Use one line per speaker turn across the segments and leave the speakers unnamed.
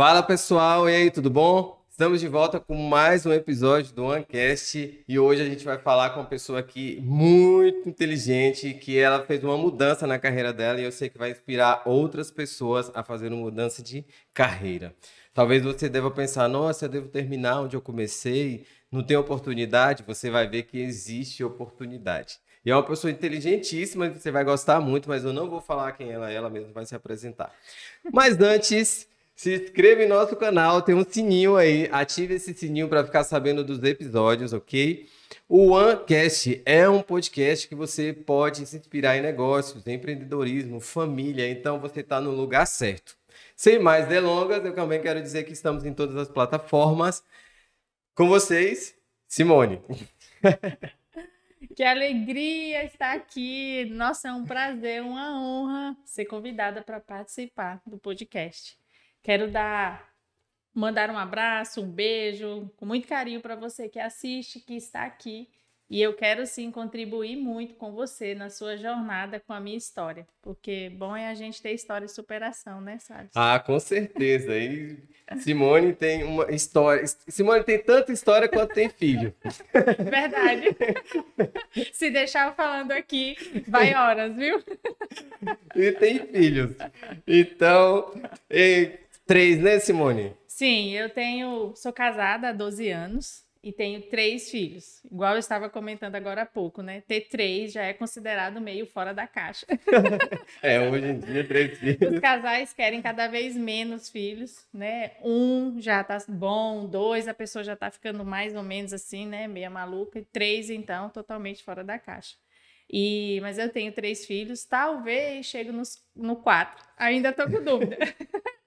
Fala pessoal, e aí, tudo bom? Estamos de volta com mais um episódio do OneCast e hoje a gente vai falar com uma pessoa aqui muito inteligente, que ela fez uma mudança na carreira dela e eu sei que vai inspirar outras pessoas a fazer uma mudança de carreira. Talvez você deva pensar, nossa, eu devo terminar onde eu comecei, não tem oportunidade, você vai ver que existe oportunidade. E é uma pessoa inteligentíssima, você vai gostar muito, mas eu não vou falar quem ela é, ela mesma vai se apresentar. Mas antes, se inscreva em nosso canal, tem um sininho aí, ative esse sininho para ficar sabendo dos episódios, ok? O OneCast é um podcast que você pode se inspirar em negócios, empreendedorismo, família, então você está no lugar certo. Sem mais delongas, eu também quero dizer que estamos em todas as plataformas. Com vocês, Simone.
Que alegria estar aqui. Nossa, é um prazer, uma honra ser convidada para participar do podcast. Quero dar mandar um abraço, um beijo, com muito carinho para você que assiste, que está aqui e eu quero sim contribuir muito com você na sua jornada com a minha história, porque bom é a gente ter história de superação, né, sabe?
Ah, com certeza. E Simone tem uma história. Simone tem tanta história quanto tem filho.
Verdade. Se deixar falando aqui, vai horas, viu?
E tem filhos. Então, e, três, né, Simone?
Sim, eu tenho. Sou casada há 12 anos e tenho três filhos. Igual eu estava comentando agora há pouco, né? Ter três já é considerado meio fora da caixa.
é, hoje em dia, três filhos.
Os casais querem cada vez menos filhos, né? Um já tá bom, dois a pessoa já tá ficando mais ou menos assim, né? Meia maluca. E três, então, totalmente fora da caixa. E, mas eu tenho três filhos, talvez chego nos, no quatro. Ainda tô com dúvida.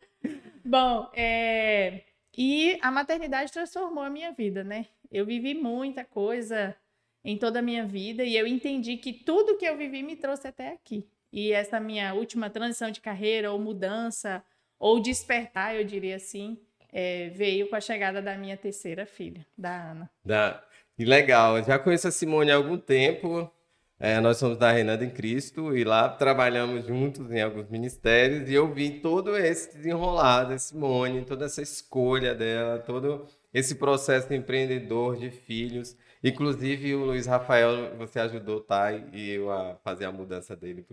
bom, é e a maternidade transformou a minha vida, né? Eu vivi muita coisa em toda a minha vida e eu entendi que tudo que eu vivi me trouxe até aqui. E essa minha última transição de carreira ou mudança ou despertar, eu diria assim, é, veio com a chegada da minha terceira filha, da Ana.
Da... Legal, já conheço a Simone há algum tempo. É, nós somos da Renanda em Cristo e lá trabalhamos juntos em alguns ministérios e eu vi todo esse desenrolar da Simone, toda essa escolha dela, todo esse processo empreendedor de filhos. Inclusive o Luiz Rafael, você ajudou tá, e eu a fazer a mudança dele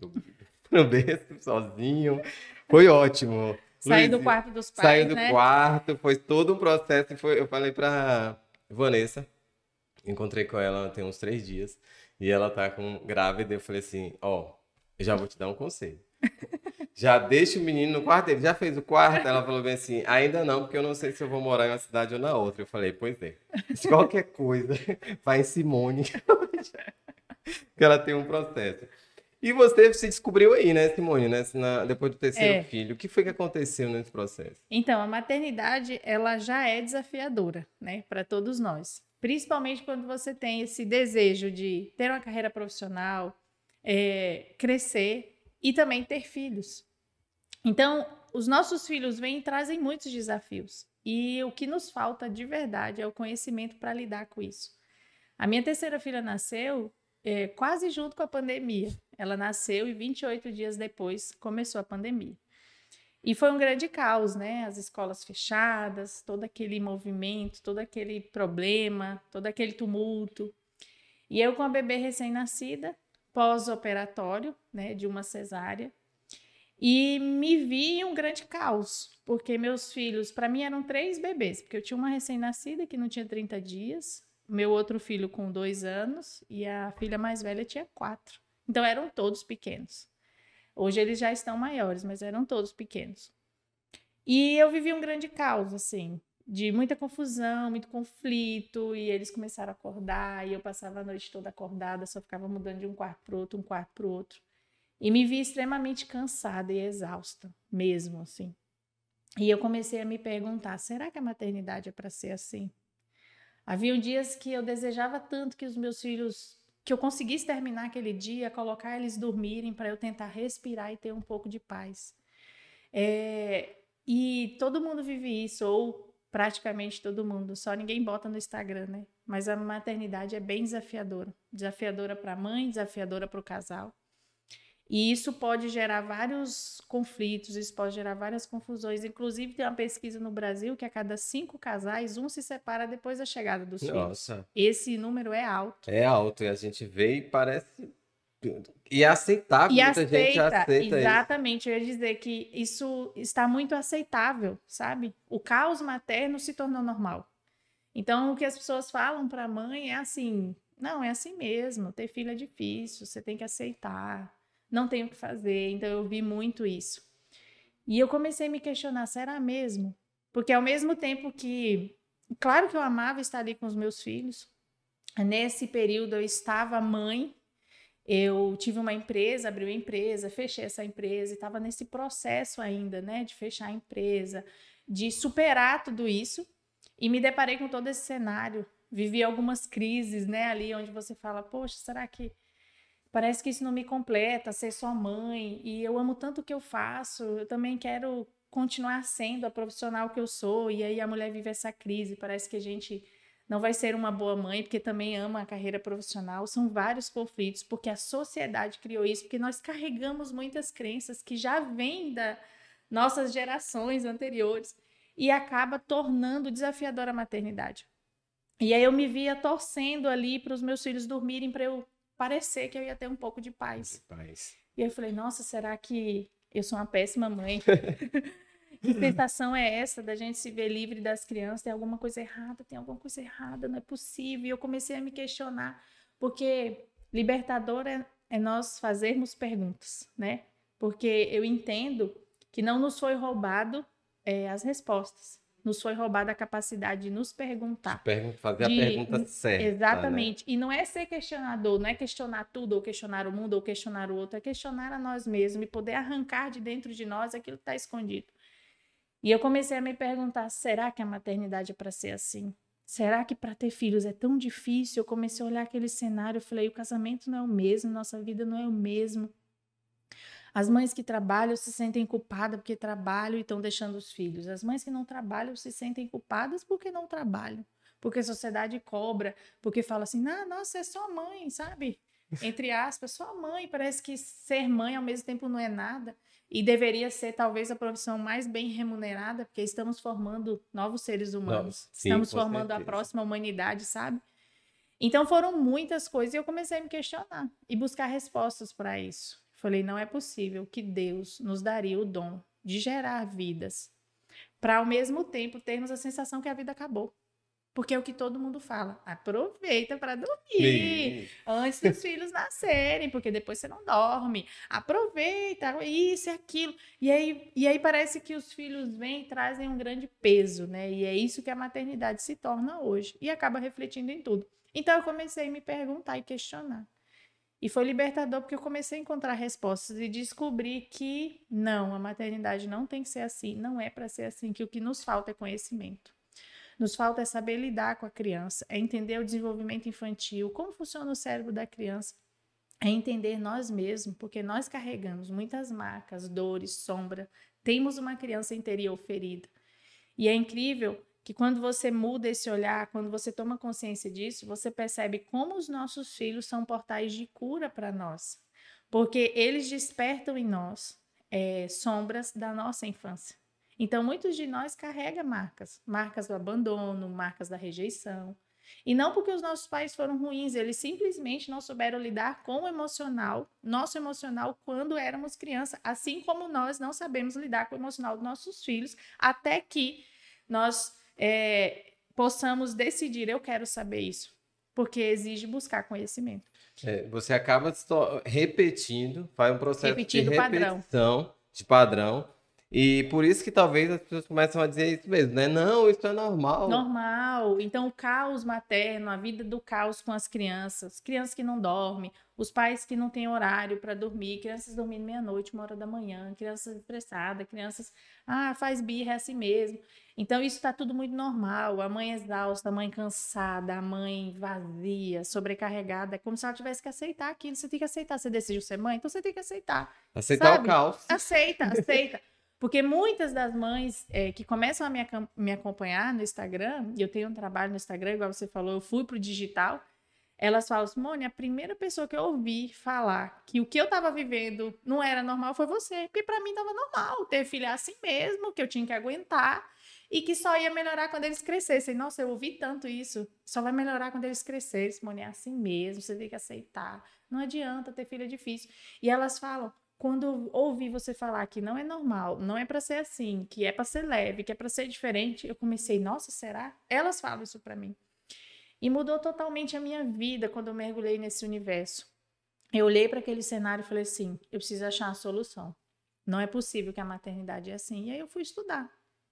para o berço sozinho. Foi ótimo.
Sair do quarto dos pais,
Saiu do
né?
quarto, foi todo um processo. Foi, eu falei para Vanessa, encontrei com ela tem uns três dias. E ela tá com grávida, eu falei assim, ó, oh, eu já vou te dar um conselho. Já deixa o menino no quarto dele. Já fez o quarto? Ela falou bem assim, ainda não, porque eu não sei se eu vou morar em uma cidade ou na outra. Eu falei, pois é. Se qualquer coisa, vai em Simone. que ela tem um processo. E você se descobriu aí, né, Simone, né, na, depois do terceiro é. filho. O que foi que aconteceu nesse processo?
Então, a maternidade, ela já é desafiadora, né, para todos nós principalmente quando você tem esse desejo de ter uma carreira profissional, é, crescer e também ter filhos. Então, os nossos filhos vêm e trazem muitos desafios. E o que nos falta de verdade é o conhecimento para lidar com isso. A minha terceira filha nasceu é, quase junto com a pandemia. Ela nasceu e 28 dias depois começou a pandemia. E foi um grande caos, né? As escolas fechadas, todo aquele movimento, todo aquele problema, todo aquele tumulto. E eu com a bebê recém-nascida, pós-operatório, né, de uma cesárea, e me vi em um grande caos, porque meus filhos, para mim eram três bebês, porque eu tinha uma recém-nascida que não tinha 30 dias, meu outro filho com dois anos e a filha mais velha tinha quatro. Então eram todos pequenos. Hoje eles já estão maiores, mas eram todos pequenos. E eu vivi um grande caos, assim, de muita confusão, muito conflito, e eles começaram a acordar, e eu passava a noite toda acordada, só ficava mudando de um quarto para outro, um quarto para outro. E me vi extremamente cansada e exausta, mesmo assim. E eu comecei a me perguntar: será que a maternidade é para ser assim? Havia dias que eu desejava tanto que os meus filhos que eu conseguisse terminar aquele dia, colocar eles dormirem para eu tentar respirar e ter um pouco de paz. É, e todo mundo vive isso, ou praticamente todo mundo, só ninguém bota no Instagram, né? Mas a maternidade é bem desafiadora desafiadora para a mãe, desafiadora para o casal. E isso pode gerar vários conflitos, isso pode gerar várias confusões. Inclusive, tem uma pesquisa no Brasil que a cada cinco casais, um se separa depois da chegada dos Nossa. filhos. Esse número é alto.
É alto, e a gente vê e parece. E é aceitável,
e muita aceita, gente aceita Exatamente, isso. eu ia dizer que isso está muito aceitável, sabe? O caos materno se tornou normal. Então, o que as pessoas falam para a mãe é assim: não, é assim mesmo, ter filho é difícil, você tem que aceitar não tenho o que fazer. Então eu vi muito isso. E eu comecei a me questionar, será mesmo? Porque ao mesmo tempo que, claro que eu amava estar ali com os meus filhos, nesse período eu estava mãe, eu tive uma empresa, abri uma empresa, fechei essa empresa estava nesse processo ainda, né, de fechar a empresa, de superar tudo isso e me deparei com todo esse cenário. Vivi algumas crises, né, ali onde você fala, poxa, será que parece que isso não me completa, ser só mãe, e eu amo tanto o que eu faço, eu também quero continuar sendo a profissional que eu sou, e aí a mulher vive essa crise, parece que a gente não vai ser uma boa mãe, porque também ama a carreira profissional, são vários conflitos, porque a sociedade criou isso, porque nós carregamos muitas crenças que já vêm da nossas gerações anteriores, e acaba tornando desafiadora a maternidade. E aí eu me via torcendo ali para os meus filhos dormirem para eu parecer que eu ia ter um pouco de paz. De paz. E eu falei, nossa, será que eu sou uma péssima mãe? que sensação é essa da gente se ver livre das crianças? Tem alguma coisa errada? Tem alguma coisa errada? Não é possível. E eu comecei a me questionar, porque libertador é, é nós fazermos perguntas, né? Porque eu entendo que não nos foi roubado é, as respostas nos foi roubada a capacidade de nos perguntar.
Pergun fazer de, a pergunta certa.
Exatamente. Né? E não é ser questionador, não é questionar tudo, ou questionar o mundo, ou questionar o outro, é questionar a nós mesmos e poder arrancar de dentro de nós aquilo que está escondido. E eu comecei a me perguntar: será que a maternidade é para ser assim? Será que para ter filhos é tão difícil? Eu comecei a olhar aquele cenário, eu falei: o casamento não é o mesmo, nossa vida não é o mesmo. As mães que trabalham se sentem culpadas porque trabalham e estão deixando os filhos. As mães que não trabalham se sentem culpadas porque não trabalham. Porque a sociedade cobra, porque fala assim: não, nossa, é só mãe, sabe? Entre aspas, só mãe. Parece que ser mãe ao mesmo tempo não é nada. E deveria ser talvez a profissão mais bem remunerada, porque estamos formando novos seres humanos. Sim, estamos formando certeza. a próxima humanidade, sabe? Então foram muitas coisas e eu comecei a me questionar e buscar respostas para isso. Falei, não é possível que Deus nos daria o dom de gerar vidas para ao mesmo tempo termos a sensação que a vida acabou. Porque é o que todo mundo fala. Aproveita para dormir Sim. antes dos filhos nascerem, porque depois você não dorme. Aproveita isso e aquilo. E aí, e aí parece que os filhos vêm e trazem um grande peso, né? E é isso que a maternidade se torna hoje. E acaba refletindo em tudo. Então eu comecei a me perguntar e questionar. E foi libertador porque eu comecei a encontrar respostas e descobri que não, a maternidade não tem que ser assim, não é para ser assim, que o que nos falta é conhecimento. Nos falta é saber lidar com a criança, é entender o desenvolvimento infantil, como funciona o cérebro da criança, é entender nós mesmos, porque nós carregamos muitas marcas, dores, sombra, temos uma criança interior ferida. E é incrível que quando você muda esse olhar, quando você toma consciência disso, você percebe como os nossos filhos são portais de cura para nós, porque eles despertam em nós é, sombras da nossa infância. Então, muitos de nós carregam marcas, marcas do abandono, marcas da rejeição. E não porque os nossos pais foram ruins, eles simplesmente não souberam lidar com o emocional, nosso emocional, quando éramos crianças, assim como nós não sabemos lidar com o emocional dos nossos filhos, até que nós é, possamos decidir, eu quero saber isso, porque exige buscar conhecimento.
É, você acaba repetindo, faz um processo
repetindo
de
repetição
padrão. de padrão, e por isso que talvez as pessoas começam a dizer isso mesmo, né? Não, isso é normal.
Normal. Então, o caos materno, a vida do caos com as crianças, crianças que não dormem, os pais que não têm horário para dormir, crianças dormindo meia-noite, uma hora da manhã, crianças estressadas, crianças, ah, faz birra, é assim mesmo. Então, isso está tudo muito normal. A mãe exausta, a mãe cansada, a mãe vazia, sobrecarregada. É como se ela tivesse que aceitar aquilo. Você tem que aceitar. Você decidiu ser mãe, então você tem que aceitar.
Aceitar sabe? o caos.
Aceita, aceita. Porque muitas das mães é, que começam a me, me, acompanhar no Instagram, e eu tenho um trabalho no Instagram, igual você falou, eu fui para o digital, elas falam, Simone, a primeira pessoa que eu ouvi falar que o que eu estava vivendo não era normal foi você. Porque para mim estava normal ter filho é assim mesmo, que eu tinha que aguentar e que só ia melhorar quando eles crescessem. Nossa, eu ouvi tanto isso. Só vai melhorar quando eles crescerem. Simone, é assim mesmo, você tem que aceitar. Não adianta ter filho é difícil. E elas falam, quando ouvi você falar que não é normal, não é para ser assim, que é para ser leve, que é para ser diferente, eu comecei, nossa, será? Elas falam isso para mim. E mudou totalmente a minha vida quando eu mergulhei nesse universo. Eu olhei para aquele cenário e falei assim: eu preciso achar uma solução. Não é possível que a maternidade é assim. E aí eu fui estudar.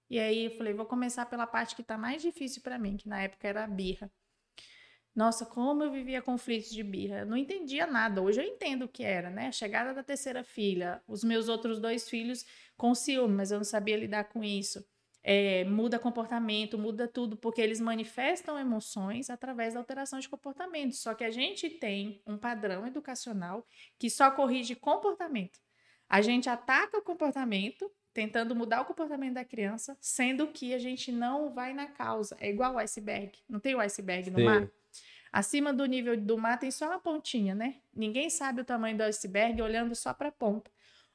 E aí eu falei, vou começar pela parte que está mais difícil para mim, que na época era a birra. Nossa, como eu vivia conflitos de birra. Eu não entendia nada. Hoje eu entendo o que era, né? A chegada da terceira filha, os meus outros dois filhos com ciúme, mas eu não sabia lidar com isso. É, muda comportamento, muda tudo, porque eles manifestam emoções através da alteração de comportamento. Só que a gente tem um padrão educacional que só corrige comportamento. A gente ataca o comportamento tentando mudar o comportamento da criança, sendo que a gente não vai na causa. É igual o iceberg. Não tem o iceberg no Sim. mar? Acima do nível do mar tem só uma pontinha, né? Ninguém sabe o tamanho do iceberg olhando só para a ponta.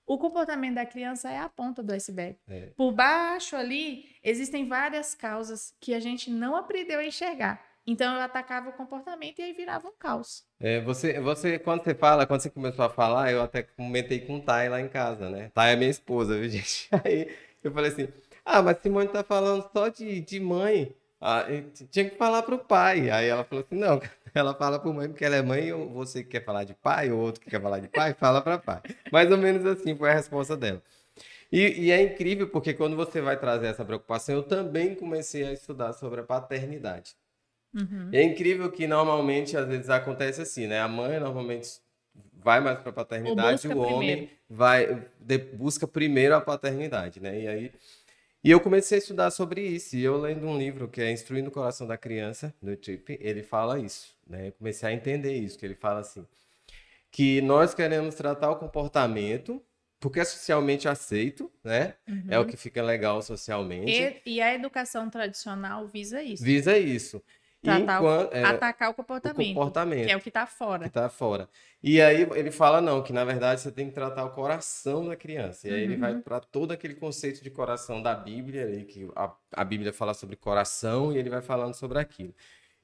O comportamento da criança é a ponta do iceberg. É. Por baixo ali existem várias causas que a gente não aprendeu a enxergar. Então eu atacava o comportamento e aí virava um caos.
É, você, você, quando você fala, quando você começou a falar, eu até comentei com o Thay lá em casa, né? Thay é minha esposa, viu, gente? Aí eu falei assim: ah, mas Simone tá falando só de, de mãe. Ah, tinha que falar pro pai. Aí ela falou assim: não, ela fala pro mãe porque ela é mãe, ou você que quer falar de pai, ou outro que quer falar de pai, fala para pai. Mais ou menos assim foi a resposta dela. E, e, é incrível porque quando você vai trazer essa preocupação, eu também comecei a estudar sobre a paternidade. Uhum. É incrível que normalmente, às vezes, acontece assim, né? A mãe normalmente vai mais para a paternidade, o homem primeiro. vai de, busca primeiro a paternidade, né? E aí e eu comecei a estudar sobre isso. E eu lendo um livro que é Instruindo o Coração da Criança, do Chip, ele fala isso, né? Eu comecei a entender isso, que ele fala assim, que nós queremos tratar o comportamento porque é socialmente aceito, né? Uhum. É o que fica legal socialmente.
E, e, a educação tradicional visa isso.
Visa isso.
Tratar enquanto, é, atacar o comportamento, o comportamento. Que é o que está fora.
Que está fora. E aí ele fala, não, que na verdade você tem que tratar o coração da criança. E aí uhum. ele vai uhum. para todo aquele conceito de coração da Bíblia, que a, a Bíblia fala sobre coração e ele vai falando sobre aquilo.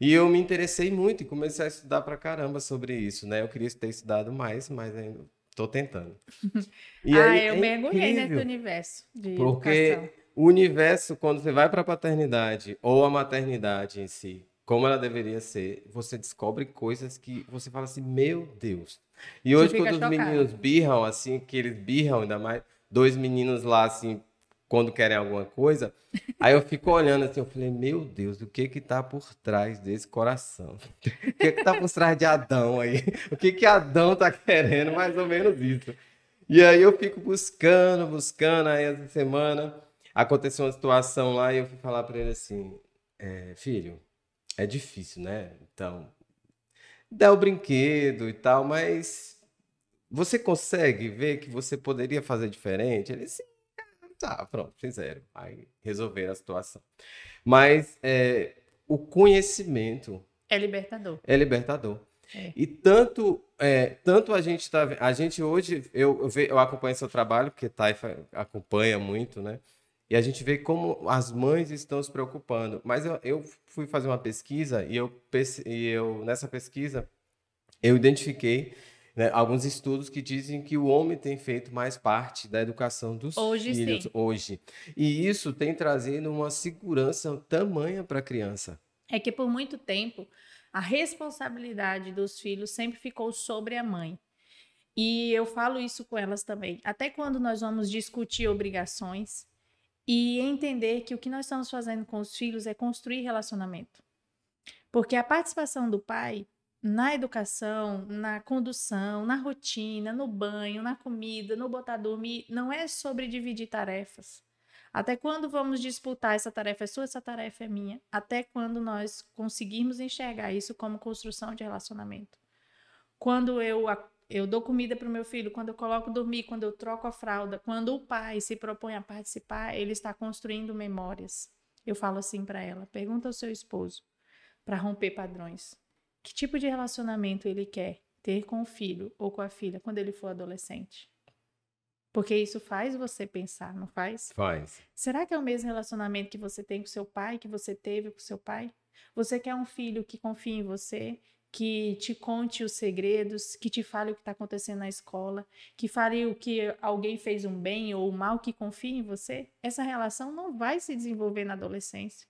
E eu me interessei muito e comecei a estudar para caramba sobre isso, né? Eu queria ter estudado mais, mas ainda estou tentando.
E ah, aí, eu é mergulhei nesse universo de
Porque
educação.
o universo, quando você vai para a paternidade ou a maternidade em si, como ela deveria ser, você descobre coisas que você fala assim, meu Deus. E hoje, quando chocado. os meninos birram, assim, que eles birram, ainda mais dois meninos lá, assim, quando querem alguma coisa, aí eu fico olhando assim, eu falei, meu Deus, o que que tá por trás desse coração? O que que tá por trás de Adão aí? O que que Adão tá querendo? Mais ou menos isso. E aí eu fico buscando, buscando, aí essa semana aconteceu uma situação lá e eu fui falar para ele assim, é, filho, é difícil, né? Então, dá o brinquedo e tal, mas você consegue ver que você poderia fazer diferente? Ele, sim, tá, pronto, fizeram. Aí resolveram a situação. Mas é, o conhecimento.
É libertador.
É libertador. É. E tanto, é, tanto a gente está. A gente hoje, eu, eu, eu acompanho seu trabalho, porque Taifa acompanha muito, né? E a gente vê como as mães estão se preocupando. Mas eu, eu fui fazer uma pesquisa e eu, e eu nessa pesquisa eu identifiquei né, alguns estudos que dizem que o homem tem feito mais parte da educação dos hoje, filhos sim. hoje. E isso tem trazido uma segurança tamanha para a criança.
É que por muito tempo a responsabilidade dos filhos sempre ficou sobre a mãe. E eu falo isso com elas também. Até quando nós vamos discutir obrigações, e entender que o que nós estamos fazendo com os filhos é construir relacionamento. Porque a participação do pai na educação, na condução, na rotina, no banho, na comida, no botar dormir, não é sobre dividir tarefas. Até quando vamos disputar essa tarefa é sua, essa tarefa é minha? Até quando nós conseguirmos enxergar isso como construção de relacionamento? Quando eu eu dou comida para o meu filho, quando eu coloco dormir, quando eu troco a fralda, quando o pai se propõe a participar, ele está construindo memórias. Eu falo assim para ela: pergunta ao seu esposo para romper padrões. que tipo de relacionamento ele quer ter com o filho ou com a filha quando ele for adolescente? Porque isso faz você pensar, não faz?
Faz.
Será que é o mesmo relacionamento que você tem com seu pai, que você teve com seu pai? Você quer um filho que confie em você, que te conte os segredos, que te fale o que está acontecendo na escola, que fale o que alguém fez um bem ou um mal, que confie em você? Essa relação não vai se desenvolver na adolescência.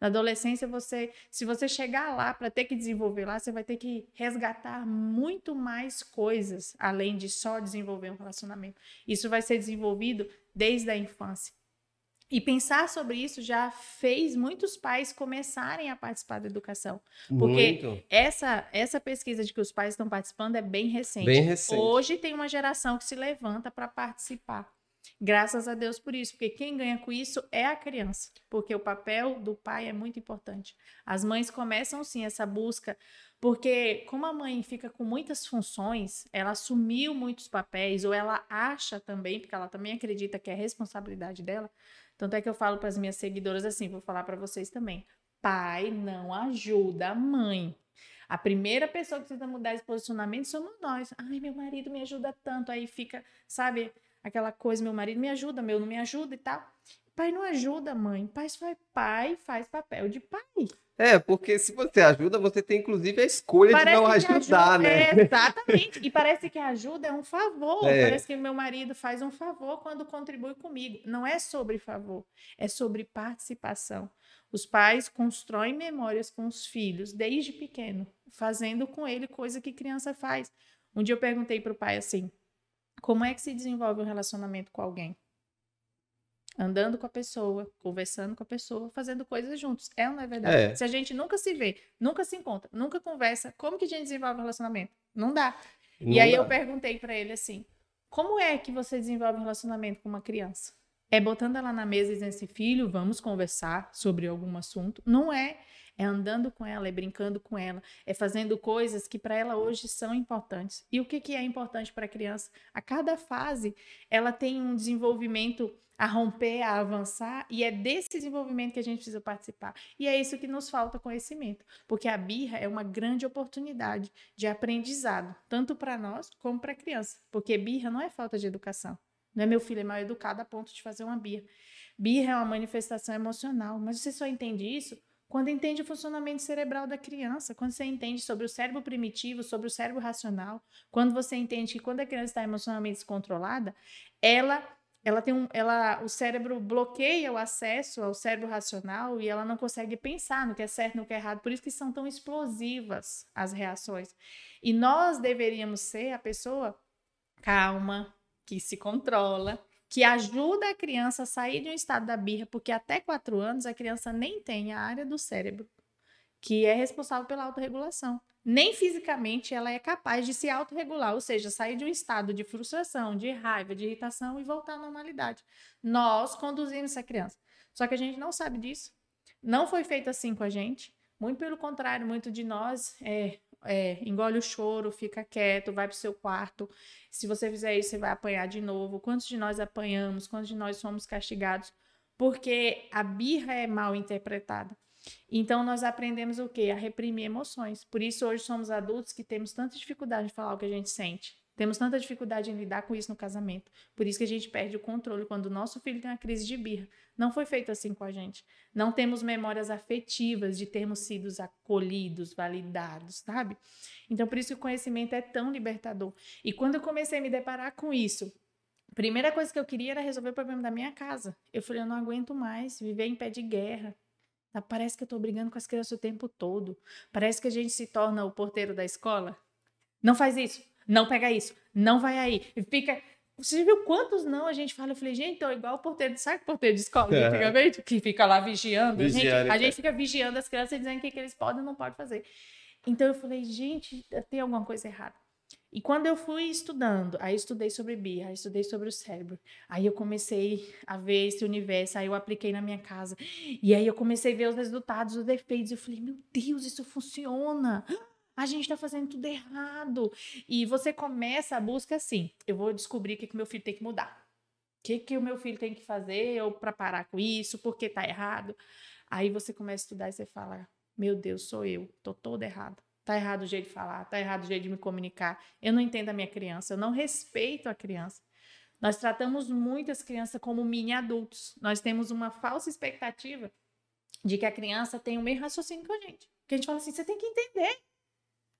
Na adolescência, você, se você chegar lá para ter que desenvolver lá, você vai ter que resgatar muito mais coisas além de só desenvolver um relacionamento. Isso vai ser desenvolvido desde a infância. E pensar sobre isso já fez muitos pais começarem a participar da educação. Porque
Muito.
essa, essa pesquisa de que os pais estão participando é bem recente.
Bem recente.
Hoje tem uma geração que se levanta para participar. Graças a Deus por isso, porque quem ganha com isso é a criança, porque o papel do pai é muito importante. As mães começam sim essa busca, porque como a mãe fica com muitas funções, ela assumiu muitos papéis, ou ela acha também, porque ela também acredita que é responsabilidade dela. Tanto é que eu falo para as minhas seguidoras assim, vou falar para vocês também. Pai não ajuda a mãe. A primeira pessoa que precisa mudar esse posicionamento somos nós. Ai, meu marido me ajuda tanto. Aí fica, sabe, aquela coisa, meu marido me ajuda, meu não me ajuda e tal. Pai não ajuda, mãe. Pai faz, pai faz papel de pai.
É, porque se você ajuda, você tem inclusive a escolha
Parece
de não ajudar,
ajuda-
né?
É, exatamente. E parece que a ajuda é um favor.
É.
Parece que meu marido faz um favor quando contribui comigo. Não é sobre favor, é sobre participação. Os pais constroem memórias com os filhos desde pequeno, fazendo com ele coisa que criança faz. Um dia eu perguntei para o pai assim: como é que se desenvolve um relacionamento com alguém? Andando com a pessoa, conversando com a pessoa, fazendo coisas juntos. É ou não é verdade?
É.
Se a gente nunca se vê, nunca se encontra, nunca conversa, como que a gente desenvolve um relacionamento? Não dá.
Não
e aí
dá.
eu perguntei para ele assim: como é que você desenvolve um relacionamento com uma criança? É botando ela na mesa e dizendo assim, filho, vamos conversar sobre algum assunto? Não é. É andando com ela, é brincando com ela, é fazendo coisas que para ela hoje são importantes. E o que, que é importante para a criança? A cada fase, ela tem um desenvolvimento a romper, a avançar, e é desse desenvolvimento que a gente precisa participar. E é isso que nos falta conhecimento, porque a birra é uma grande oportunidade de aprendizado, tanto para nós como para a criança, porque birra não é falta de educação. Não é meu filho é mal educado a ponto de fazer uma birra. Birra é uma manifestação emocional, mas você só entende isso quando entende o funcionamento cerebral da criança, quando você entende sobre o cérebro primitivo, sobre o cérebro racional, quando você entende que quando a criança está emocionalmente descontrolada, ela ela tem um, ela, o cérebro bloqueia o acesso ao cérebro racional e ela não consegue pensar no que é certo, no que é errado. Por isso que são tão explosivas as reações. E nós deveríamos ser a pessoa calma, que se controla, que ajuda a criança a sair de um estado da birra, porque até quatro anos a criança nem tem a área do cérebro que é responsável pela autorregulação. Nem fisicamente ela é capaz de se autorregular, ou seja, sair de um estado de frustração, de raiva, de irritação e voltar à normalidade. Nós conduzimos essa criança. Só que a gente não sabe disso. Não foi feito assim com a gente. Muito pelo contrário, muito de nós é, é, engole o choro, fica quieto, vai para o seu quarto. Se você fizer isso, você vai apanhar de novo. Quantos de nós apanhamos? Quantos de nós somos castigados? Porque a birra é mal interpretada. Então nós aprendemos o quê? A reprimir emoções. Por isso hoje somos adultos que temos tanta dificuldade de falar o que a gente sente. Temos tanta dificuldade em lidar com isso no casamento. Por isso que a gente perde o controle quando o nosso filho tem uma crise de birra. Não foi feito assim com a gente. Não temos memórias afetivas de termos sido acolhidos, validados, sabe? Então por isso que o conhecimento é tão libertador. E quando eu comecei a me deparar com isso, a primeira coisa que eu queria era resolver o problema da minha casa. Eu falei, eu não aguento mais viver em pé de guerra. Tá, Parece que eu tô brigando com as crianças o tempo todo. Parece que a gente se torna o porteiro da escola. Não faz isso, não pega isso, não vai aí. E fica. Você viu quantos não a gente fala? Eu falei, gente, tô igual o porteiro, sabe o porteiro de escola
É.
antigamente? Que fica lá vigiando. A gente- a
é.
gente fica vigiando as crianças e dizendo o que, que eles podem e não podem fazer. Então eu falei, gente, tem alguma coisa errada. E quando eu fui estudando, aí estudei sobre birra, aí estudei sobre o cérebro. Aí eu comecei a ver esse universo, aí eu apliquei na minha casa. E aí eu comecei a ver os resultados, os defeitos. Eu falei, meu Deus, isso funciona. A gente tá fazendo tudo errado. E você começa a busca assim: eu vou descobrir o que, que meu filho tem que mudar. O que, que o meu filho tem que fazer para parar com isso, porque tá errado. Aí você começa a estudar e você fala: meu Deus, sou eu, tô toda errada. Tá errado o jeito de falar, tá errado o jeito de me comunicar. Eu não entendo a minha criança, eu não respeito a criança. Nós tratamos muito as crianças como mini adultos. Nós temos uma falsa expectativa de que a criança tem o mesmo raciocínio que a gente. Que a gente fala assim: você tem que entender.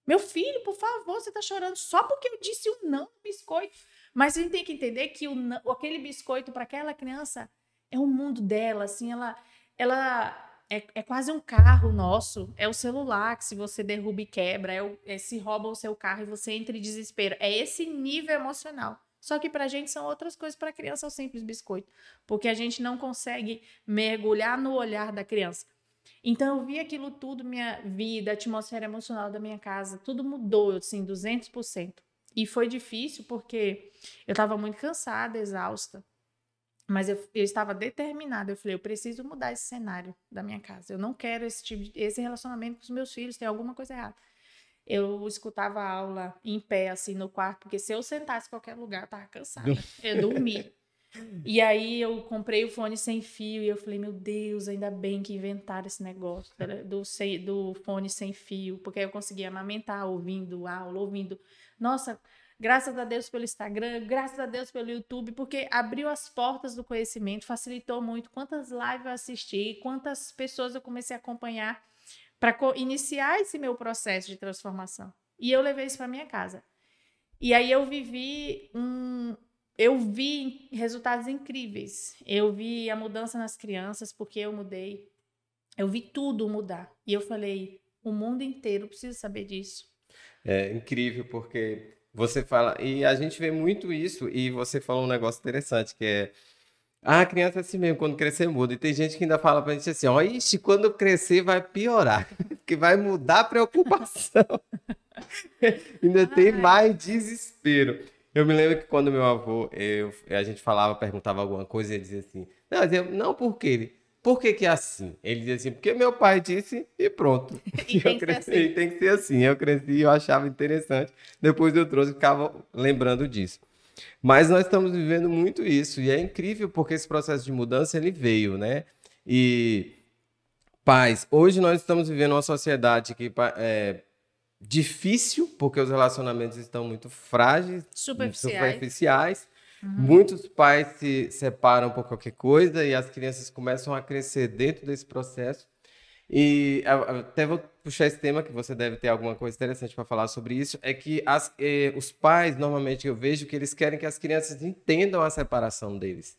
Meu filho, por favor, você tá chorando só porque eu disse o não no biscoito. Mas a gente tem que entender que o não, aquele biscoito para aquela criança é o mundo dela, assim, ela, ela é, é, quase um carro nosso. É o celular que se você derruba e quebra, é, o, é se rouba o seu carro e você entra em desespero. É esse nível emocional. Só que para a gente são outras coisas, para a criança é o simples biscoito, porque a gente não consegue mergulhar no olhar da criança. Então eu vi aquilo tudo, minha vida, a atmosfera emocional da minha casa, tudo mudou, assim, 200%. E foi difícil porque eu estava muito cansada, exausta. Mas eu, eu, estava determinada. Eu falei, eu preciso mudar esse cenário da minha casa. Eu não quero esse tipo esse relacionamento com os meus filhos. Tem alguma coisa errada. Eu escutava a aula em pé, assim, no quarto, porque se eu sentasse em qualquer lugar, eu tava cansada. Eu dormi. E aí eu comprei o fone sem fio e eu falei, meu Deus, ainda bem que inventaram esse negócio do, do fone sem fio, porque aí eu conseguia amamentar ouvindo aula, ouvindo. Nossa, Graças a Deus pelo Instagram, graças a Deus pelo YouTube, porque abriu as portas do conhecimento, facilitou muito. Quantas lives eu assisti, quantas pessoas eu comecei a acompanhar para iniciar esse meu processo de transformação. E eu levei isso para minha casa. E aí eu vivi um, eu vi resultados incríveis. Eu vi a mudança nas crianças porque eu mudei. Eu vi tudo mudar. E eu falei, o mundo inteiro precisa saber disso.
É incrível porque você fala, e a gente vê muito isso, e você falou um negócio interessante, que é. Ah, a criança é assim mesmo, quando crescer muda. E tem gente que ainda fala pra gente assim, ó, ixi, quando crescer vai piorar, que vai mudar a preocupação. ainda tem mais desespero. Eu me lembro que quando meu avô, eu, a gente falava, perguntava alguma coisa, ele dizia assim, não, não por quê? Por que, que é assim? Ele dizia assim, porque meu pai disse e pronto.
E, tem, que
cresci,
assim.
tem que ser assim. Eu cresci e eu achava interessante. Depois eu trouxe e ficava lembrando disso. Mas nós estamos vivendo muito isso e é incrível porque esse processo de mudança ele veio, né? E paz, hoje nós estamos vivendo uma sociedade que é difícil porque os relacionamentos estão muito frágeis,
superficiais.
superficiais Uhum. Muitos pais se separam por qualquer coisa e as crianças começam a crescer dentro desse processo. E até vou puxar esse tema, que você deve ter alguma coisa interessante para falar sobre isso, é que as, eh, os pais, normalmente eu vejo que eles querem que as crianças entendam a separação deles.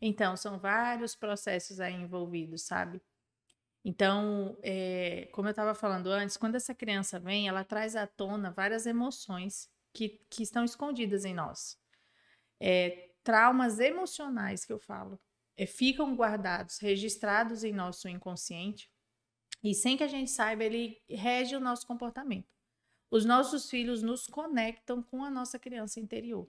Então, são vários processos aí envolvidos, sabe? Então, é, como eu estava falando antes, quando essa criança vem, ela traz à tona várias emoções que, que estão escondidas em nós é, traumas emocionais que eu falo, é, ficam guardados, registrados em nosso inconsciente e sem que a gente saiba, ele rege o nosso comportamento. Os nossos filhos nos conectam com a nossa criança interior.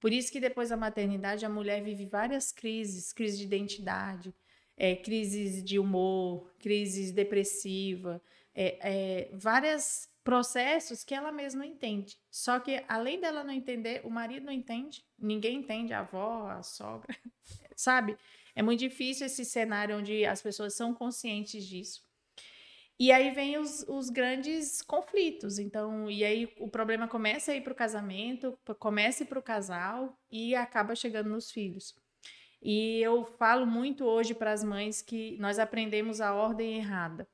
Por isso que depois da maternidade a mulher vive várias crises, crise de identidade, é, crises de humor, crises depressiva, é, é, várias processos que ela mesma entende. Só que, além dela não entender, o marido não entende, ninguém entende, a avó, a sogra, sabe? É muito difícil esse cenário onde as pessoas são conscientes disso. E aí vem os, os grandes conflitos. Então, e aí o problema começa a ir para o casamento, começa para o casal e acaba chegando nos filhos. E eu falo muito hoje para as mães que nós aprendemos a ordem errada.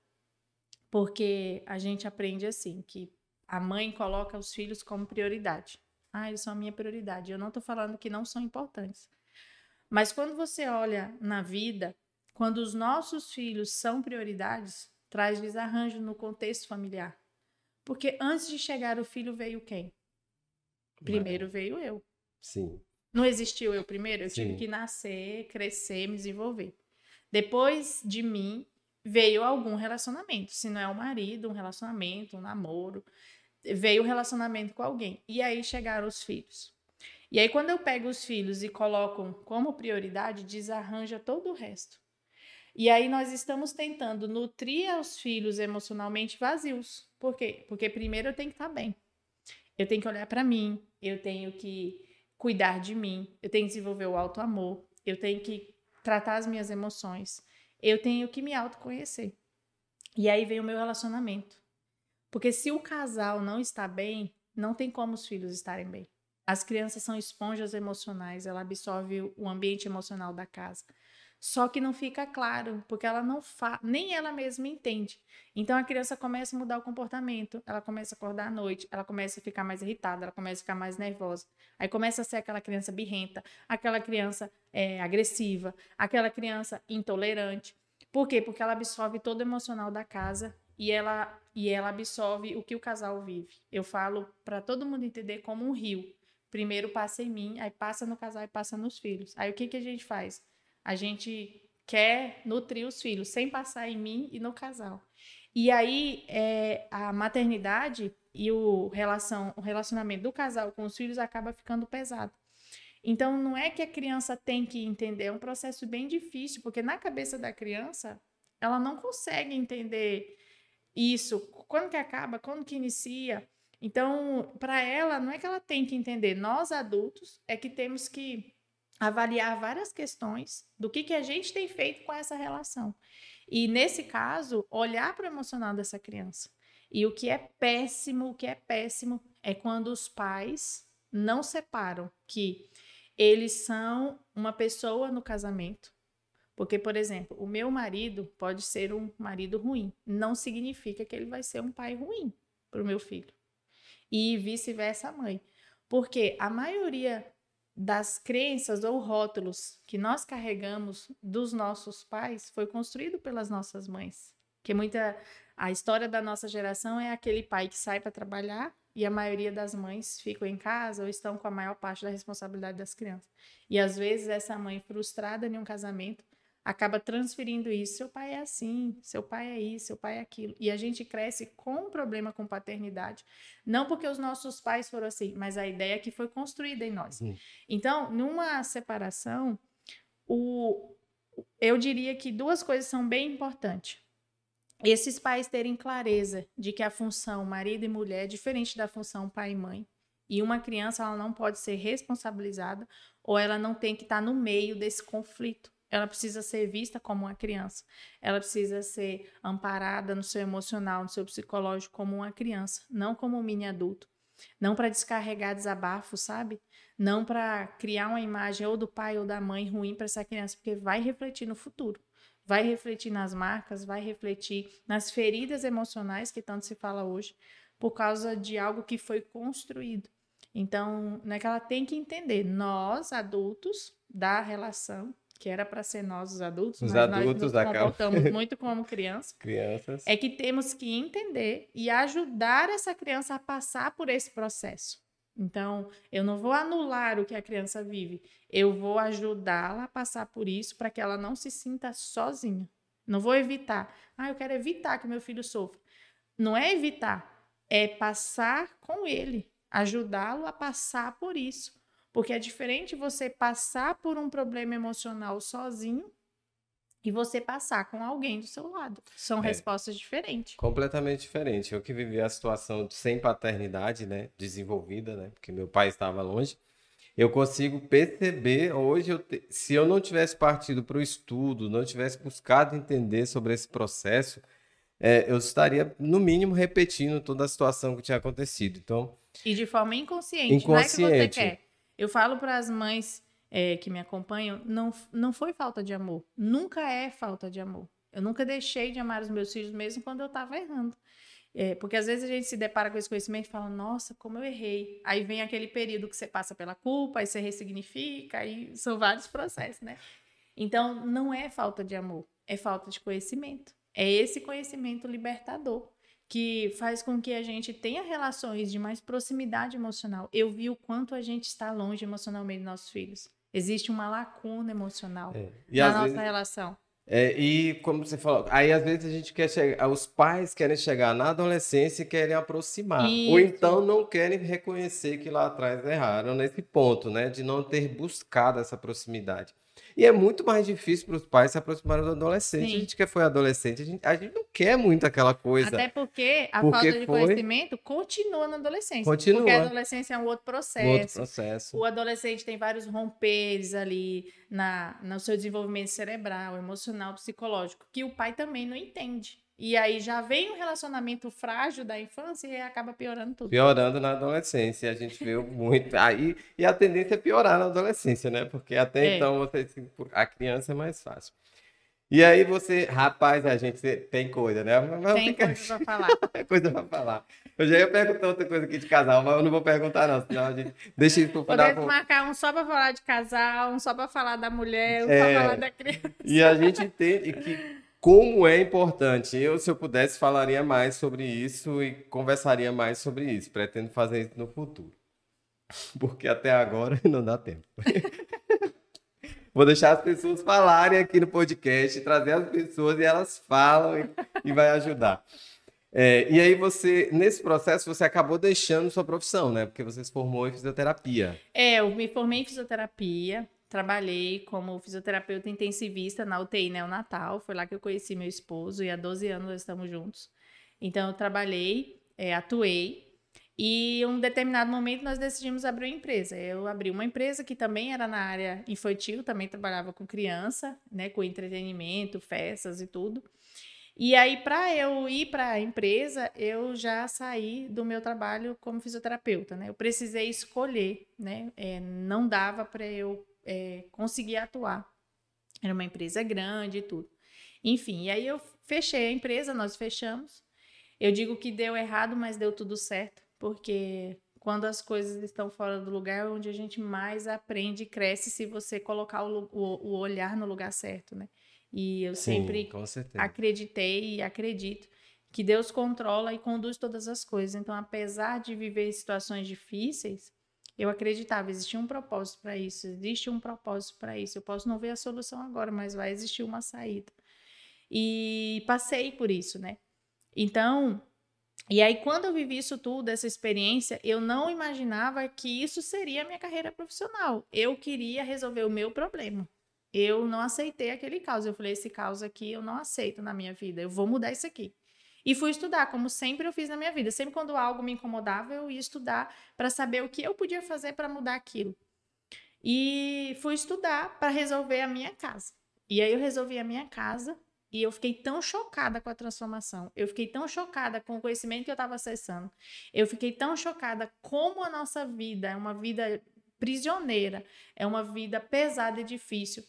Porque a gente aprende assim, que a mãe coloca os filhos como prioridade. Ah, eles são a minha prioridade. Eu não estou falando que não são importantes. Mas quando você olha na vida, quando os nossos filhos são prioridades, traz desarranjo no contexto familiar. Porque antes de chegar o filho veio quem? Primeiro veio eu.
Sim.
Não existiu eu primeiro? Eu Sim. tive que nascer, crescer, me desenvolver. Depois de mim, veio algum relacionamento. Se não é o um marido, um relacionamento, um namoro, veio o um relacionamento com alguém. E aí chegaram os filhos. E aí, quando eu pego os filhos e coloco como prioridade, desarranja todo o resto. E aí nós estamos tentando nutrir os filhos emocionalmente vazios. Por quê? Porque primeiro eu tenho que estar bem. Eu tenho que olhar para mim, eu tenho que cuidar de mim, eu tenho que desenvolver o auto amor, eu tenho que tratar as minhas emoções eu tenho que me autoconhecer. E aí vem o meu relacionamento. Porque se o casal não está bem, não tem como os filhos estarem bem. As crianças são esponjas emocionais, ela absorve o ambiente emocional da casa. Só que não fica claro, porque ela não fa... nem ela mesma entende. Então a criança começa a mudar o comportamento, ela começa a acordar à noite, ela começa a ficar mais irritada, ela começa a ficar mais nervosa. Aí começa a ser aquela criança birrenta, aquela criança é, agressiva, aquela criança intolerante. Por quê? Porque ela absorve todo o emocional da casa e ela e ela absorve o que o casal vive. Eu falo para todo mundo entender como um rio. Primeiro passa em mim, aí passa no casal e passa nos filhos. Aí o que que a gente faz? A gente quer nutrir os filhos sem passar em mim e no casal. E aí é, a maternidade e o, relação, o relacionamento do casal com os filhos acaba ficando pesado. Então não é que a criança tem que entender, é um processo bem difícil, porque na cabeça da criança ela não consegue entender isso, quando que acaba, quando que inicia. Então, para ela, não é que ela tem que entender, nós adultos é que temos que avaliar várias questões do que, que a gente tem feito com essa relação. E, nesse caso, olhar para o emocional dessa criança. E o que é péssimo, o que é péssimo é quando os pais não separam que eles são uma pessoa no casamento. Porque, por exemplo, o meu marido pode ser um marido ruim. Não significa que ele vai ser um pai ruim para o meu filho. E vice-versa a mãe. Porque a maioria das crenças ou rótulos que nós carregamos dos nossos pais foi construído pelas nossas mães. Que muita a história da nossa geração é aquele pai que sai para trabalhar e a maioria das mães ficam em casa ou estão com a maior parte da responsabilidade das crianças. E às vezes essa mãe frustrada em um casamento acaba transferindo isso. Seu pai é assim, seu pai é isso, seu pai é aquilo. E a gente cresce com um problema com paternidade, não porque os nossos pais foram assim, mas a ideia que foi construída em nós. Uhum. Então, numa separação, o, eu diria que duas coisas são bem importantes. Esses pais terem clareza de que a função marido e mulher é diferente da função pai e mãe. E uma criança ela não pode ser responsabilizada ou ela não tem que estar no meio desse conflito. Ela precisa ser vista como uma criança. Ela precisa ser amparada no seu emocional, no seu psicológico como uma criança, não como um mini adulto. Não para descarregar desabafo, sabe? Não para criar uma imagem ou do pai ou da mãe ruim para essa criança, porque vai refletir no futuro. Vai refletir nas marcas, vai refletir nas feridas emocionais que tanto se fala hoje, por causa de algo que foi construído. Então, não é que ela tem que entender, nós, adultos da relação, que era para ser nós os adultos,
os
mas
adultos
nós nos comportamos muito como criança.
Crianças.
É que temos que entender e ajudar essa criança a passar por esse processo. Então, eu não vou anular o que a criança vive, eu vou ajudá-la a passar por isso para que ela não se sinta sozinha. Não vou evitar. Ah, eu quero evitar que meu filho sofra. Não é evitar, é passar com ele, ajudá-lo a passar por isso. Porque é diferente você passar por um problema emocional sozinho e você passar com alguém do seu lado. São é. respostas diferentes.
Completamente diferente. Eu que vivi a situação sem paternidade, né, desenvolvida, né, porque meu pai estava longe, eu consigo perceber hoje, eu te... se eu não tivesse partido para o estudo, não tivesse buscado entender sobre esse processo, é, eu estaria, no mínimo, repetindo toda a situação que tinha acontecido. Então,
e de forma inconsciente, inconsciente. não é que você quer. Eu falo para as mães é, que me acompanham, não, não foi falta de amor. Nunca é falta de amor. Eu nunca deixei de amar os meus filhos, mesmo quando eu estava errando. É, porque às vezes a gente se depara com esse conhecimento e fala, nossa, como eu errei. Aí vem aquele período que você passa pela culpa, aí você ressignifica, aí são vários processos, né? Então, não é falta de amor, é falta de conhecimento. É esse conhecimento libertador que faz com que a gente tenha relações de mais proximidade emocional. Eu vi o quanto a gente está longe emocionalmente dos nossos filhos. Existe uma lacuna emocional é. na nossa vezes, relação.
É, e como você falou, aí às vezes a gente quer chegar, os pais querem chegar na adolescência e querem aproximar, Isso. ou então não querem reconhecer que lá atrás erraram nesse ponto, né, de não ter buscado essa proximidade. E é muito mais difícil para os pais se aproximarem do adolescente. Sim. A gente que foi adolescente, a gente, a gente não quer muito aquela coisa.
Até porque a porque falta de foi... conhecimento continua na adolescência.
Continua.
Porque a adolescência é um outro processo.
Um outro processo.
O adolescente tem vários romperes ali na, no seu desenvolvimento cerebral, emocional, psicológico, que o pai também não entende. E aí já vem um relacionamento frágil da infância e acaba piorando tudo.
Piorando na adolescência. A gente vê muito. Aí, e a tendência é piorar na adolescência, né? Porque até
É.
então você, a criança é mais fácil. E aí você, rapaz, a gente tem coisa, né? Mas
Tem
ficar-
coisa pra falar.
Coisa pra falar. Eu já ia perguntar outra coisa aqui de casal, mas eu não vou perguntar, não. Senão a gente deixa isso pro final.
Podemos marcar um só pra falar de casal, um só pra falar da mulher, um
É.
pra falar da criança.
E a gente entende que como é importante. Eu, se eu pudesse, falaria mais sobre isso e conversaria mais sobre isso. Pretendo fazer isso no futuro. Porque até agora não dá tempo. Vou deixar as pessoas falarem aqui no podcast, trazer as pessoas e elas falam e, e vai ajudar. É, e aí você, nesse processo, você acabou deixando sua profissão, né? Porque você se formou em fisioterapia.
É, eu me formei em fisioterapia, trabalhei como fisioterapeuta intensivista na UTI neonatal, foi lá que eu conheci meu esposo e há 12 anos nós estamos juntos. Então eu trabalhei, é, atuei e em um determinado momento nós decidimos abrir uma empresa. Eu abri uma empresa que também era na área infantil, também trabalhava com criança, né, com entretenimento, festas e tudo. E aí, para eu ir para a empresa, eu já saí do meu trabalho como fisioterapeuta, né? Eu precisei escolher, né? É, não dava para eu é, conseguir atuar. Era uma empresa grande e tudo. Enfim, e aí eu fechei a empresa, nós fechamos. Eu digo que deu errado, mas deu tudo certo, porque quando as coisas estão fora do lugar é onde a gente mais aprende e cresce se você colocar o, o- o olhar no lugar certo, né? E eu sempre
com certeza.
acreditei e acredito que Deus controla e conduz todas as coisas. Então, apesar de viver situações difíceis, eu acreditava, existia um propósito para isso, existe um propósito para isso. Eu posso não ver a solução agora, mas vai existir uma saída. E passei por isso, né? Então, e aí quando eu vivi isso tudo, essa experiência, eu não imaginava que isso seria a minha carreira profissional. Eu queria resolver o meu problema. Eu não aceitei aquele caos. Eu falei, esse caos aqui eu não aceito na minha vida. Eu vou mudar isso aqui. E fui estudar, como sempre eu fiz na minha vida. Sempre quando algo me incomodava, eu ia estudar para saber o que eu podia fazer para mudar aquilo. E fui estudar para resolver a minha casa. E aí eu resolvi a minha casa e eu fiquei tão chocada com a transformação. Eu fiquei tão chocada com o conhecimento que eu estava acessando. Eu fiquei tão chocada como a nossa vida é uma vida prisioneira, é uma vida pesada e difícil,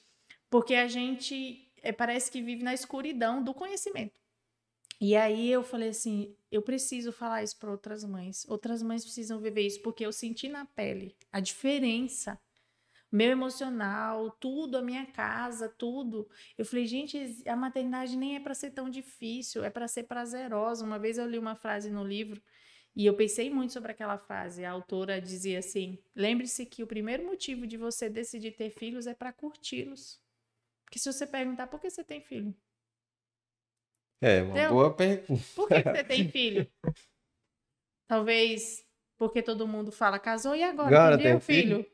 porque a gente é, parece que vive na escuridão do conhecimento. E aí eu falei assim, eu preciso falar isso para outras mães. Outras mães precisam viver isso porque eu senti na pele a diferença meu emocional, tudo, a minha casa, tudo. Eu falei, gente, a maternidade nem é para ser tão difícil, é para ser prazerosa. Uma vez eu li uma frase no livro e eu pensei muito sobre aquela frase. A autora dizia assim: lembre-se que o primeiro motivo de você decidir ter filhos é para curti-los. Porque se você perguntar por que você tem filho,
É, uma
Deu?
boa pergunta.
por que, que você tem filho? Talvez porque todo mundo fala, casou e agora?
Agora
tem
tem
o filho?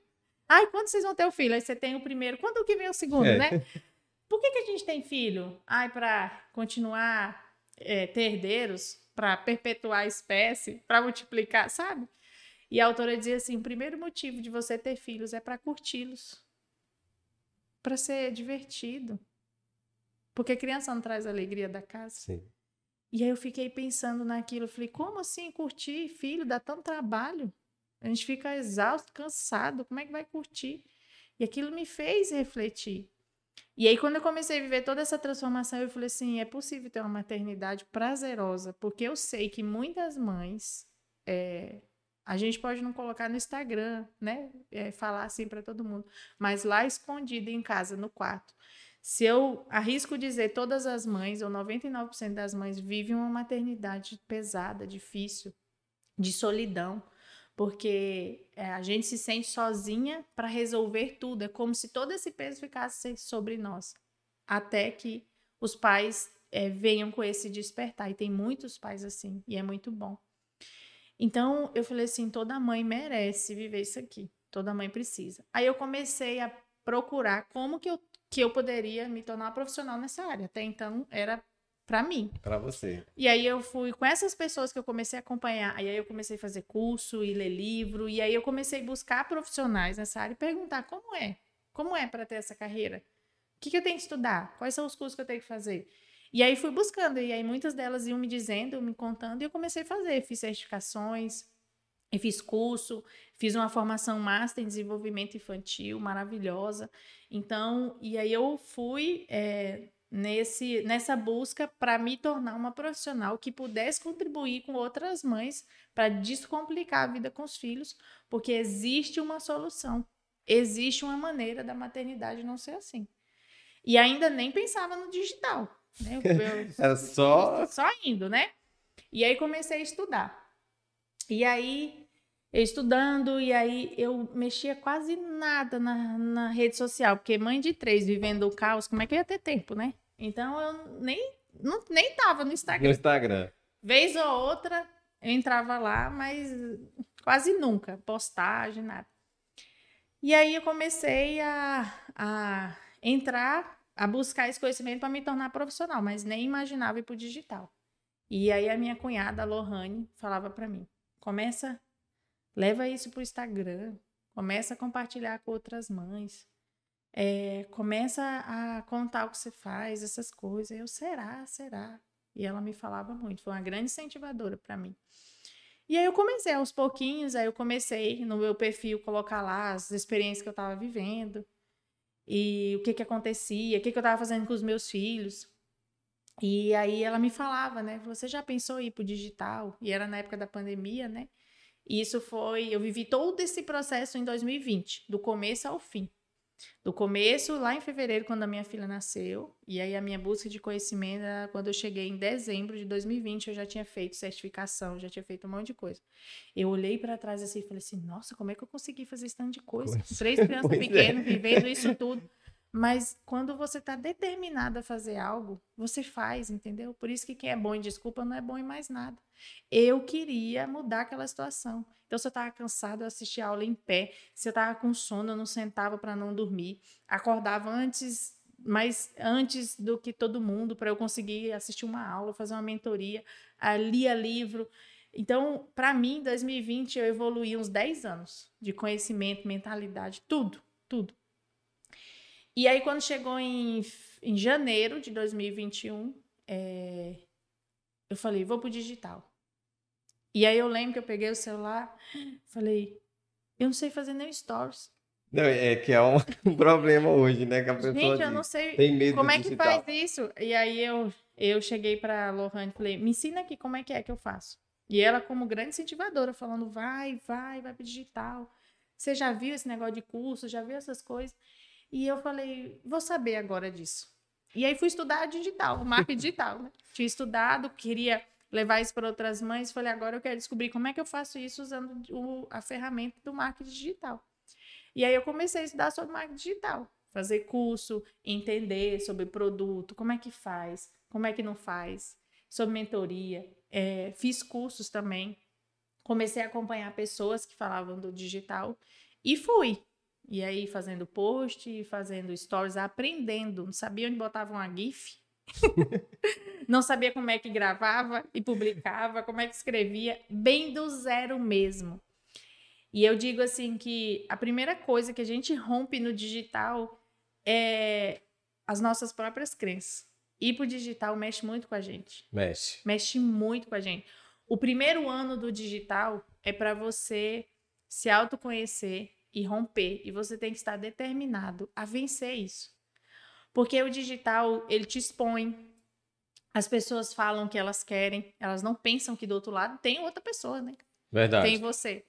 Ai, quando vocês vão ter o filho? Aí você tem o primeiro. Quando que vem o segundo,
É.
né? Por que, que a gente tem filho? Ai, para continuar é, ter herdeiros, para perpetuar a espécie, para multiplicar, sabe? E a autora dizia assim: o primeiro motivo de você ter filhos é para curti-los, para ser divertido. Porque criança não traz a alegria da casa.
Sim.
E aí eu fiquei pensando naquilo, eu falei, como assim curtir filho dá tanto trabalho? A gente fica exausto, cansado, como é que vai curtir? E aquilo me fez refletir. E aí quando eu comecei a viver toda essa transformação, eu falei assim, é possível ter uma maternidade prazerosa, porque eu sei que muitas mães, é, a gente pode não colocar no Instagram, né, é, falar assim para todo mundo, mas lá escondido em casa, no quarto, se eu arrisco dizer, todas as mães, ou 99% das mães, vivem uma maternidade pesada, difícil, de solidão, porque é, a gente se sente sozinha para resolver tudo. É como se todo esse peso ficasse sobre nós, até que os pais é, venham com esse despertar. E tem muitos pais assim, e é muito bom. Então eu falei assim: toda mãe merece viver isso aqui, toda mãe precisa. Aí eu comecei a procurar como que eu que eu poderia me tornar profissional nessa área. Até então era para mim.
Para você.
E aí eu fui com essas pessoas que eu comecei a acompanhar. E aí eu comecei a fazer curso e ler livro. E aí eu comecei a buscar profissionais nessa área e perguntar como é. Como é para ter essa carreira? O que, que eu tenho que estudar? Quais são os cursos que eu tenho que fazer? E aí fui buscando, e aí muitas delas iam me dizendo, me contando, e eu comecei a fazer. Fiz certificações, e fiz curso, fiz uma formação master em desenvolvimento infantil maravilhosa. Então, e aí eu fui é, nesse, nessa busca para me tornar uma profissional que pudesse contribuir com outras mães para descomplicar a vida com os filhos, porque existe uma solução, existe uma maneira da maternidade não ser assim. E ainda nem pensava no digital. Né? Eu,
eu, Era só.
Só indo, né? E aí comecei a estudar. E aí, eu estudando, e aí eu mexia quase nada na, na rede social, porque mãe de três vivendo o caos, como é que eu ia ter tempo, né? Então eu nem, não, nem tava no Instagram.
No Instagram.
Vez ou outra, eu entrava lá, mas quase nunca, postagem, nada. E aí eu comecei a, a entrar, a buscar esse conhecimento para me tornar profissional, mas nem imaginava ir para o digital. E aí a minha cunhada, a Lohane, falava para mim: começa, leva isso para o Instagram, começa a compartilhar com outras mães, é, começa a contar o que você faz, essas coisas. Eu, será, será? E ela me falava muito, foi uma grande incentivadora para mim. E aí eu comecei aos pouquinhos, aí eu comecei no meu perfil colocar lá as experiências que eu estava vivendo e o que que acontecia, o que que eu estava fazendo com os meus filhos. E aí ela me falava, né? Você já pensou em ir pro digital? E era na época da pandemia, né? E isso foi, eu vivi todo esse processo em 2020, do começo ao fim. Do começo, lá em fevereiro, quando a minha filha nasceu, e aí a minha busca de conhecimento, quando eu cheguei em dezembro de 2020, eu já tinha feito certificação, já tinha feito um monte de coisa. Eu olhei para trás assim e falei assim: nossa, como é que eu consegui fazer esse tanto de coisa? coisa. Três crianças é. pequenas, é. vivendo isso tudo. Mas quando você está determinado a fazer algo, você faz, entendeu? Por isso que quem é bom em desculpa não é bom em mais nada. Eu queria mudar aquela situação. Então, se eu estava cansado, eu assistia a aula em pé. Se eu estava com sono, eu não sentava para não dormir. Acordava antes, mas antes do que todo mundo, para eu conseguir assistir uma aula, fazer uma mentoria, lia livro. Então, para mim, 2020 eu evoluí uns 10 anos de conhecimento, mentalidade, tudo, tudo. E aí, quando chegou em, em janeiro de 2021, é, eu falei, vou pro digital. E aí eu lembro que eu peguei o celular, falei, eu não sei fazer nem stories.
Não, é que é um problema hoje, né? Que a pessoa
Gente, eu não sei
tem medo
como é que faz isso. E aí eu, eu cheguei para Lohane e falei, me ensina aqui como é que é que eu faço. E ela, como grande incentivadora, falando, vai, vai, vai pro digital. Você já viu esse negócio de curso, já viu essas coisas? E eu falei, vou saber agora disso. E aí fui estudar digital, marketing digital, né? Tinha estudado, queria levar isso para outras mães, falei, agora eu quero descobrir como é que eu faço isso usando o, a ferramenta do marketing digital. E aí eu comecei a estudar sobre marketing digital, fazer curso, entender sobre produto, como é que faz, como é que não faz, sobre mentoria. É, fiz cursos também, comecei a acompanhar pessoas que falavam do digital e fui. E aí, fazendo post, fazendo stories, aprendendo. Não sabia onde botava uma GIF. não sabia como é que gravava e publicava, como é que escrevia, bem do zero mesmo. E eu digo assim que a primeira coisa que a gente rompe no digital é as nossas próprias crenças. Ir pro digital mexe muito com a gente.
Mexe.
Mexe muito com a gente. O primeiro ano do digital é para você se autoconhecer, e romper. E você tem que estar determinado a vencer isso. Porque o digital, ele te expõe. As pessoas falam que elas querem, elas não pensam que do outro lado tem outra pessoa, né?
Verdade.
Tem você.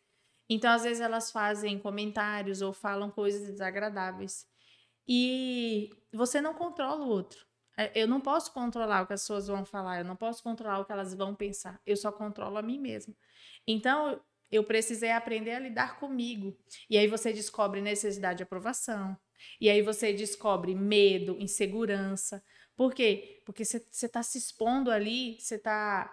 Então, às vezes, elas fazem comentários ou falam coisas desagradáveis. E você não controla o outro. É, eu não posso controlar o que as pessoas vão falar, eu não posso controlar o que elas vão pensar. Eu só controlo a mim mesma. Então, eu precisei aprender a lidar comigo. E aí você descobre necessidade de aprovação. E aí você descobre medo, insegurança. Por quê? Porque você está se expondo ali, você está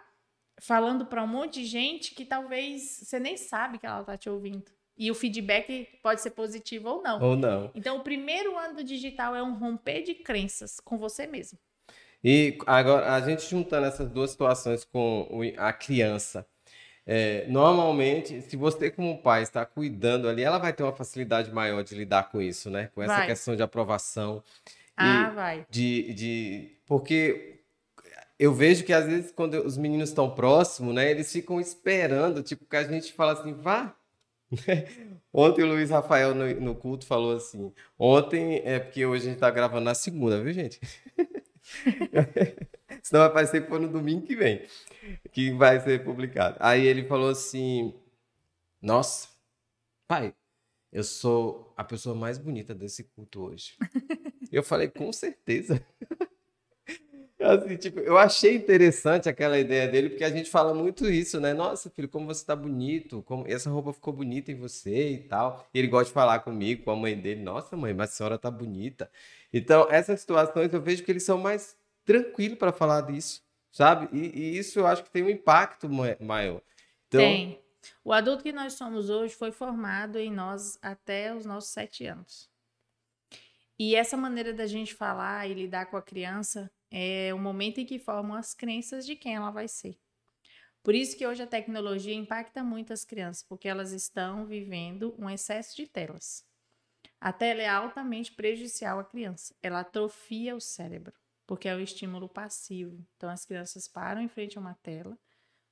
falando para um monte de gente que talvez você nem sabe que ela está te ouvindo. E o feedback pode ser positivo ou não.
Ou não.
Então, o primeiro ano do digital é um romper de crenças com você mesmo.
E agora, a gente juntando essas duas situações com a criança, é, normalmente, se você como pai está cuidando ali, ela vai ter uma facilidade maior de lidar com isso, né? Com essa
vai.
questão de aprovação.
Ah, vai.
De, de, porque eu vejo que às vezes quando os meninos estão próximos, né, eles ficam esperando, tipo, que a gente fala assim, vá. Ontem o Luiz Rafael no, no, culto falou assim. Ontem é porque hoje a gente tá gravando na segunda, viu, gente? Senão vai parecer que foi no domingo que vem que vai ser publicado. Aí ele falou assim: Nossa, pai, eu sou a pessoa mais bonita desse culto hoje. eu falei, com certeza. Assim, tipo, eu achei interessante aquela ideia dele, porque a gente fala muito isso, né? Nossa, filho, como você tá bonito, como essa roupa ficou bonita em você e tal. E ele gosta de falar comigo, com a mãe dele. Nossa, mãe, mas a senhora tá bonita. Então, essas situações eu vejo que eles são mais tranquilos para falar disso, sabe? E, e, isso eu acho que tem um impacto maior.
Então, tem. O adulto que nós somos hoje foi formado em nós até os nossos sete anos. E essa maneira da gente falar e lidar com a criança é o momento em que formam as crenças de quem ela vai ser. Por isso que hoje a tecnologia impacta muito as crianças, porque elas estão vivendo um excesso de telas. A tela é altamente prejudicial à criança. Ela atrofia o cérebro, porque é o estímulo passivo. Então as crianças param em frente a uma tela,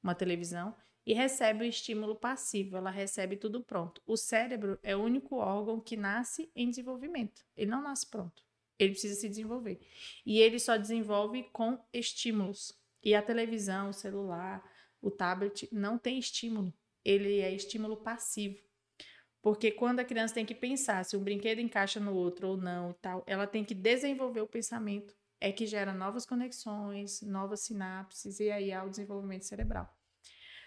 uma televisão, e recebe o estímulo passivo, ela recebe tudo pronto. O cérebro é o único órgão que nasce em desenvolvimento. Ele não nasce pronto. Ele precisa se desenvolver. E ele só desenvolve com estímulos. E a televisão, o celular, o tablet não tem estímulo. Ele é estímulo passivo. Porque quando a criança tem que pensar se um brinquedo encaixa no outro ou não e tal, ela tem que desenvolver o pensamento. É que gera novas conexões, novas sinapses e aí há o desenvolvimento cerebral.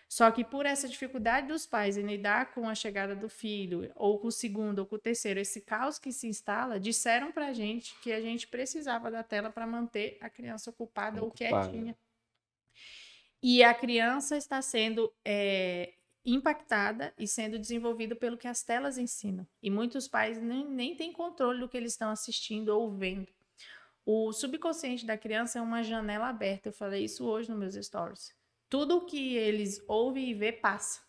Só que por essa dificuldade dos pais em lidar com a chegada do filho, ou com o segundo, ou com o terceiro, esse caos que se instala, disseram pra gente que a gente precisava da tela para manter a criança ocupada, ocupada, ou quietinha. E a criança está sendo é, impactada e sendo desenvolvida pelo que as telas ensinam. E muitos pais nem, nem têm controle do que eles estão assistindo ou vendo. O subconsciente da criança é uma janela aberta. Eu falei isso hoje nos meus stories. Tudo que eles ouvem e vê passa.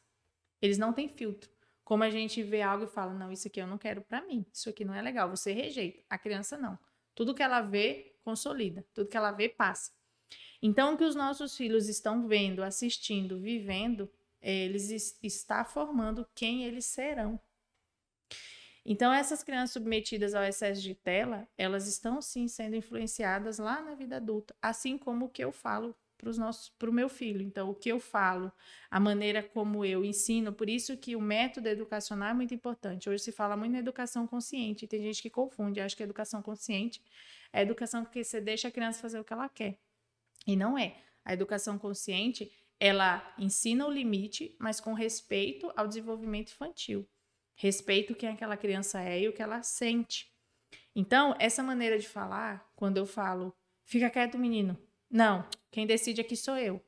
Eles não têm filtro. Como a gente vê algo e fala, não, isso aqui eu não quero para mim, isso aqui não é legal, você rejeita. A criança não. Tudo que ela vê, consolida. Tudo que ela vê, passa. Então, o que os nossos filhos estão vendo, assistindo, vivendo, eles está formando quem eles serão. Então, essas crianças submetidas ao excesso de tela, elas estão sim sendo influenciadas lá na vida adulta, assim como o que eu falo para o meu filho. Então, o que eu falo, a maneira como eu ensino, por isso que o método educacional é muito importante. Hoje se fala muito na educação consciente, tem gente que confunde, acha que educação consciente é educação que você deixa a criança fazer o que ela quer. E não é. A educação consciente, ela ensina o limite, mas com respeito ao desenvolvimento infantil. Respeito quem aquela criança é e o que ela sente. Então, essa maneira de falar, quando eu falo, fica quieto, menino, não, quem decide aqui sou eu.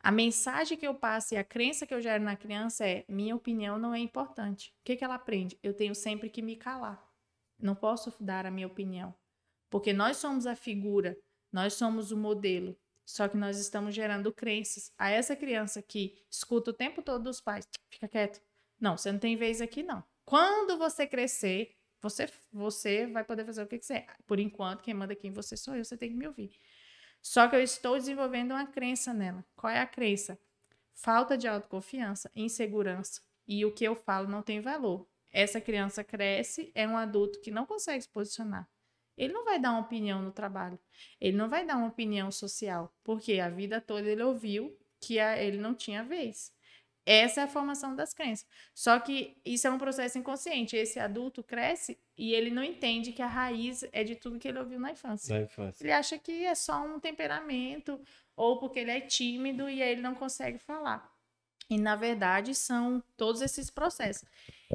A mensagem que eu passo e a crença que eu gero na criança é: minha opinião não é importante. O que, que ela aprende? Eu tenho sempre que me calar. Não posso dar a minha opinião. Porque nós somos a figura, nós somos o modelo. Só que nós estamos gerando crenças. A essa criança que escuta o tempo todo dos pais: fica quieto. Não, você não tem vez aqui, não. Quando você crescer, você, você vai poder fazer o que quiser. Por enquanto, quem manda aqui em você sou eu, você tem que me ouvir. Só que eu estou desenvolvendo uma crença nela. Qual é a crença? Falta de autoconfiança, insegurança. E o que eu falo não tem valor. Essa criança cresce, é um adulto que não consegue se posicionar. Ele não vai dar uma opinião no trabalho. Ele não vai dar uma opinião social. Porque a vida toda ele ouviu que ele não tinha vez. Essa é a formação das crenças. Só que isso é um processo inconsciente. Esse adulto cresce e ele não entende que a raiz é de tudo que ele ouviu na infância.
Na infância.
Ele acha que é só um temperamento ou porque ele é tímido e aí ele não consegue falar. E na verdade são todos esses processos.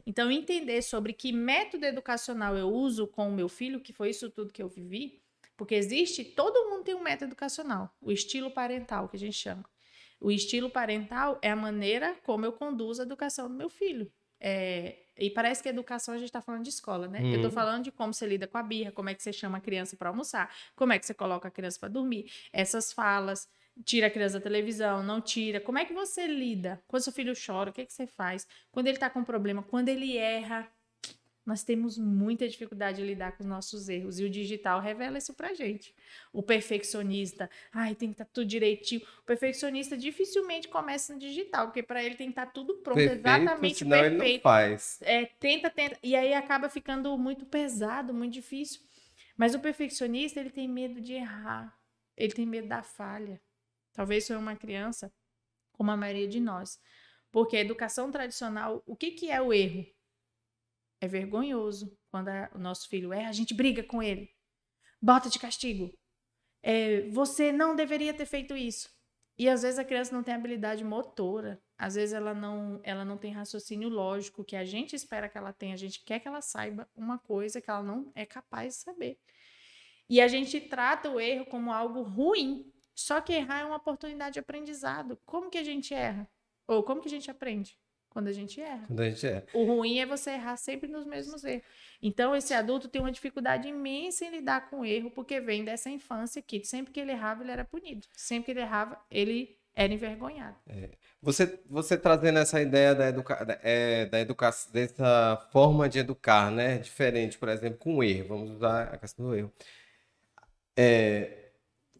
Então entender sobre que método educacional eu uso com o meu filho, que foi isso tudo que eu vivi, porque existe, todo mundo tem um método educacional, o estilo parental que a gente chama. O estilo parental é a maneira como eu conduzo a educação do meu filho. É, e parece que educação a gente está falando de escola, né? Hum. Eu estou uhum. falando de como você lida com a birra, como é que você chama a criança para almoçar, como é que você coloca a criança para dormir, essas falas, tira a criança da televisão, não tira. Como é que você lida? Quando seu filho chora, o que, é que você faz? Quando ele está com problema, quando ele erra, Nós temos muita dificuldade de lidar com os nossos erros e o digital revela isso pra gente. O perfeccionista, ai, tem que estar tá tudo direitinho. O perfeccionista dificilmente começa no digital, porque para ele tem que estar tá tudo pronto,
perfeito,
exatamente
senão
perfeito.
Ele não faz.
É, tenta, tenta, e aí acaba ficando muito pesado, muito difícil. Mas o perfeccionista, ele tem medo de errar. Ele tem medo da falha. Talvez seja uma criança como a maioria de nós. Porque a educação tradicional, o que, que é o erro? É vergonhoso. Quando a, o nosso filho erra, a gente briga com ele. Bota de castigo. É, você não deveria ter feito isso. E às vezes a criança não tem habilidade motora, às vezes ela não, ela não tem raciocínio lógico que a gente espera que ela tenha, a gente quer que ela saiba uma coisa que ela não é capaz de saber. E a gente trata o erro como algo ruim. Só que errar é uma oportunidade de aprendizado. Como que a gente erra? Ou como que a gente aprende? Quando a gente erra.
Quando a gente erra.
O ruim é você errar sempre nos mesmos erros. Então, esse adulto tem uma dificuldade imensa em lidar com o erro, porque vem dessa infância que sempre que ele errava, ele era punido. Sempre que ele errava, ele era envergonhado.
É. Você, você trazendo essa ideia da, educa é, da educação, dessa forma de educar, né? Diferente, por exemplo, com o erro. Vamos usar a questão do erro. É,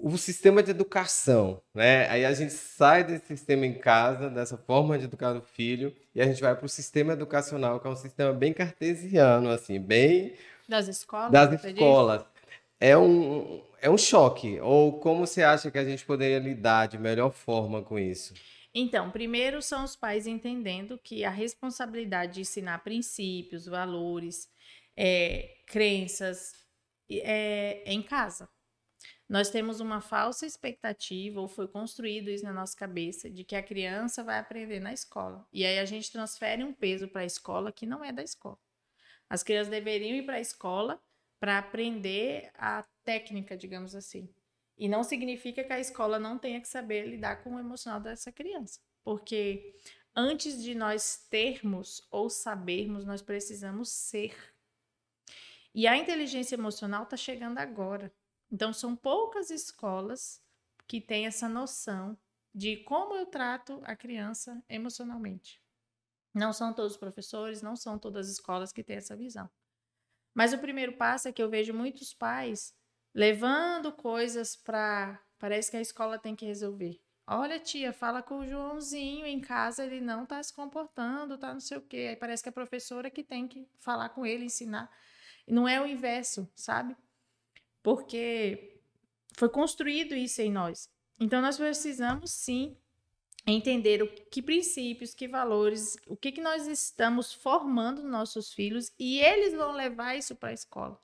o sistema de educação, né? Aí a gente sai desse sistema em casa, dessa forma de educar o filho, e a gente vai para o sistema educacional, que é um sistema bem cartesiano, assim, bem
das escolas.
Das escolas. É um, é um choque. Ou como você acha que a gente poderia lidar de melhor forma com isso?
Então, primeiro são os pais entendendo que a responsabilidade de ensinar princípios, valores, é, crenças é, é em casa. Nós temos uma falsa expectativa, ou foi construído isso na nossa cabeça, de que a criança vai aprender na escola. E aí a gente transfere um peso para a escola que não é da escola. As crianças deveriam ir para a escola para aprender a técnica, digamos assim. E não significa que a escola não tenha que saber lidar com o emocional dessa criança. Porque antes de nós termos ou sabermos, nós precisamos ser. E a inteligência emocional está chegando agora. Então, são poucas escolas que têm essa noção de como eu trato a criança emocionalmente. Não são todos os professores, não são todas as escolas que têm essa visão. Mas o primeiro passo é que eu vejo muitos pais levando coisas para. Parece que a escola tem que resolver. Olha, tia, fala com o Joãozinho em casa, ele não está se comportando, tá não sei o quê. Aí parece que a professora que tem que falar com ele, ensinar. Não é o inverso, sabe? Porque foi construído isso em nós. Então, nós precisamos sim entender o que princípios, que valores, o que, que nós estamos formando nos nossos filhos e eles vão levar isso para a escola.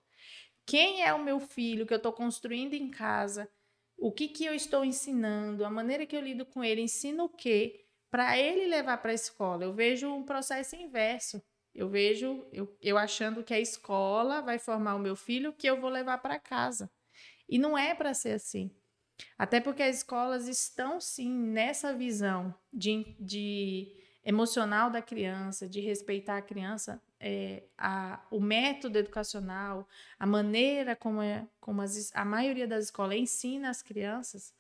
Quem é o meu filho que eu estou construindo em casa? O que, que eu estou ensinando? A maneira que eu lido com ele? Ensino o quê? Para ele levar para a escola. Eu vejo um processo inverso. Eu vejo eu, eu achando que a escola vai formar o meu filho que eu vou levar para casa. E não é para ser assim. Até porque as escolas estão sim nessa visão de, de emocional da criança, de respeitar a criança, é, a, o método educacional, a maneira como, é, como as, a maioria das escolas ensina as crianças,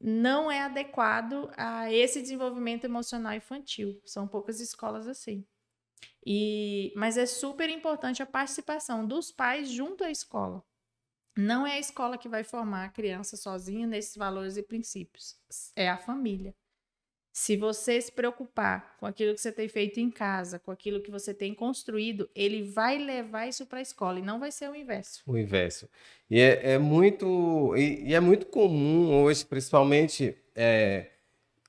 não é adequado a esse desenvolvimento emocional infantil. São poucas escolas assim. E, mas é super importante a participação dos pais junto à escola. Não é a escola que vai formar a criança sozinha nesses valores e princípios, é a família. Se você se preocupar com aquilo que você tem feito em casa, com aquilo que você tem construído, ele vai levar isso para a escola e não vai ser o inverso.
O inverso. E é, é muito e, e, é muito comum hoje, principalmente é,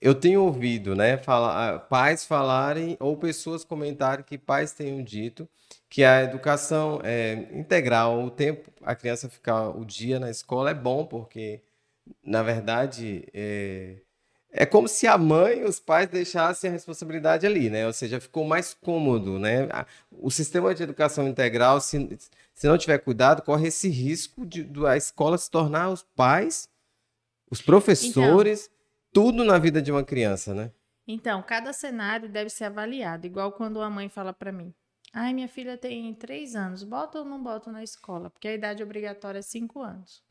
eu tenho ouvido, né, fala, pais falarem ou pessoas comentarem que pais tenham dito que a educação é, integral, o tempo a criança ficar o dia na escola é bom porque, na verdade, é, é como se a mãe e os pais deixassem a responsabilidade ali, né? Ou seja, ficou mais cômodo, né? O sistema de educação integral, se, se não tiver cuidado, corre esse risco de, de a escola se tornar os pais, os professores. Então tudo na vida de uma criança, né?
Então, cada cenário deve ser avaliado, igual quando a mãe fala para mim: ai, minha filha tem três anos, bota ou não bota na escola? Porque a idade obrigatória é cinco anos.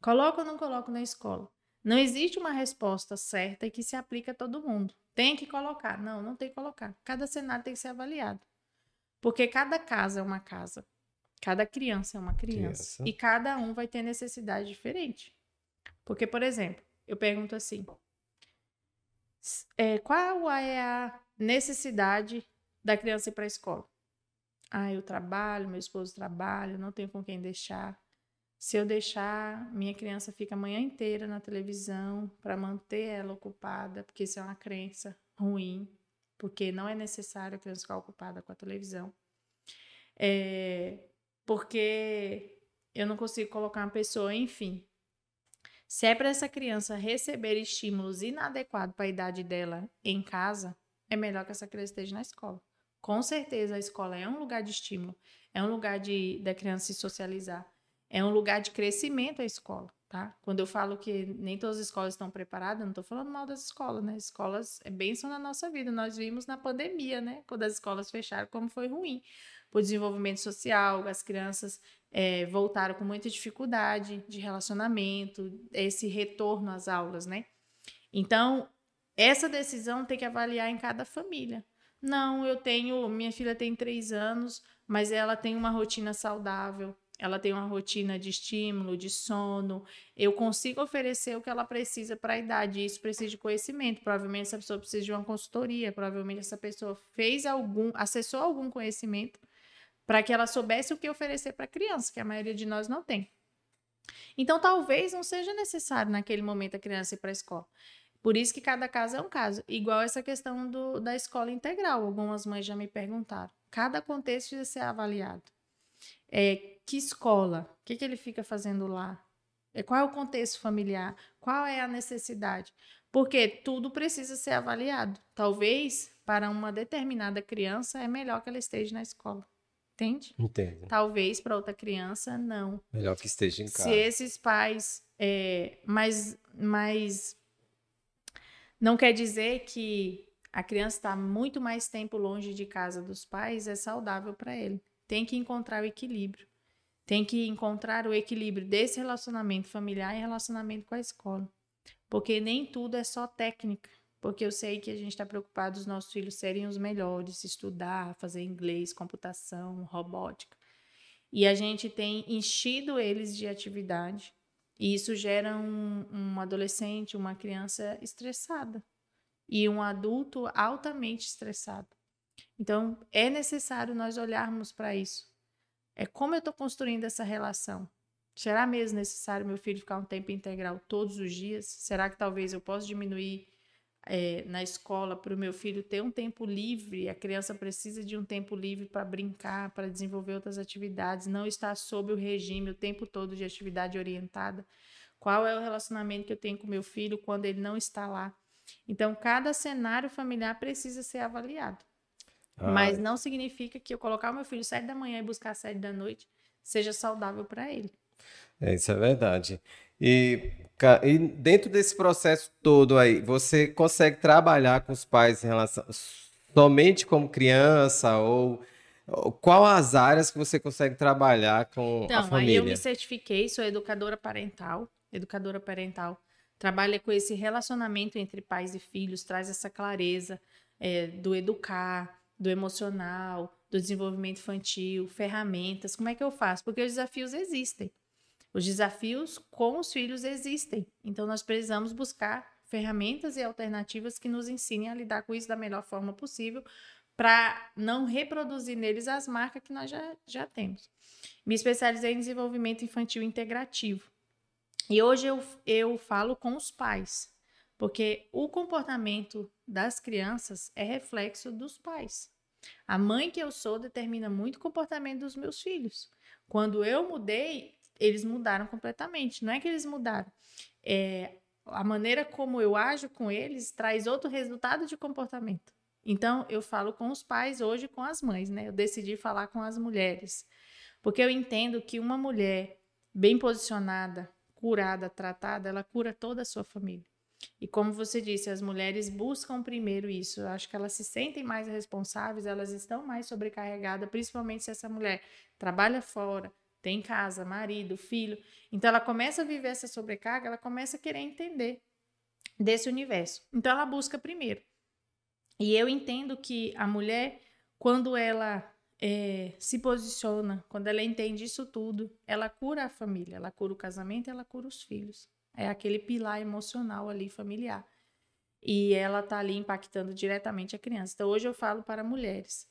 Coloco ou não coloco na escola? Não existe uma resposta certa e que se aplica a todo mundo. Tem que colocar. Não, não tem que colocar. Cada cenário tem que ser avaliado. Porque cada casa é uma casa. Cada criança é uma criança.
Criança.
E cada um vai ter necessidade diferente. Porque, por exemplo, eu pergunto assim: é, qual é a necessidade da criança ir para a escola? Ah, eu trabalho, meu esposo trabalha, não tenho com quem deixar. Se eu deixar, minha criança fica a manhã inteira na televisão para manter ela ocupada, porque isso é uma crença ruim, porque não é necessário a criança ficar ocupada com a televisão. É, porque eu não consigo colocar uma pessoa, enfim. Se é para essa criança receber estímulos inadequados para a idade dela em casa, é melhor que essa criança esteja na escola. Com certeza a escola é um lugar de estímulo, é um lugar de da criança se socializar, é um lugar de crescimento a escola, tá? Quando eu falo que nem todas as escolas estão preparadas, não estou falando mal das escolas, né? As escolas é bênção na nossa vida. Nós vimos na pandemia, né? Quando as escolas fecharam, como foi ruim o desenvolvimento social, as crianças é, voltaram com muita dificuldade de relacionamento, esse retorno às aulas, né? Então, essa decisão tem que avaliar em cada família. Não, eu tenho, minha filha tem três anos, mas ela tem uma rotina saudável, ela tem uma rotina de estímulo, de sono. Eu consigo oferecer o que ela precisa para a idade. Isso precisa de conhecimento. Provavelmente essa pessoa precisa de uma consultoria. Provavelmente essa pessoa fez algum, acessou algum conhecimento para que ela soubesse o que oferecer para a criança, que a maioria de nós não tem. Então, talvez não seja necessário naquele momento a criança ir para a escola. Por isso que cada caso é um caso. Igual essa questão do, da escola integral. Algumas mães já me perguntaram. Cada contexto precisa ser avaliado. É, que escola? O que, que ele fica fazendo lá? É, qual é o contexto familiar? Qual é a necessidade? Porque tudo precisa ser avaliado. Talvez para uma determinada criança é melhor que ela esteja na escola. Entende?
Entendo.
Talvez para outra criança não.
Melhor que esteja em
Se
casa.
esses pais, é, mas, mas não quer dizer que a criança está muito mais tempo longe de casa dos pais é saudável para ele. Tem que encontrar o equilíbrio. Tem que encontrar o equilíbrio desse relacionamento familiar e relacionamento com a escola. Porque nem tudo é só técnica. Porque eu sei que a gente está preocupado os nossos filhos serem os melhores, estudar, fazer inglês, computação, robótica. E a gente tem enchido eles de atividade. E isso gera um, um adolescente, uma criança estressada. E um adulto altamente estressado. Então, é necessário nós olharmos para isso. É como eu estou construindo essa relação. Será mesmo necessário meu filho ficar um tempo integral todos os dias? Será que talvez eu possa diminuir é, na escola para o meu filho ter um tempo livre? A criança precisa de um tempo livre para brincar, para desenvolver outras atividades, não estar sob o regime o tempo todo de atividade orientada. Qual é o relacionamento que eu tenho com meu filho quando ele não está lá? Então, cada cenário familiar precisa ser avaliado.
Ah,
Mas não significa que eu colocar o meu filho sete da manhã e buscar sete da noite seja saudável para ele.
É, isso é verdade. E, e dentro desse processo todo aí, você consegue trabalhar com os pais em relação somente como criança ou, ou qual as áreas que você consegue trabalhar com a
Então, aí eu
família?
me certifiquei, sou educadora parental. Educadora parental trabalha com esse relacionamento entre pais e filhos, traz essa clareza é, do educar, do emocional, do desenvolvimento infantil, ferramentas. Como é que eu faço? Porque os desafios existem. Os desafios com os filhos existem. Então, nós precisamos buscar ferramentas e alternativas que nos ensinem a lidar com isso da melhor forma possível para não reproduzir neles as marcas que nós já, já temos. Me especializei em desenvolvimento infantil integrativo. E hoje eu, eu falo com os pais, porque o comportamento das crianças é reflexo dos pais. A mãe que eu sou determina muito o comportamento dos meus filhos. Quando eu mudei, eles mudaram completamente. Não é que eles mudaram. É, a maneira como eu ajo com eles traz outro resultado de comportamento. Então, eu falo com os pais hoje com as mães, né? Eu decidi falar com as mulheres. Porque eu entendo que uma mulher bem posicionada, curada, tratada, ela cura toda a sua família. E como você disse, as mulheres buscam primeiro isso. Eu acho que elas se sentem mais responsáveis, elas estão mais sobrecarregadas, principalmente se essa mulher trabalha fora, tem casa, marido, filho. Então ela começa a viver essa sobrecarga, ela começa a querer entender desse universo. Então ela busca primeiro. E eu entendo que a mulher, quando ela é, se posiciona, quando ela entende isso tudo, ela cura a família, ela cura o casamento, ela cura os filhos. É aquele pilar emocional ali familiar. E ela tá ali impactando diretamente a criança. Então hoje eu falo para mulheres.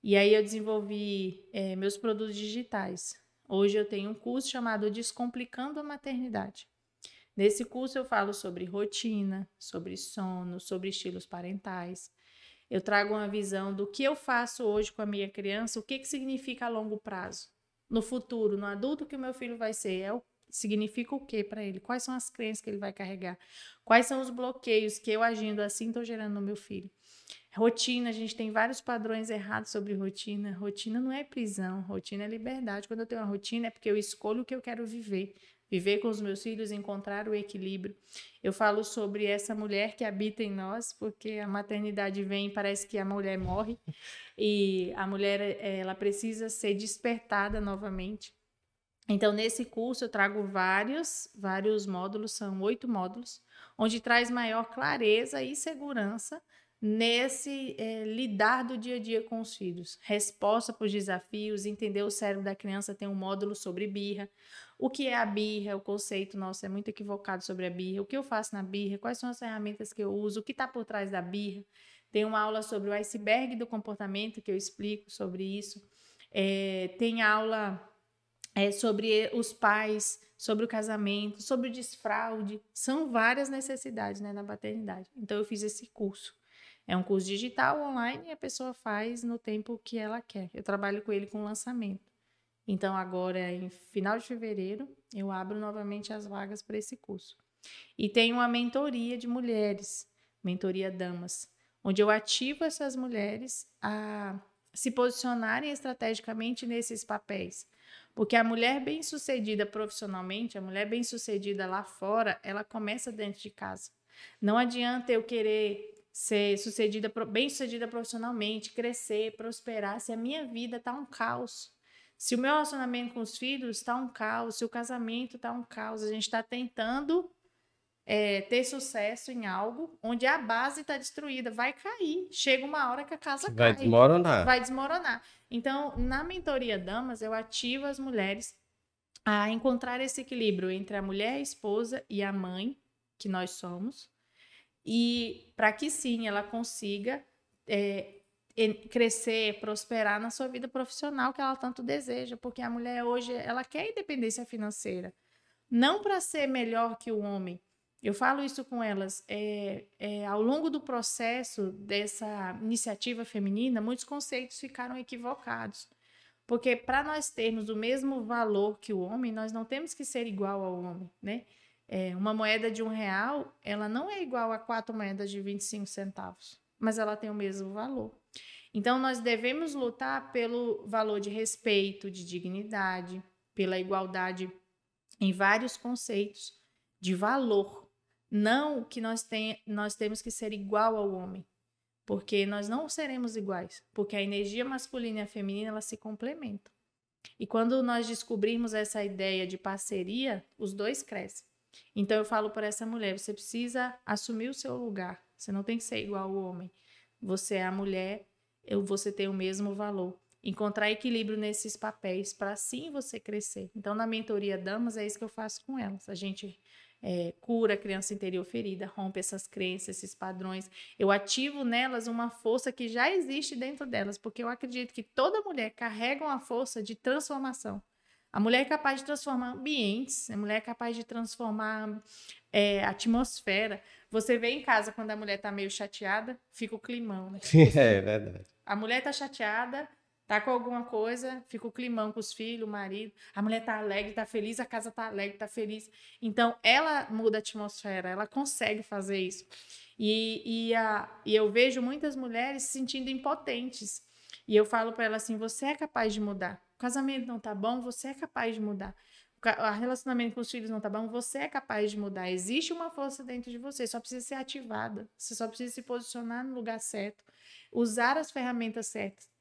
E aí eu desenvolvi é, meus produtos digitais. Hoje eu tenho um curso chamado Descomplicando a Maternidade. Nesse curso eu falo sobre rotina, sobre sono, sobre estilos parentais. Eu trago uma visão do que eu faço hoje com a minha criança, o que, que significa a longo prazo. No futuro, no adulto que o meu filho vai ser, é o, significa o que para ele? Quais são as crenças que ele vai carregar? Quais são os bloqueios que eu agindo assim estou gerando no meu filho? Rotina, a gente tem vários padrões errados sobre rotina. Rotina não é prisão, rotina é liberdade. Quando eu tenho uma rotina é porque eu escolho o que eu quero viver viver com os meus filhos, encontrar o equilíbrio. Eu falo sobre essa mulher que habita em nós, porque a maternidade vem e parece que a mulher morre e a mulher ela precisa ser despertada novamente. Então nesse curso eu trago vários vários módulos, são oito módulos, onde traz maior clareza e segurança nesse é, lidar do dia a dia com os filhos. Resposta para os desafios, entender o cérebro da criança tem um módulo sobre birra. O que é a birra? O conceito nosso é muito equivocado sobre a birra. O que eu faço na birra? Quais são as ferramentas que eu uso? O que está por trás da birra? Tem uma aula sobre o iceberg do comportamento que eu explico sobre isso. É, tem aula é, sobre os pais, sobre o casamento, sobre o desfraude. São várias necessidades né, na maternidade. Então eu fiz esse curso. É um curso digital online e a pessoa faz no tempo que ela quer. Eu trabalho com ele com lançamento. Então, agora, em final de fevereiro, eu abro novamente as vagas para esse curso. E tem uma mentoria de mulheres, mentoria damas, onde eu ativo essas mulheres a se posicionarem estrategicamente nesses papéis. Porque a mulher bem-sucedida profissionalmente, a mulher bem-sucedida lá fora, ela começa dentro de casa. Não adianta eu querer ser sucedida, bem sucedida profissionalmente, crescer, prosperar, se a minha vida tá um caos. Se o meu relacionamento com os filhos está um caos, se o casamento está um caos, a gente está tentando é, ter sucesso em algo onde a base está destruída, vai cair. Chega uma hora que a casa
vai cai. desmoronar.
Vai desmoronar. Então, na mentoria Damas, eu ativo as mulheres a encontrar esse equilíbrio entre a mulher, a esposa e a mãe, que nós somos, e para que sim ela consiga é, crescer, prosperar na sua vida profissional que ela tanto deseja, porque a mulher hoje ela quer independência financeira, não para ser melhor que o homem. Eu falo isso com elas. É, é, ao longo do processo dessa iniciativa feminina, muitos conceitos ficaram equivocados. Porque para nós termos o mesmo valor que o homem, nós não temos que ser igual ao homem, né? É, uma moeda de um real, ela não é igual a quatro moedas de 25 centavos, mas ela tem o mesmo valor. Então, nós devemos lutar pelo valor de respeito, de dignidade, pela igualdade em vários conceitos de valor. Não que nós, tem, nós temos que ser igual ao homem, porque nós não seremos iguais, porque a energia masculina e a feminina elas se complementam. E quando nós descobrirmos essa ideia de parceria, os dois crescem. Então eu falo para essa mulher: você precisa assumir o seu lugar. Você não tem que ser igual ao homem. Você é a mulher, você tem o mesmo valor. Encontrar equilíbrio nesses papéis para assim você crescer. Então, na mentoria Damas, é isso que eu faço com elas. A gente é, cura a criança interior ferida, rompe essas crenças, esses padrões. Eu ativo nelas uma força que já existe dentro delas, porque eu acredito que toda mulher carrega uma força de transformação. A mulher é capaz de transformar ambientes, a mulher é capaz de transformar é, atmosfera. Você vê em casa quando a mulher está meio chateada, fica o climão, né?
é verdade.
A mulher está chateada, tá com alguma coisa, fica o climão com os filhos, o marido. A mulher tá alegre, tá feliz, a casa tá alegre, tá feliz. Então, ela muda a atmosfera, ela consegue fazer isso. E, e, a, e eu vejo muitas mulheres se sentindo impotentes. E eu falo para ela assim: você é capaz de mudar. O casamento não tá bom, você é capaz de mudar. O relacionamento com os filhos não tá bom, você é capaz de mudar. Existe uma força dentro de você, só precisa ser ativada. Você só precisa se posicionar no lugar certo, usar as ferramentas certas.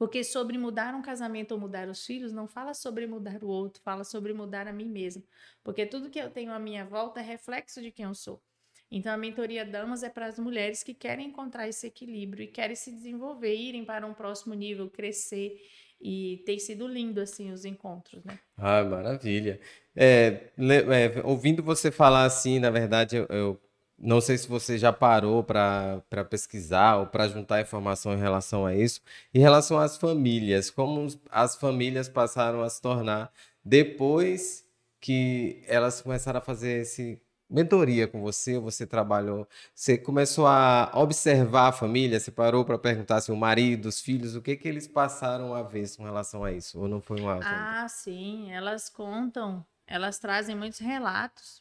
Porque sobre mudar um casamento ou mudar os filhos, não fala sobre mudar o outro, fala sobre mudar a mim mesmo. Porque tudo que eu tenho à minha volta é reflexo de quem eu sou. Então, a mentoria Damas é para as mulheres que querem encontrar esse equilíbrio e querem se desenvolver, irem para um próximo nível, crescer. E tem sido lindo, assim, os encontros, né?
Ah, maravilha. É, é, ouvindo você falar assim, na verdade, eu, eu não sei se você já parou para pesquisar ou para juntar informação em relação a isso. Em relação às famílias, como as famílias passaram a se tornar depois que elas começaram a fazer esse mentoria com você, você trabalhou, você começou a observar a família, você parou para perguntar se o marido, os filhos, o que que eles passaram a ver com relação a isso, ou não foi um alto?
Ah, sim, elas contam, elas trazem muitos relatos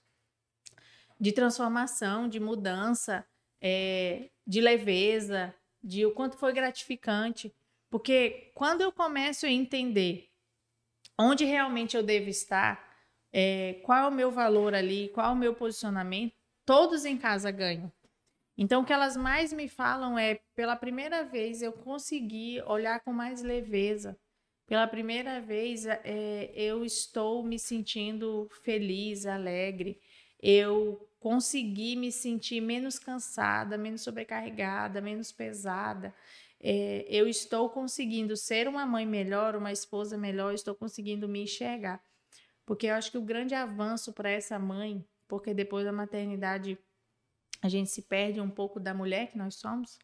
de transformação, de mudança, é, de leveza, de o quanto foi gratificante, porque quando eu começo a entender onde realmente eu devo estar, é, qual é o meu valor ali, qual é o meu posicionamento, todos em casa ganham. Então, o que elas mais me falam é: pela primeira vez eu consegui olhar com mais leveza. Pela primeira vez é, eu estou me sentindo feliz, alegre. Eu consegui me sentir menos cansada, menos sobrecarregada, menos pesada. É, eu estou conseguindo ser uma mãe melhor, uma esposa melhor, estou conseguindo me enxergar. Porque eu acho que o grande avanço para essa mãe, porque depois da maternidade a gente se perde um pouco da mulher que nós somos,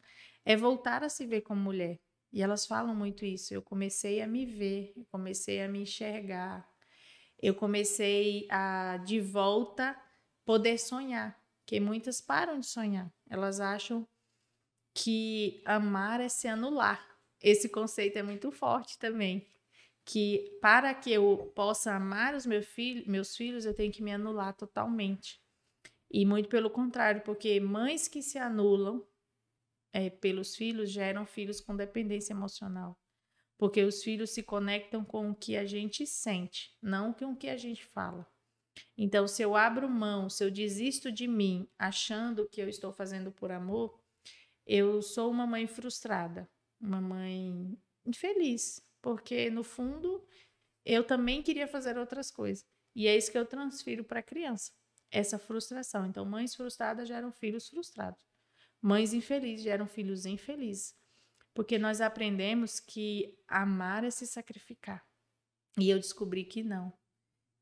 é voltar a se ver como mulher. E elas falam muito isso. Eu comecei a me ver, comecei a me enxergar, eu comecei a, de volta, poder sonhar. Que muitas param de sonhar. Elas acham que amar é se anular. Esse conceito é muito forte também que para que eu possa amar os meus, filhos, meus filhos, eu tenho que me anular totalmente. E muito pelo contrário, porque mães que se anulam é, pelos filhos geram filhos com dependência emocional. Porque os filhos se conectam com o que a gente sente, não com o que a gente fala. Então, se eu abro mão, se eu desisto de mim, achando que eu estou fazendo por amor, eu sou uma mãe frustrada, uma mãe infeliz, porque no fundo eu também queria fazer outras coisas. E é isso que eu transfiro para a criança, essa frustração. Então, mães frustradas geram filhos frustrados. Mães infelizes geram filhos infelizes. Porque nós aprendemos que amar é se sacrificar. E eu descobri que não.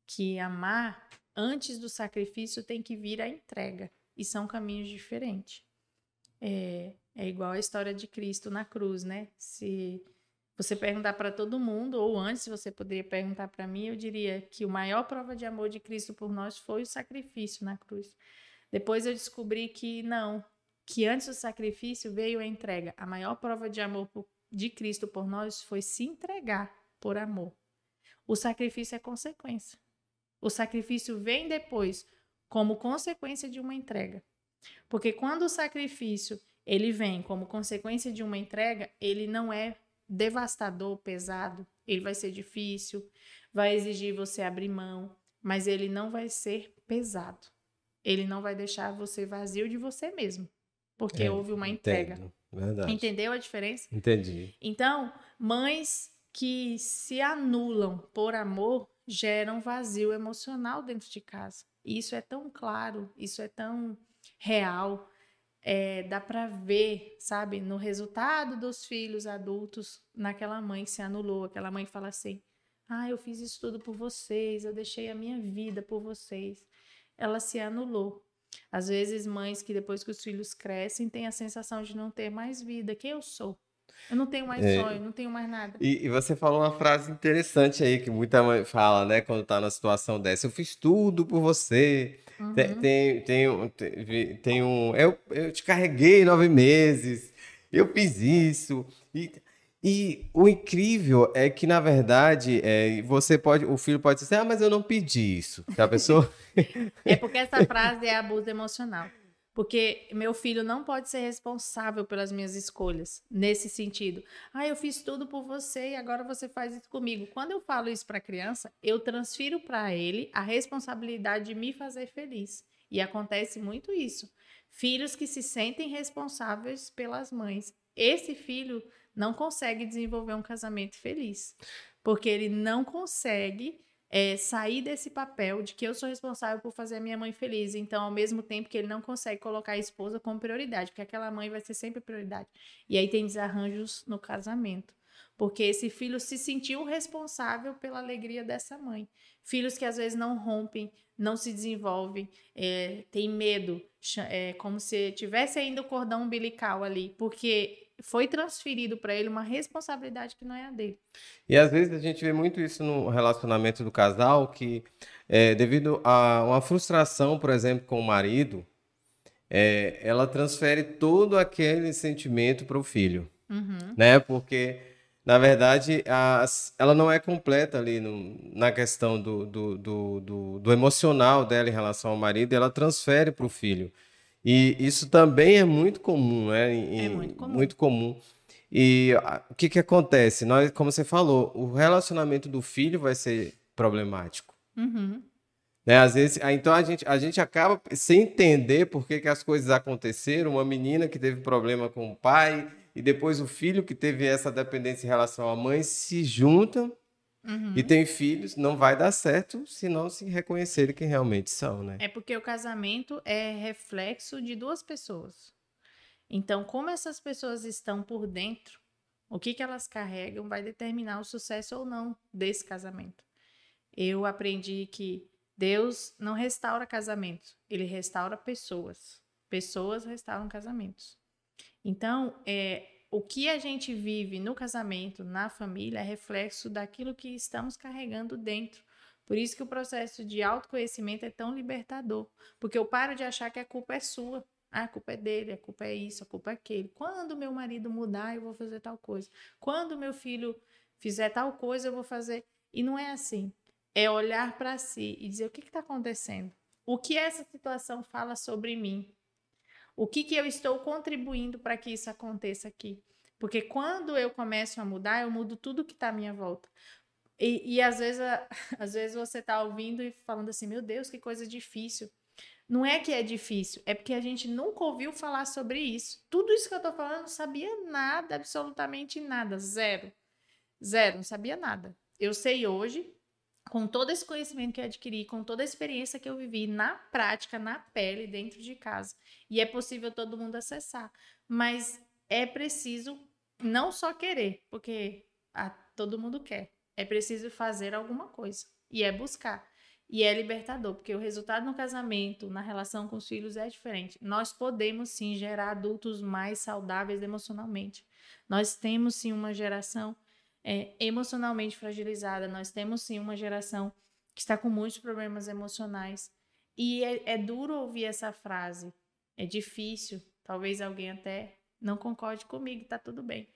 Que amar, antes do sacrifício, tem que vir a entrega. E são caminhos diferentes. É, é igual a história de Cristo na cruz, né? Se você perguntar para todo mundo, ou antes você poderia perguntar para mim, eu diria que o maior prova de amor de Cristo por nós foi o sacrifício na cruz. Depois eu descobri que não, que antes do sacrifício veio a entrega. A maior prova de amor de Cristo por nós foi se entregar por amor. O sacrifício é consequência. O sacrifício vem depois como consequência de uma entrega. Porque quando o sacrifício ele vem como consequência de uma entrega, ele não é devastador, pesado, ele vai ser difícil, vai exigir você abrir mão, mas ele não vai ser pesado. Ele não vai deixar você vazio de você mesmo, porque é, houve uma entrega. Verdade. Entendeu a diferença?
Entendi.
Então, mães que se anulam por amor geram vazio emocional dentro de casa. Isso é tão claro, isso é tão real é, dá para ver, sabe, no resultado dos filhos adultos, naquela mãe que se anulou, aquela mãe fala assim: ah, eu fiz isso tudo por vocês, eu deixei a minha vida por vocês. Ela se anulou. Às vezes, mães que depois que os filhos crescem têm a sensação de não ter mais vida. Quem eu sou? Eu não tenho mais é, sonho, não tenho mais nada.
E, e, você falou uma frase interessante aí que muita mãe fala, né, quando tá na situação dessa. Eu fiz tudo por você. Uhum. Tem, tem, tem, tem, tem um. Eu, eu te carreguei nove meses, eu fiz isso. E, e o incrível é que, na verdade, é, você pode. O filho pode dizer, ah, mas eu não pedi isso. A pessoa.
é porque essa frase é abuso emocional. Porque meu filho não pode ser responsável pelas minhas escolhas, nesse sentido. Ah, eu fiz tudo por você e agora você faz isso comigo. Quando eu falo isso para a criança, eu transfiro para ele a responsabilidade de me fazer feliz. E acontece muito isso. Filhos que se sentem responsáveis pelas mães. Esse filho não consegue desenvolver um casamento feliz, porque ele não consegue é, sair desse papel de que eu sou responsável por fazer a minha mãe feliz. Então, ao mesmo tempo que ele não consegue colocar a esposa como prioridade, porque aquela mãe vai ser sempre prioridade. E aí tem desarranjos no casamento. Porque esse filho se sentiu responsável pela alegria dessa mãe. Filhos que às vezes não rompem, não se desenvolvem, é, tem medo, é como se tivesse ainda o cordão umbilical ali, porque foi transferido para ele uma responsabilidade que não é a dele.
E às vezes a gente vê muito isso no relacionamento do casal, que é, devido a uma frustração, por exemplo, com o marido, é, ela transfere todo aquele sentimento para o filho, uhum. né? Porque na verdade, a, ela não é completa ali no, na questão do, do, do, do, do emocional dela em relação ao marido, ela transfere para o filho. E isso também é muito comum, né?
E, é muito comum.
Muito comum. E o que, que acontece? Nós, como você falou, o relacionamento do filho vai ser problemático. Uhum. Né? Às vezes, então a gente, a gente acaba sem entender por que, que as coisas aconteceram. Uma menina que teve problema com o pai e depois o filho que teve essa dependência em relação à mãe se juntam uhum. e tem filhos, não vai dar certo se não se reconhecerem quem realmente são, né?
É porque o casamento é reflexo de duas pessoas. Então, como essas pessoas estão por dentro, o que, que elas carregam vai determinar o sucesso ou não desse casamento. Eu aprendi que Deus não restaura casamentos, ele restaura pessoas. Pessoas restauram casamentos. Então, é, o que a gente vive no casamento, na família, é reflexo daquilo que estamos carregando dentro. Por isso que o processo de autoconhecimento é tão libertador, porque eu paro de achar que a culpa é sua. Ah, a culpa é dele, a culpa é isso, a culpa é aquele. Quando meu marido mudar, eu vou fazer tal coisa. Quando meu filho fizer tal coisa, eu vou fazer. E não é assim. É olhar para si e dizer o que está acontecendo. O que essa situação fala sobre mim? O que, que eu estou contribuindo para que isso aconteça aqui? Porque quando eu começo a mudar, eu mudo tudo que está à minha volta. E, e às, vezes, às vezes você está ouvindo e falando assim: meu Deus, que coisa difícil. Não é que é difícil, é porque a gente nunca ouviu falar sobre isso. Tudo isso que eu estou falando, não sabia nada, absolutamente nada, zero. Zero, não sabia nada. Eu sei hoje com todo esse conhecimento que eu adquiri, com toda a experiência que eu vivi na prática, na pele, dentro de casa. E é possível todo mundo acessar. Mas é preciso não só querer, porque ah, todo mundo quer. É preciso fazer alguma coisa. E é buscar. E é libertador, porque o resultado no casamento, na relação com os filhos é diferente. Nós podemos sim gerar adultos mais saudáveis emocionalmente. Nós temos sim uma geração é, emocionalmente fragilizada. Nós temos sim uma geração que está com muitos problemas emocionais. E é, é duro ouvir essa frase. É difícil. Talvez alguém até não concorde comigo, tá tudo bem.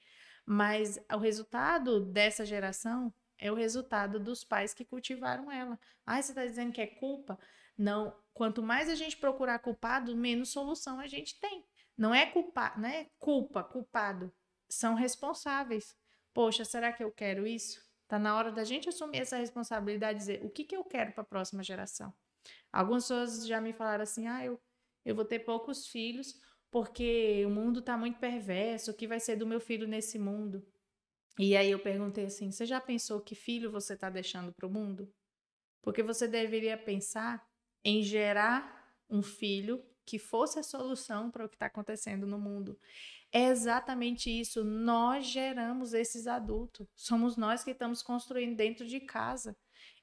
Mas o resultado dessa geração é o resultado dos pais que cultivaram ela. Ah, você está dizendo que é culpa? Não. Quanto mais a gente procurar culpado, menos solução a gente tem. Não é culpa, não é culpa, culpado. São responsáveis. Poxa, será que eu quero isso? Tá na hora da gente assumir essa responsabilidade e dizer o que, que eu quero para a próxima geração. Algumas pessoas já me falaram assim: ah, eu, eu vou ter poucos filhos porque o mundo está muito perverso, o que vai ser do meu filho nesse mundo? E aí eu perguntei assim: você já pensou que filho você está deixando para o mundo? Porque você deveria pensar em gerar um filho que fosse a solução para o que está acontecendo no mundo. É exatamente isso. Nós geramos esses adultos. Somos nós que estamos construindo dentro de casa.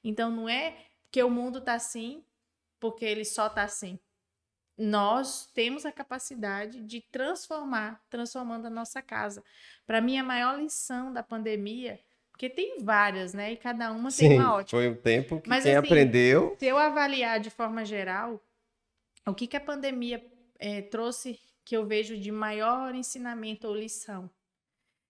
Então não é que o mundo está assim porque ele só está assim. Nós temos a capacidade de transformar, transformando a nossa casa. Para mim, a maior lição da pandemia, porque tem várias, né? E cada uma
Sim,
tem uma ótima.
Foi o tempo que Mas, quem assim, aprendeu.
Se eu avaliar de forma geral, o que, que a pandemia é, trouxe que eu vejo de maior ensinamento ou lição.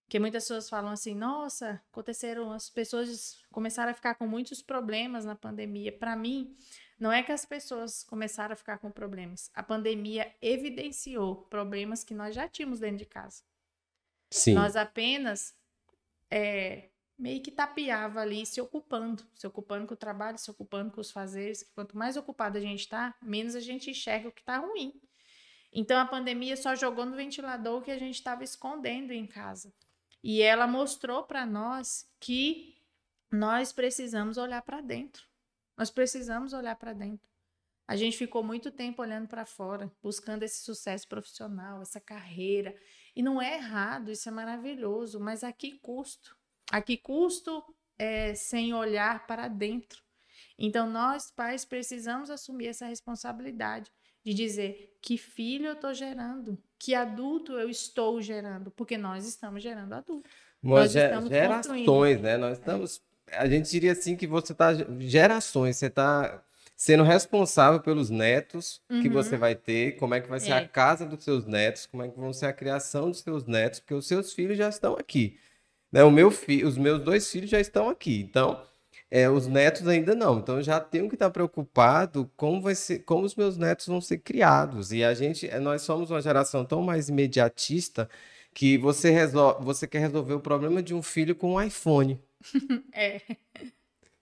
Que muitas pessoas falam assim: nossa, aconteceram, as pessoas começaram a ficar com muitos problemas na pandemia. Para mim, não é que as pessoas começaram a ficar com problemas. A pandemia evidenciou problemas que nós já tínhamos dentro de casa.
Sim.
Nós apenas é, meio que tapeava ali, se ocupando, se ocupando com o trabalho, se ocupando com os fazeres. Quanto mais ocupado a gente está, menos a gente enxerga o que está ruim. Então a pandemia só jogou no ventilador que a gente estava escondendo em casa. E ela mostrou para nós que nós precisamos olhar para dentro. Nós precisamos olhar para dentro. A gente ficou muito tempo olhando para fora, buscando esse sucesso profissional, essa carreira. E não é errado, isso é maravilhoso, mas a que custo? A que custo é, sem olhar para dentro? Então, nós, pais, precisamos assumir essa responsabilidade de dizer que filho eu estou gerando, que adulto eu estou gerando, porque nós estamos gerando adulto.
Nós estamos gerações, né? Nós estamos. A gente diria assim que você está. Gerações, você está sendo responsável pelos netos uhum. que você vai ter, como é que vai ser é. a casa dos seus netos, como é que vão ser a criação dos seus netos, porque os seus filhos já estão aqui. Né? O meu fi, os meus dois filhos já estão aqui. Então, é, os netos ainda não. Então, eu já tenho que estar preocupado como vai ser, como os meus netos vão ser criados. E a gente, é, nós somos uma geração tão mais imediatista que você resolve, você quer resolver o problema de um filho com um iPhone.
é.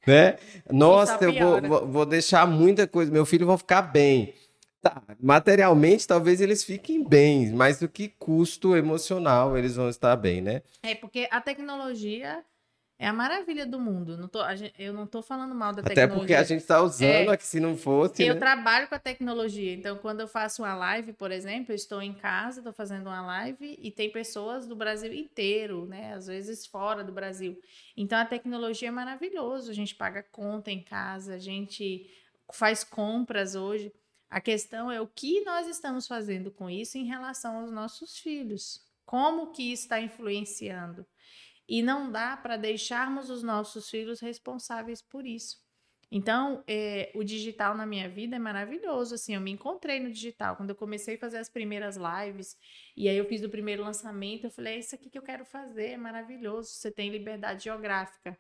Né? Nossa, eu vou, vou, deixar muita coisa, meu filho vai ficar bem. Tá, materialmente talvez eles fiquem bem, mas do que custo emocional eles vão estar bem, né?
É, porque a tecnologia é a maravilha do mundo. Não tô, gente, eu não estou falando mal da
Até
tecnologia.
Até porque a gente está usando é, aqui, se não fosse.
Eu
né?
trabalho com a tecnologia. Então, quando eu faço uma live, por exemplo, eu estou em casa, estou fazendo uma live e tem pessoas do Brasil inteiro, né? Às vezes fora do Brasil. Então, a tecnologia é maravilhoso. A gente paga conta em casa, a gente faz compras hoje. A questão é o que nós estamos fazendo com isso em relação aos nossos filhos. Como que está influenciando? E não dá para deixarmos os nossos filhos responsáveis por isso. Então, é, o digital na minha vida é maravilhoso. Assim, eu me encontrei no digital. Quando eu comecei a fazer as primeiras lives, e aí eu fiz o primeiro lançamento, eu falei: é isso aqui que eu quero fazer, é maravilhoso. Você tem liberdade geográfica,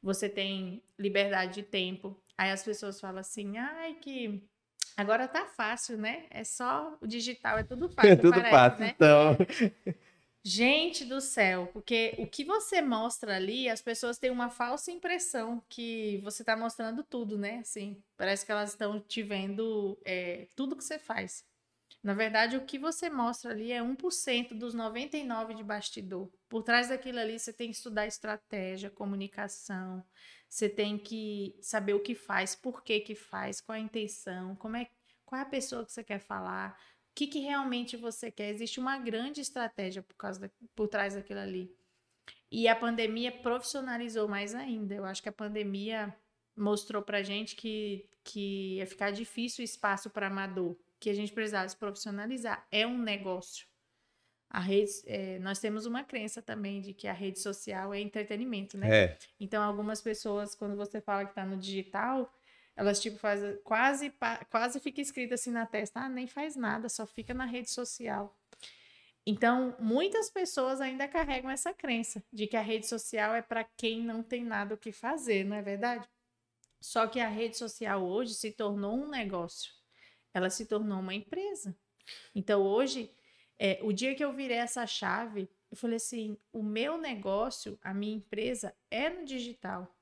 você tem liberdade de tempo. Aí as pessoas falam assim: ai, que agora tá fácil, né? É só o digital, é tudo fácil.
É tudo parece, fácil, né? então.
Gente do céu, porque o que você mostra ali, as pessoas têm uma falsa impressão que você está mostrando tudo, né? Assim, parece que elas estão te vendo é, tudo que você faz. Na verdade, o que você mostra ali é 1% dos 99% de bastidor. Por trás daquilo ali, você tem que estudar estratégia, comunicação, você tem que saber o que faz, por que que faz, qual a intenção, como é, qual é a pessoa que você quer falar, que, que realmente você quer. Existe uma grande estratégia por, causa da, por trás daquilo ali. E a pandemia profissionalizou mais ainda. Eu acho que a pandemia mostrou pra gente que, que ia ficar difícil o espaço para amador, que a gente precisava se profissionalizar. É um negócio. A rede, é, nós temos uma crença também de que a rede social é entretenimento, né?
É.
Então, algumas pessoas, quando você fala que está no digital, elas, tipo, faz, quase, quase fica escrito assim na testa, ah, nem faz nada, só fica na rede social. Então, muitas pessoas ainda carregam essa crença de que a rede social é para quem não tem nada o que fazer, não é verdade? Só que a rede social hoje se tornou um negócio. Ela se tornou uma empresa. Então, hoje, é, o dia que eu virei essa chave, eu falei assim: o meu negócio, a minha empresa é no digital.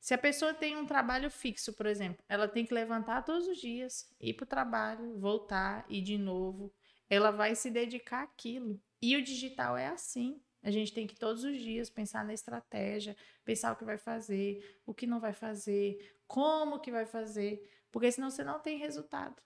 Se a pessoa tem um trabalho fixo, por exemplo, ela tem que levantar todos os dias, ir para o trabalho, voltar, ir de novo. Ela vai se dedicar àquilo. E o digital é assim. A gente tem que todos os dias pensar na estratégia, pensar o que vai fazer, o que não vai fazer, como que vai fazer, porque senão você não tem resultado.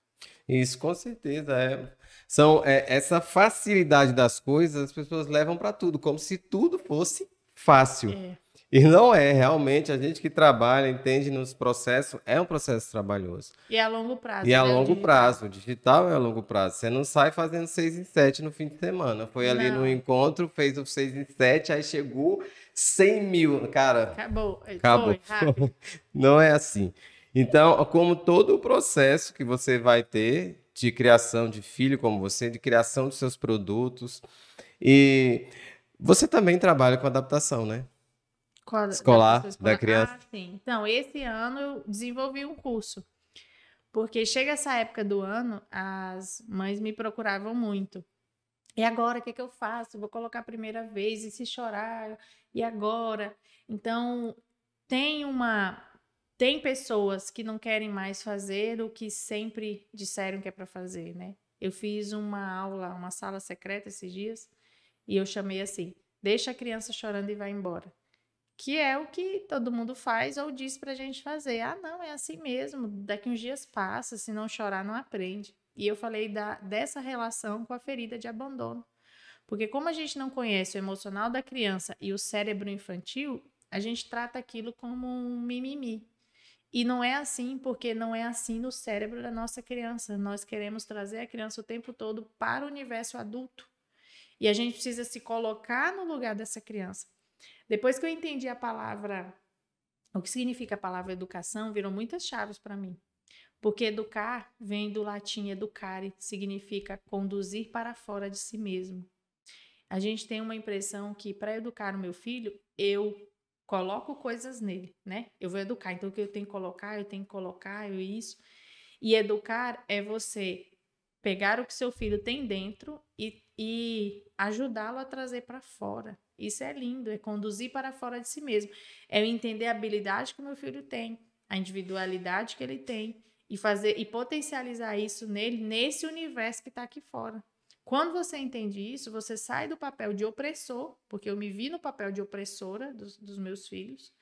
Isso, com certeza. É. São é, essa facilidade das coisas, as pessoas levam para tudo, como se tudo fosse fácil. É. E não é, realmente, a gente que trabalha, entende nos processos, é um processo trabalhoso.
E é a longo prazo.
E é a né, longo prazo. O digital é a longo prazo. Você não sai fazendo seis em sete no fim de semana. Foi ali não. no encontro, fez o seis em sete, aí chegou 100 mil. Cara.
Acabou.
Acabou. Foi, não é assim. Então, como todo o processo que você vai ter de criação de filho como você, de criação dos seus produtos. E você também trabalha com adaptação, né?
Qual,
escolar da, da criança.
Ah, sim. Então, esse ano eu desenvolvi um curso. Porque chega essa época do ano, as mães me procuravam muito. E agora, o que, é que eu faço? Vou colocar a primeira vez, e se chorar? E agora? Então, tem uma. Tem pessoas que não querem mais fazer o que sempre disseram que é para fazer, né? Eu fiz uma aula, uma sala secreta esses dias, e eu chamei assim: deixa a criança chorando e vai embora que é o que todo mundo faz ou diz pra gente fazer. Ah, não, é assim mesmo, daqui uns dias passa, se não chorar não aprende. E eu falei da, dessa relação com a ferida de abandono. Porque como a gente não conhece o emocional da criança e o cérebro infantil, a gente trata aquilo como um mimimi. E não é assim porque não é assim no cérebro da nossa criança. Nós queremos trazer a criança o tempo todo para o universo adulto. E a gente precisa se colocar no lugar dessa criança. Depois que eu entendi a palavra, o que significa a palavra educação, virou muitas chaves para mim. Porque educar vem do latim educare, significa conduzir para fora de si mesmo. A gente tem uma impressão que para educar o meu filho, eu coloco coisas nele, né? Eu vou educar, então o que eu tenho que colocar, eu tenho que colocar, eu isso. E educar é você pegar o que seu filho tem dentro e, e ajudá-lo a trazer para fora. Isso é lindo, é conduzir para fora de si mesmo. É entender a habilidade que o meu filho tem, a individualidade que ele tem e fazer e potencializar isso nele, nesse universo que está aqui fora. Quando você entende isso, você sai do papel de opressor, porque eu me vi no papel de opressora dos, dos meus filhos,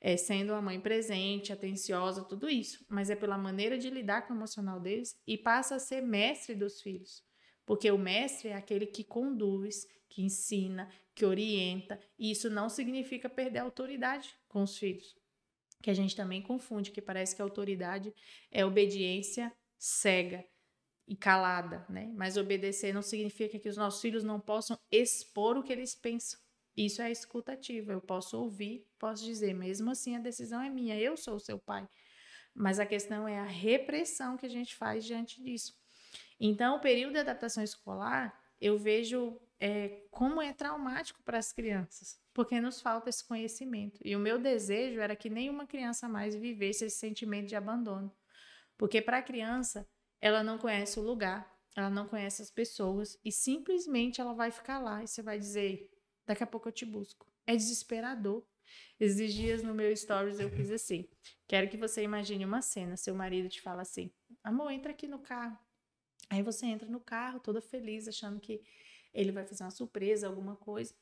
é, sendo a mãe presente, atenciosa, tudo isso, mas é pela maneira de lidar com o emocional deles e passa a ser mestre dos filhos. Porque o mestre é aquele que conduz, que ensina, que orienta, e isso não significa perder a autoridade com os filhos. Que a gente também confunde, que parece que a autoridade é obediência cega e calada, né? Mas obedecer não significa que os nossos filhos não possam expor o que eles pensam. Isso é escutativa. Eu posso ouvir, posso dizer, mesmo assim a decisão é minha, eu sou o seu pai. Mas a questão é a repressão que a gente faz diante disso. Então, o período de adaptação escolar, eu vejo é, como é traumático para as crianças, porque nos falta esse conhecimento. E o meu desejo era que nenhuma criança mais vivesse esse sentimento de abandono. Porque para a criança, ela não conhece o lugar, ela não conhece as pessoas e simplesmente ela vai ficar lá e você vai dizer: daqui a pouco eu te busco. É desesperador. Esses dias no meu stories eu fiz assim: quero que você imagine uma cena. Seu marido te fala assim: amor, entra aqui no carro. Aí você entra no carro, toda feliz, achando que ele vai fazer uma surpresa, alguma coisa.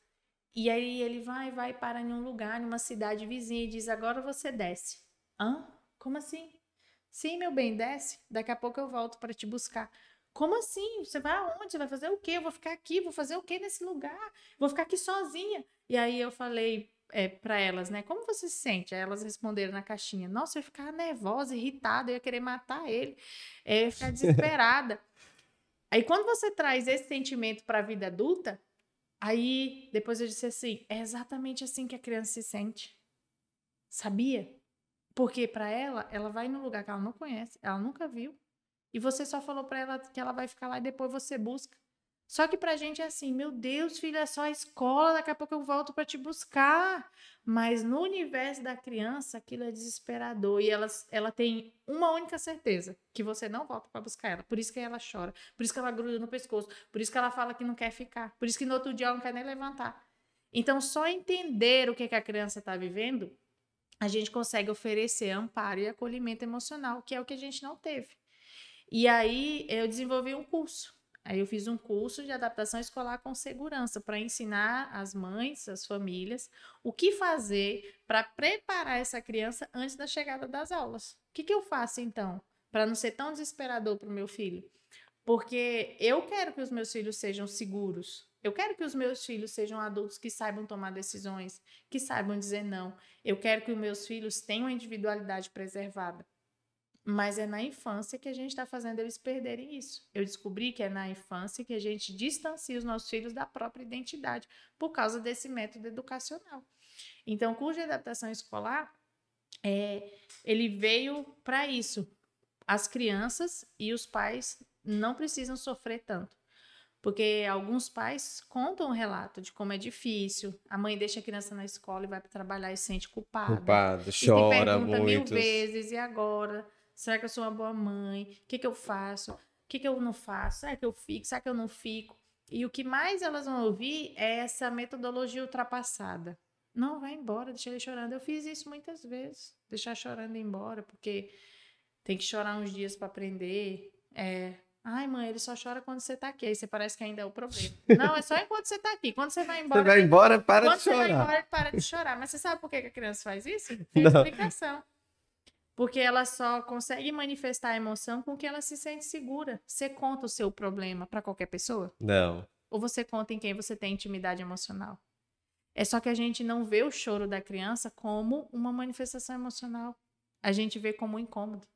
E aí ele vai, vai para em um lugar, numa cidade vizinha e diz: agora você desce. Hã? Como assim? Sim, meu bem, desce. Daqui a pouco eu volto para te buscar. Como assim? Você vai aonde? Você vai fazer o quê? Eu vou ficar aqui, vou fazer o quê nesse lugar? Vou ficar aqui sozinha. E aí eu falei é, para elas, né? Como você se sente? Aí elas responderam na caixinha: Nossa, eu ia ficar nervosa, irritada, eu ia querer matar ele, eu ia ficar desesperada. aí quando você traz esse sentimento para a vida adulta, aí depois eu disse assim: É exatamente assim que a criança se sente. Sabia? Porque para ela, ela vai num lugar que ela não conhece, ela nunca viu, e você só falou para ela que ela vai ficar lá e depois você busca. Só que pra gente é assim, meu Deus, filho, é só a escola, daqui a pouco eu volto para te buscar. Mas no universo da criança, aquilo é desesperador e ela, ela tem uma única certeza, que você não volta para buscar ela. Por isso que ela chora, por isso que ela gruda no pescoço, por isso que ela fala que não quer ficar, por isso que no outro dia ela não quer nem levantar. Então, só entender o que, que a criança está vivendo a gente consegue oferecer amparo e acolhimento emocional, que é o que a gente não teve. E aí eu desenvolvi um curso. Aí eu fiz um curso de adaptação escolar com segurança para ensinar as mães, as famílias, o que fazer para preparar essa criança antes da chegada das aulas. O que, que eu faço então para não ser tão desesperador para o meu filho? Porque eu quero que os meus filhos sejam seguros, eu quero que os meus filhos sejam adultos que saibam tomar decisões, que saibam dizer não. Eu quero que os meus filhos tenham a individualidade preservada. Mas é na infância que a gente está fazendo eles perderem isso. Eu descobri que é na infância que a gente distancia os nossos filhos da própria identidade por causa desse método educacional. Então, o curso de adaptação escolar, é, ele veio para isso. As crianças e os pais não precisam sofrer tanto. Porque alguns pais contam o um relato de como é difícil. A mãe deixa a criança na escola e vai para trabalhar e se sente culpada.
Culpada, chora
muito. mil vezes, e agora? Será que eu sou uma boa mãe? O que, que eu faço? O que, que eu não faço? Será que eu fico? Será que eu não fico? E o que mais elas vão ouvir é essa metodologia ultrapassada. Não, vai embora, deixa ele chorando. Eu fiz isso muitas vezes. Deixar chorando embora, porque tem que chorar uns dias para aprender. É, Ai, mãe, ele só chora quando você tá aqui. Aí você parece que ainda é o problema. Não, é só enquanto você tá aqui. Quando você vai embora.
Você vai embora, para
quando
de chorar.
você vai embora, para de chorar. Mas você sabe por que que a criança faz isso? Tem
Não.
explicação. Porque ela só consegue manifestar a emoção com que ela se sente segura. Você conta o seu problema para qualquer pessoa?
Não.
Ou você conta em quem você tem intimidade emocional? É só que a gente não vê o choro da criança como uma manifestação emocional. A gente vê como um incômodo.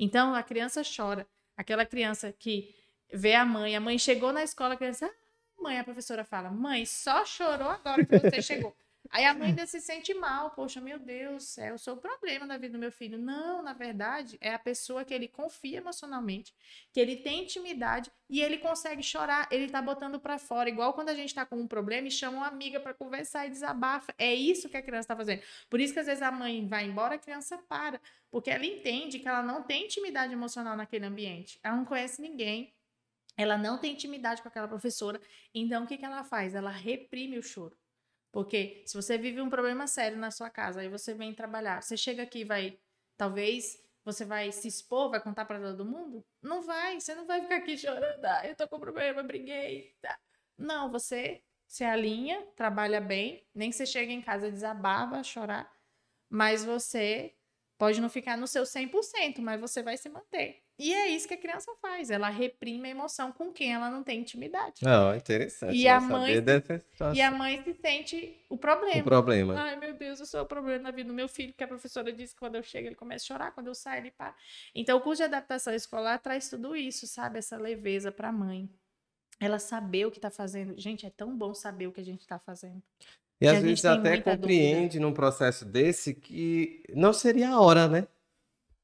Então a criança chora. Aquela criança que vê a mãe, a mãe chegou na escola, a criança, ah, mãe, a professora fala, mãe, só chorou agora que você chegou. Aí a mãe ainda se sente mal, poxa, meu Deus, é, eu sou o problema da vida do meu filho. Não, na verdade, é a pessoa que ele confia emocionalmente, que ele tem intimidade e ele consegue chorar, ele tá botando pra fora, igual quando a gente tá com um problema e chama uma amiga pra conversar e desabafa. É isso que a criança tá fazendo. Por isso que às vezes a mãe vai embora, a criança para, porque ela entende que ela não tem intimidade emocional naquele ambiente. Ela não conhece ninguém. Ela não tem intimidade com aquela professora. Então, o que, que ela faz? Ela reprime o choro. Porque se você vive um problema sério na sua casa, aí você vem trabalhar, você chega aqui e vai, talvez você vai se expor, vai contar para todo mundo? Não vai, você não vai ficar aqui chorando, ah, eu tô com problema, briguei. Tá. Não, você se alinha, trabalha bem, nem que você chegue em casa desabava, chorar, mas você pode não ficar no seu 100%, mas você vai se manter. E é isso que a criança faz, ela reprime a emoção com quem ela não tem intimidade.
Não, interessante.
E
não
a
saber
mãe-. E a mãe se sente o problema.
O problema.
Ai, meu Deus, eu sou o problema na vida do meu filho, que a professora disse que quando eu chego ele começa a chorar, quando eu saio ele para. Então, o curso de adaptação escolar traz tudo isso, sabe? Essa leveza para a mãe. Ela saber o que está fazendo. Gente, é tão bom saber o que a gente está fazendo.
E às vezes até compreende num processo desse que não seria a hora, né?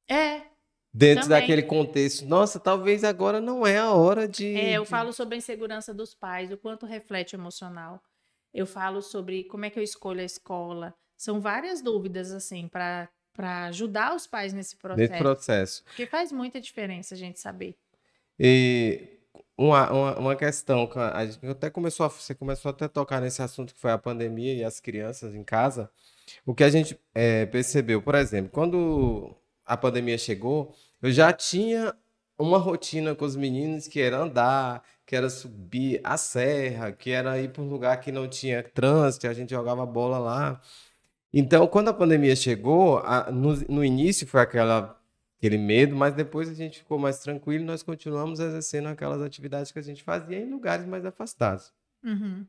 É,
Dentro
Também.
daquele contexto. Nossa, talvez agora não é a hora de.
é, eu falo sobre a insegurança dos pais, o quanto reflete o emocional. Eu falo sobre como é que eu escolho a escola. São várias dúvidas, assim, para ajudar os pais nesse processo.
Nesse processo.
Porque faz muita diferença a gente saber.
E uma, uma, uma questão, que a gente até começou a, você começou até a tocar nesse assunto que foi a pandemia e as crianças em casa. O que a gente eh, percebeu, por exemplo, quando a pandemia chegou, eu já tinha uma rotina com os meninos que era andar, que era subir a serra, que era ir para um lugar que não tinha trânsito, a gente jogava bola lá. Então, quando a pandemia chegou, a- no, no início foi aquela, aquele medo, mas depois a gente ficou mais tranquilo e nós continuamos exercendo aquelas atividades que a gente fazia em lugares mais afastados.
Uhum.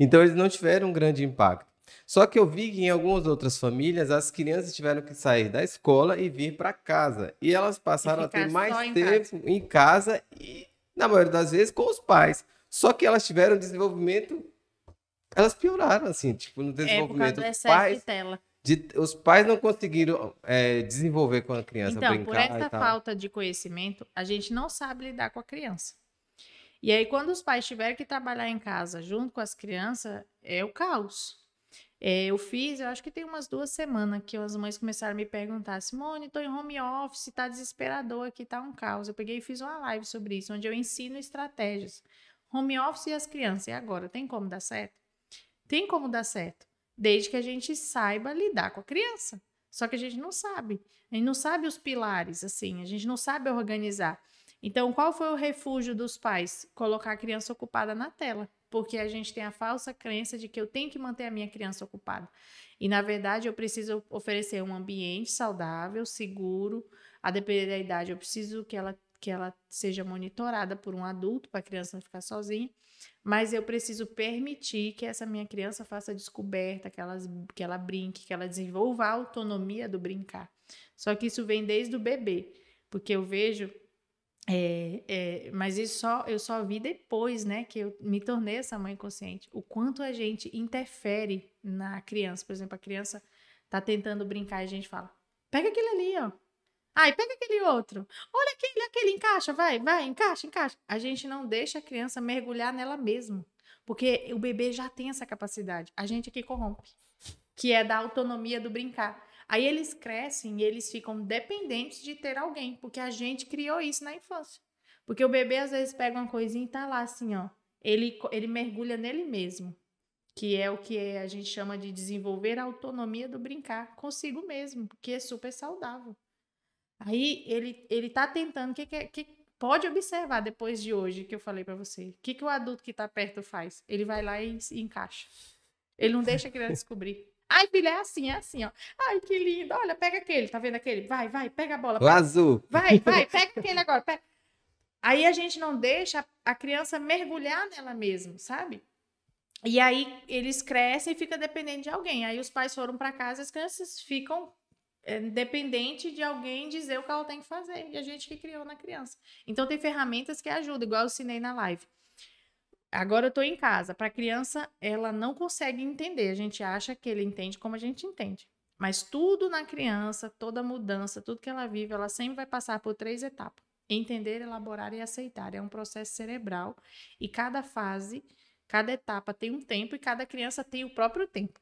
Então, eles não tiveram um grande impacto. Só que eu vi que em algumas outras famílias as crianças tiveram que sair da escola e vir para casa. E elas passaram a
ficar
ter mais
em
tempo em casa e, na maioria das vezes, com os pais. Só que elas tiveram desenvolvimento. Elas pioraram, assim, tipo, no
É por causa
desenvolvimento.
do excesso
pais,
de tela.
De- os pais não conseguiram é, desenvolver com a criança,
Então,
brincar
por essa falta de conhecimento, a gente não sabe lidar com a criança. E aí, quando os pais tiverem que trabalhar em casa junto com as crianças, é o caos. É, eu fiz, eu acho que tem umas duas semanas que as mães começaram a me perguntar: Simone, tô em home office, tá desesperador aqui, tá um caos. Eu peguei e fiz uma live sobre isso, onde eu ensino estratégias. Home office e as crianças, e agora? Tem como dar certo? Tem como dar certo, desde que a gente saiba lidar com a criança. Só que a gente não sabe. A gente não sabe os pilares, assim, a gente não sabe organizar. Então, qual foi o refúgio dos pais? Colocar a criança ocupada na tela. Porque a gente tem a falsa crença de que eu tenho que manter a minha criança ocupada. E, na verdade, eu preciso oferecer um ambiente saudável, seguro. A depender da idade, eu preciso que ela, que ela seja monitorada por um adulto, para a criança não ficar sozinha. Mas eu preciso permitir que essa minha criança faça descoberta, que, elas, que ela brinque, que ela desenvolva a autonomia do brincar. Só que isso vem desde o bebê, porque eu vejo. é, é, mas isso só, eu só vi depois, né, que eu me tornei essa mãe consciente. O quanto a gente interfere na criança. Por exemplo, a criança tá tentando brincar e a gente fala: pega aquele ali, ó. Ai, pega aquele outro. Olha aquele, aquele, encaixa, vai, vai, encaixa, encaixa. A gente não deixa a criança mergulhar nela mesma. Porque o bebê já tem essa capacidade. A gente aqui corrompe. Que é da autonomia do brincar. Aí eles crescem e eles ficam dependentes de ter alguém. Porque a gente criou isso na infância. Porque o bebê às vezes pega uma coisinha e tá lá assim, ó. Ele, ele mergulha nele mesmo. Que é o que a gente chama de desenvolver a autonomia do brincar consigo mesmo. Que é super saudável. Aí ele, ele tá tentando, que, que, que pode observar depois de hoje que eu falei para você. O que, que o adulto que tá perto faz? Ele vai lá e, e encaixa. Ele não deixa a criança descobrir. Ai, filha, é assim, é assim, ó. Ai, que lindo. Olha, pega aquele, tá vendo aquele? Vai, vai, pega a bola.
O azul.
Vai, vai, pega aquele agora. Pega. Aí a gente não deixa a criança mergulhar nela mesmo, sabe? E aí eles crescem e ficam dependentes de alguém. Aí os pais foram para casa, as crianças ficam é, dependente de alguém dizer o que ela tem que fazer. E a gente que criou na criança. Então tem ferramentas que ajudam, igual eu ensinei na live. Agora eu estou em casa. Para a criança, ela não consegue entender. A gente acha que ele entende como a gente entende. Mas tudo na criança, toda mudança, tudo que ela vive, ela sempre vai passar por três etapas: entender, elaborar e aceitar. É um processo cerebral e cada fase, cada etapa tem um tempo e cada criança tem o próprio tempo.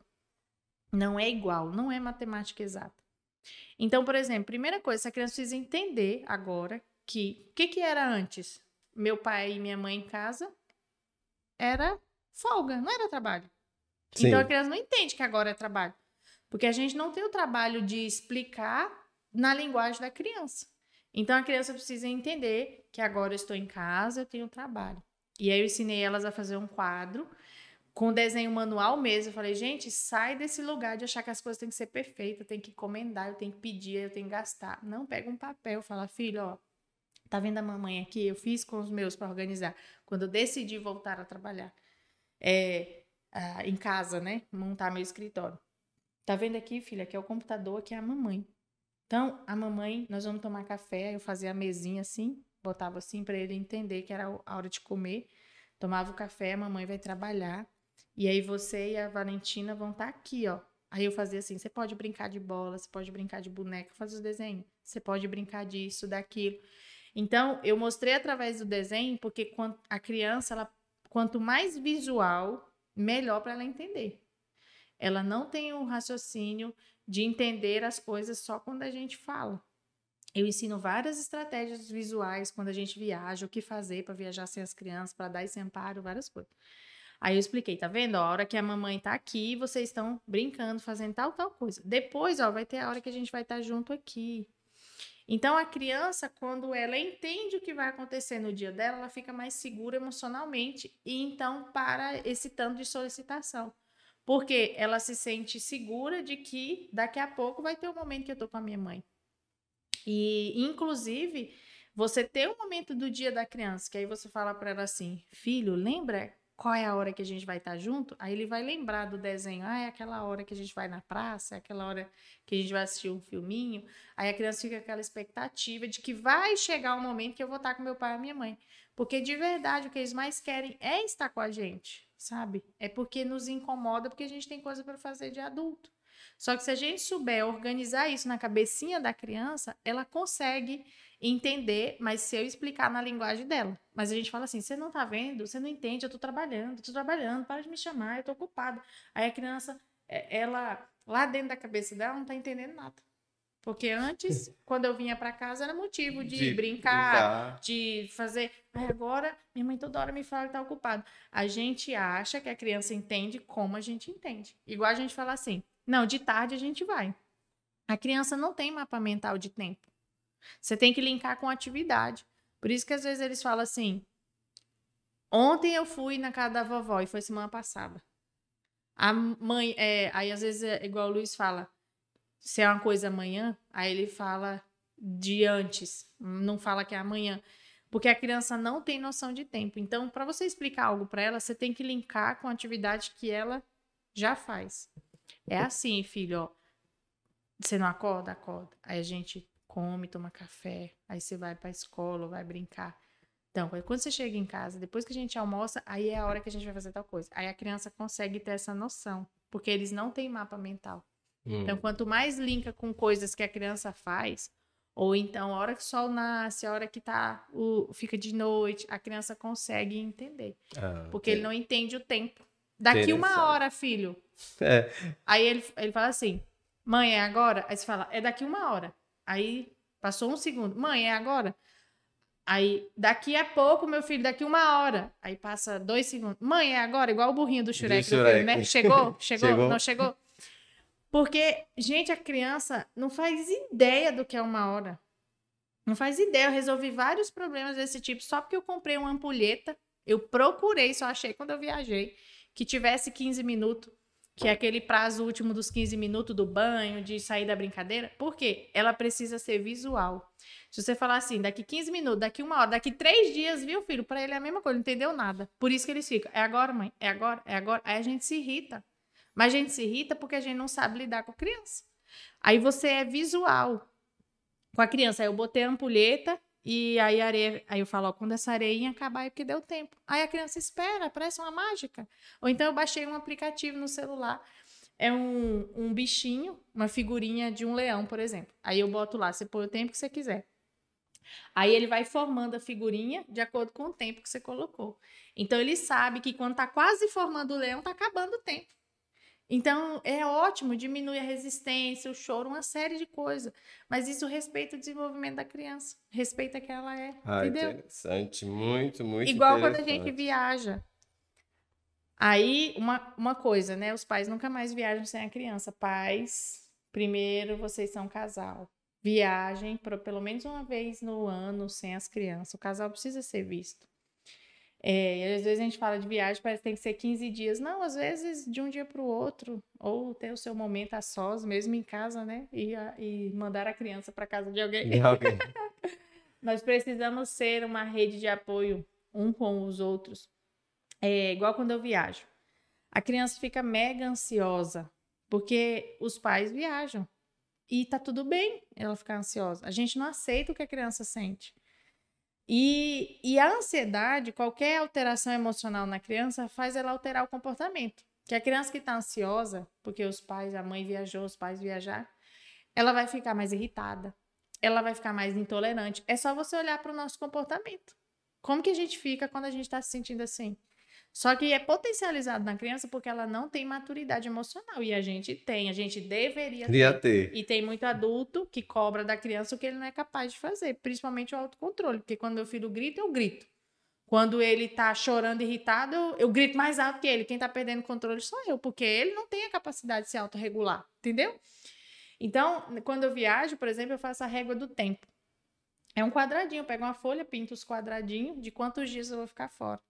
Não é igual, não é matemática exata. Então, por exemplo, primeira coisa, a criança precisa entender agora que o que, que era antes? Meu pai e minha mãe em casa, era folga, não era trabalho. Sim. Então a criança não entende que agora é trabalho. Porque a gente não tem o trabalho de explicar na linguagem da criança. Então a criança precisa entender que agora eu estou em casa, eu tenho trabalho. E aí eu ensinei elas a fazer um quadro com desenho manual mesmo. Eu falei, gente, sai desse lugar de achar que as coisas têm que ser perfeitas, tem que encomendar, eu tenho que pedir, eu tenho que gastar. Não, pega um papel, fala, filho, ó, Tá vendo a mamãe aqui? Eu fiz com os meus para organizar. Quando eu decidi voltar a trabalhar é, em casa, né? Montar meu escritório. Tá vendo aqui, filha? Aqui é o computador, aqui é a mamãe. Então, a mamãe, nós vamos tomar café. Eu fazia a mesinha assim, botava assim para ele entender que era a hora de comer. Tomava o café, a mamãe vai trabalhar. E aí você e a Valentina vão estar tá aqui, ó. Aí eu fazia assim: você pode brincar de bola, você pode brincar de boneca, fazer os desenhos. Você pode brincar disso, daquilo. Então, eu mostrei através do desenho, porque a criança, ela, quanto mais visual, melhor para ela entender. Ela não tem o raciocínio de entender as coisas só quando a gente fala. Eu ensino várias estratégias visuais quando a gente viaja, o que fazer para viajar sem as crianças, para dar esse amparo, várias coisas. Aí eu expliquei, tá vendo? A hora que a mamãe tá aqui, vocês estão brincando, fazendo tal, tal coisa. Depois, ó, vai ter a hora que a gente vai estar tá junto aqui. Então, a criança, quando ela entende o que vai acontecer no dia dela, ela fica mais segura emocionalmente e então para esse tanto de solicitação. Porque ela se sente segura de que daqui a pouco vai ter o um momento que eu tô com a minha mãe. E, inclusive, você ter um momento do dia da criança, que aí você fala para ela assim: filho, lembra qual é a hora que a gente vai estar junto, aí ele vai lembrar do desenho. Ah, é aquela hora que a gente vai na praça, é aquela hora que a gente vai assistir um filminho. Aí a criança fica com aquela expectativa de que vai chegar o momento que eu vou estar com meu pai e minha mãe. Porque de verdade o que eles mais querem é estar com a gente, sabe? É porque nos incomoda, porque a gente tem coisa para fazer de adulto. Só que se a gente souber organizar isso na cabecinha da criança, ela consegue entender, mas se eu explicar na linguagem dela. Mas a gente fala assim: você não tá vendo, você não entende, eu tô trabalhando, tô trabalhando, para de me chamar, eu tô ocupada. Aí a criança, é, ela, lá dentro da cabeça dela, não tá entendendo nada. Porque antes, quando eu vinha para casa, era motivo de, de brincar, brincar, de fazer. Aí agora, minha mãe toda hora me fala que tá ocupado. A gente acha que a criança entende como a gente entende. Igual a gente fala assim: não, de tarde a gente vai. A criança não tem mapa mental de tempo. Você tem que linkar com atividade. Por isso que às vezes eles falam assim: ontem eu fui na casa da vovó e foi semana passada. A mãe, é, aí às vezes é igual o Luiz fala, se é uma coisa amanhã, aí ele fala de antes, não fala que é amanhã, porque a criança não tem noção de tempo. Então, para você explicar algo para ela, você tem que linkar com a atividade que ela já faz. É assim, filho, ó. Você não acorda? Acorda. Aí a gente come, toma café, aí você vai para a escola, vai brincar. Então, quando você chega em casa, depois que a gente almoça, aí é a hora que a gente vai fazer tal coisa. Aí a criança consegue ter essa noção, porque eles não têm mapa mental. Hum. Então, quanto mais linka com coisas que a criança faz, ou então a hora que o sol nasce, a hora que tá o, fica de noite, a criança consegue entender. Ah, porque é. ele não entende o tempo. Daqui uma hora, filho. É. Aí ele, ele fala assim: mãe, é agora? Aí você fala: é daqui uma hora. Aí passou um segundo. Mãe, é agora? Aí, daqui a pouco, meu filho, daqui uma hora. Aí passa dois segundos. Mãe, é agora? Igual o burrinho do Shurek, do filme, né? Chegou? Chegou? chegou? Não chegou? Porque, gente, a criança não faz ideia do que é uma hora. Não faz ideia. Eu resolvi vários problemas desse tipo só porque eu comprei uma ampulheta. Eu procurei, só achei quando eu viajei, que tivesse 15 minutos, que é aquele prazo último dos 15 minutos do banho, de sair da brincadeira. Por quê? Ela precisa ser visual. Se você falar assim, daqui 15 minutos, daqui uma hora, daqui três dias, viu, filho? Para ele é a mesma coisa, não entendeu nada. Por isso que eles ficam, é agora, mãe, é agora, é agora. Aí a gente se irrita. Mas a gente se irrita porque a gente não sabe lidar com a criança. Aí você é visual com a criança. Aí eu botei a ampulheta e aí areia, aí eu falo, ó, quando essa areinha acabar é porque deu tempo. Aí a criança espera, parece uma mágica. Ou então eu baixei um aplicativo no celular. É um, um bichinho, uma figurinha de um leão, por exemplo. Aí eu boto lá, você põe o tempo que você quiser. Aí ele vai formando a figurinha de acordo com o tempo que você colocou. Então ele sabe que quando tá quase formando o leão, tá acabando o tempo. Então, é ótimo, diminui a resistência, o choro, uma série de coisas. Mas isso respeita o desenvolvimento da criança. Respeita que ela é.
Ah,
entendeu?
interessante. Muito, muito
Igual quando a gente viaja. Aí, uma, uma coisa, né? Os pais nunca mais viajam sem a criança. Pais, primeiro vocês são casal. Viagem por, pelo menos uma vez no ano sem as crianças. O casal precisa ser visto. É, às vezes a gente fala de viagem, parece que tem que ser 15 dias. Não, às vezes de um dia para o outro, ou ter o seu momento a sós, mesmo em casa, né? E, a, e mandar a criança para casa de alguém.
De alguém.
Nós precisamos ser uma rede de apoio um com os outros. É igual quando eu viajo. A criança fica mega ansiosa, porque os pais viajam. E tá tudo bem ela ficar ansiosa. A gente não aceita o que a criança sente. E, e a ansiedade, qualquer alteração emocional na criança, faz ela alterar o comportamento. Que a criança que está ansiosa, porque os pais, a mãe viajou, os pais viajar, ela vai ficar mais irritada, ela vai ficar mais intolerante. É só você olhar para o nosso comportamento. Como que a gente fica quando a gente está se sentindo assim? Só que é potencializado na criança porque ela não tem maturidade emocional. E a gente tem, a gente deveria
ter. ter.
E tem muito adulto que cobra da criança o que ele não é capaz de fazer, principalmente o autocontrole. Porque quando meu filho grita, eu grito. Quando ele tá chorando, irritado, eu, eu grito mais alto que ele. Quem tá perdendo o controle sou eu, porque ele não tem a capacidade de se autorregular, entendeu? Então, quando eu viajo, por exemplo, eu faço a régua do tempo. É um quadradinho, eu pego uma folha, pinto os quadradinhos de quantos dias eu vou ficar fora.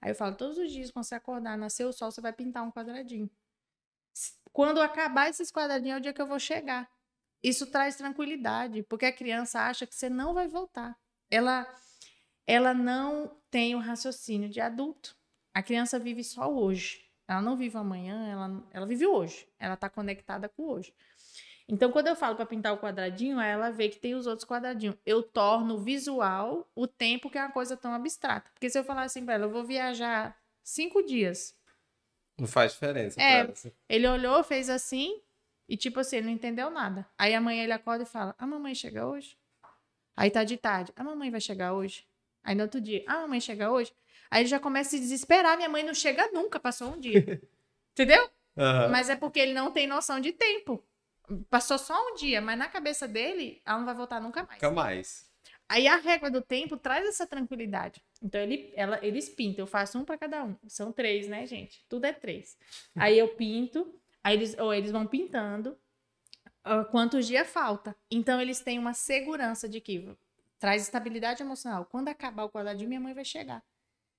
Aí eu falo, todos os dias, quando você acordar, nascer o sol, você vai pintar um quadradinho. Quando acabar esses quadradinhos, é o dia que eu vou chegar. Isso traz tranquilidade, porque a criança acha que você não vai voltar. Ela, ela não tem o raciocínio de adulto. A criança vive só hoje. Ela não vive amanhã, ela, ela vive hoje. Ela está conectada com hoje. Então, quando eu falo para pintar o quadradinho, ela vê que tem os outros quadradinhos. Eu torno visual o tempo que é uma coisa tão abstrata. Porque se eu falar assim para ela, eu vou viajar cinco dias.
Não faz diferença.
É, ele olhou, fez assim, e tipo assim, ele não entendeu nada. Aí amanhã ele acorda e fala: A mamãe chega hoje? Aí tá de tarde: A mamãe vai chegar hoje? Aí no outro dia: A mamãe chega hoje? Aí ele já começa a se desesperar: Minha mãe não chega nunca, passou um dia. Entendeu? Uhum. Mas é porque ele não tem noção de tempo. Passou só um dia, mas na cabeça dele, ela não vai voltar nunca mais.
Nunca mais.
Aí a régua do tempo traz essa tranquilidade. Então ele, ela, eles pintam, eu faço um para cada um. São três, né, gente? Tudo é três. Aí eu pinto, aí eles, ou eles vão pintando uh, quantos dias falta. Então eles têm uma segurança de que traz estabilidade emocional. Quando acabar o quadradinho, minha mãe vai chegar.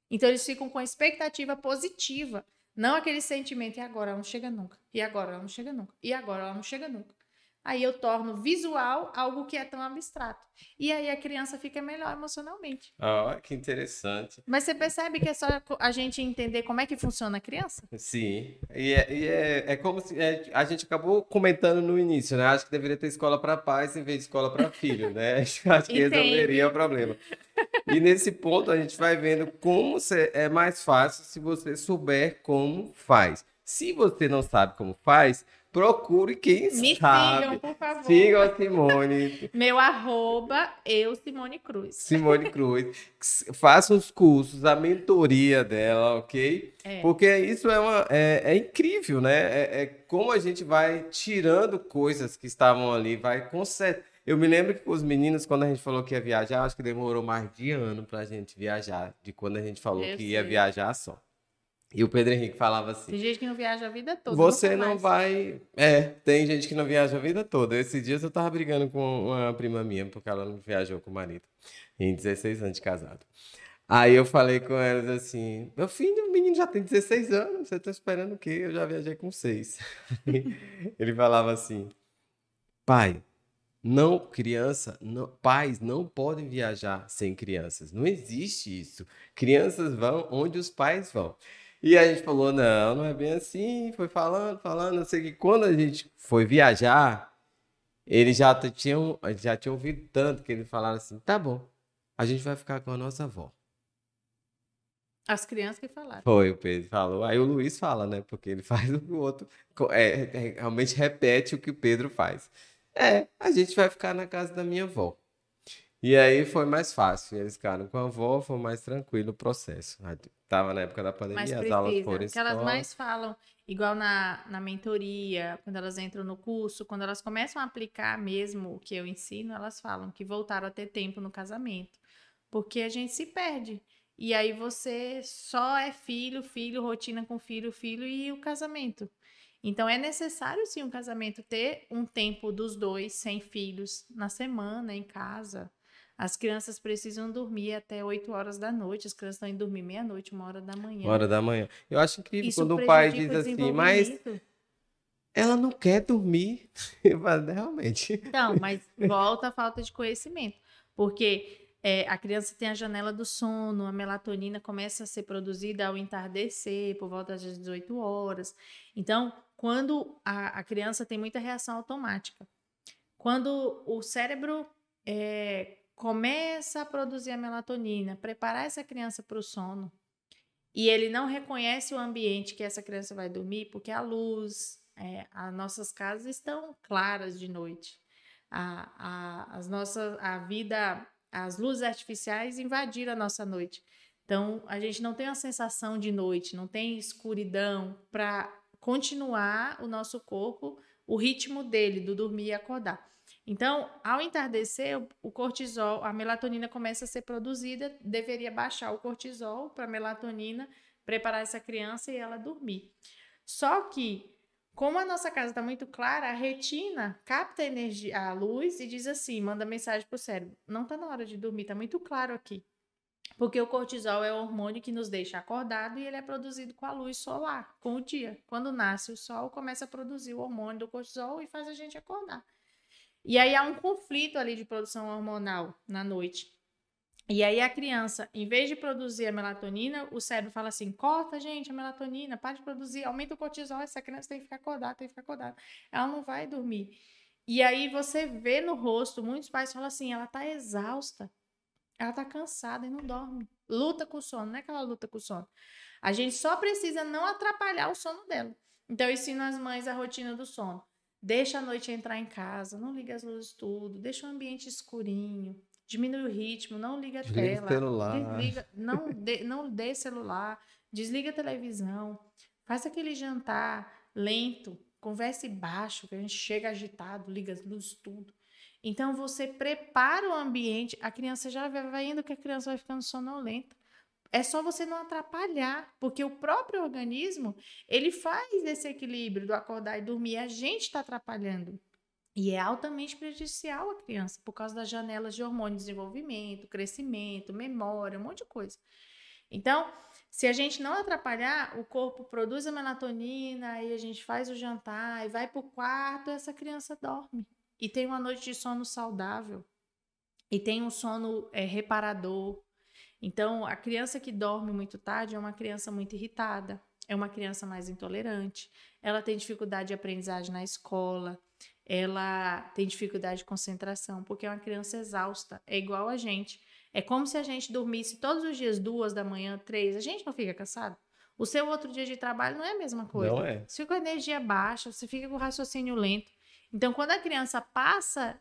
Então eles ficam com a expectativa positiva não aquele sentimento, e agora ela não chega nunca, e agora ela não chega nunca, e agora ela não chega nunca. Aí eu torno visual algo que é tão abstrato. E aí a criança fica melhor emocionalmente.
Ah, que interessante.
Mas você percebe que é só a gente entender como é que funciona a criança?
Sim. E é, e é, é como se é, a gente acabou comentando no início, né? Acho que deveria ter escola para pais em vez de escola para filho, né? Acho que resolveria o problema. E nesse ponto a gente vai vendo como é mais fácil se você souber como faz. Se você não sabe como faz, Procure quem
Me
sabe.
sigam, por favor.
Sigam a Simone.
Meu arroba, eu, Simone Cruz.
Simone Cruz. Faça os cursos, a mentoria dela, ok? É. Porque isso é, uma, é, é incrível, né? É, é, como a gente vai tirando coisas que estavam ali, vai consertar. Eu me lembro que os meninos, quando a gente falou que ia viajar, acho que demorou mais de ano pra gente viajar, de quando a gente falou eu que sei. ia viajar só. E o Pedro Henrique falava assim.
Tem gente que não viaja a vida toda.
Você
não,
não vai. É, tem gente que não viaja a vida toda. Esses dias eu tava brigando com uma prima minha, porque ela não viajou com o marido. Em 16 anos de casado. Aí eu falei com elas assim: Meu filho, o menino já tem 16 anos, você tá esperando o quê? Eu já viajei com 6. Ele falava assim: Pai, não, criança, não, pais não podem viajar sem crianças. Não existe isso. Crianças vão onde os pais vão. E a gente falou, não, não é bem assim. Foi falando, falando. Eu sei que quando a gente foi viajar, ele já tinham, já tinha ouvido tanto que ele falaram assim: tá bom, a gente vai ficar com a nossa avó.
As crianças que falaram.
Foi, o Pedro falou. Aí o Luiz fala, né? Porque ele faz o que o outro. É, é, realmente repete o que o Pedro faz. É, a gente vai ficar na casa da minha avó. E aí foi mais fácil. Eles ficaram com a avó, foi mais tranquilo o processo. Tava na época da pandemia, as aulas foram
O que elas mais falam, igual na, na mentoria, quando elas entram no curso, quando elas começam a aplicar mesmo o que eu ensino, elas falam que voltaram a ter tempo no casamento. Porque a gente se perde. E aí você só é filho, filho, rotina com filho, filho e o casamento. Então é necessário sim um casamento ter um tempo dos dois sem filhos na semana, em casa. As crianças precisam dormir até 8 horas da noite, as crianças estão indo dormir meia-noite, uma hora da manhã.
Uma hora da manhã. Eu acho incrível Isso quando o pai diz assim, mas ela não quer dormir. Realmente.
Então, mas volta a falta de conhecimento. Porque é, a criança tem a janela do sono, a melatonina começa a ser produzida ao entardecer, por volta das 18 horas. Então, quando a, a criança tem muita reação automática, quando o cérebro é, começa a produzir a melatonina, preparar essa criança para o sono, e ele não reconhece o ambiente que essa criança vai dormir, porque a luz, é, as nossas casas estão claras de noite. A, a, as nossas, a vida, as luzes artificiais invadiram a nossa noite. Então, a gente não tem a sensação de noite, não tem escuridão para continuar o nosso corpo, o ritmo dele, do dormir e acordar. Então, ao entardecer, o cortisol, a melatonina começa a ser produzida, deveria baixar o cortisol para a melatonina preparar essa criança e ela dormir. Só que, como a nossa casa está muito clara, a retina capta a energia, a luz e diz assim, manda mensagem para o cérebro: não está na hora de dormir, está muito claro aqui. Porque o cortisol é o hormônio que nos deixa acordado e ele é produzido com a luz solar, com o dia. Quando nasce o sol, começa a produzir o hormônio do cortisol e faz a gente acordar. E aí há um conflito ali de produção hormonal na noite. E aí a criança, em vez de produzir a melatonina, o cérebro fala assim: corta, gente, a melatonina, para de produzir, aumenta o cortisol, essa criança tem que ficar acordada, tem que ficar acordada. Ela não vai dormir. E aí você vê no rosto, muitos pais falam assim: ela tá exausta, ela tá cansada e não dorme. Luta com o sono, não é que ela luta com o sono. A gente só precisa não atrapalhar o sono dela. Então eu ensino as mães a rotina do sono. Deixa a noite entrar em casa, não liga as luzes tudo, deixa o ambiente escurinho, diminui o ritmo, não liga a
desliga
tela,
celular.
desliga, não dê, não dê celular, desliga a televisão, faz aquele jantar lento, converse baixo, que a gente chega agitado, liga as luzes tudo. Então você prepara o ambiente, a criança já vai indo que a criança vai ficando sonolenta. É só você não atrapalhar, porque o próprio organismo, ele faz esse equilíbrio do acordar e dormir, a gente está atrapalhando. E é altamente prejudicial à criança, por causa das janelas de hormônio de desenvolvimento, crescimento, memória, um monte de coisa. Então, se a gente não atrapalhar, o corpo produz a melatonina, aí a gente faz o jantar e vai para o quarto, essa criança dorme. E tem uma noite de sono saudável. E tem um sono é, reparador. Então, a criança que dorme muito tarde é uma criança muito irritada, é uma criança mais intolerante, ela tem dificuldade de aprendizagem na escola, ela tem dificuldade de concentração, porque é uma criança exausta, é igual a gente. É como se a gente dormisse todos os dias, duas da manhã, três, a gente não fica cansado? O seu outro dia de trabalho não é a mesma coisa.
Não é.
Você fica com a energia baixa, você fica com o raciocínio lento. Então, quando a criança passa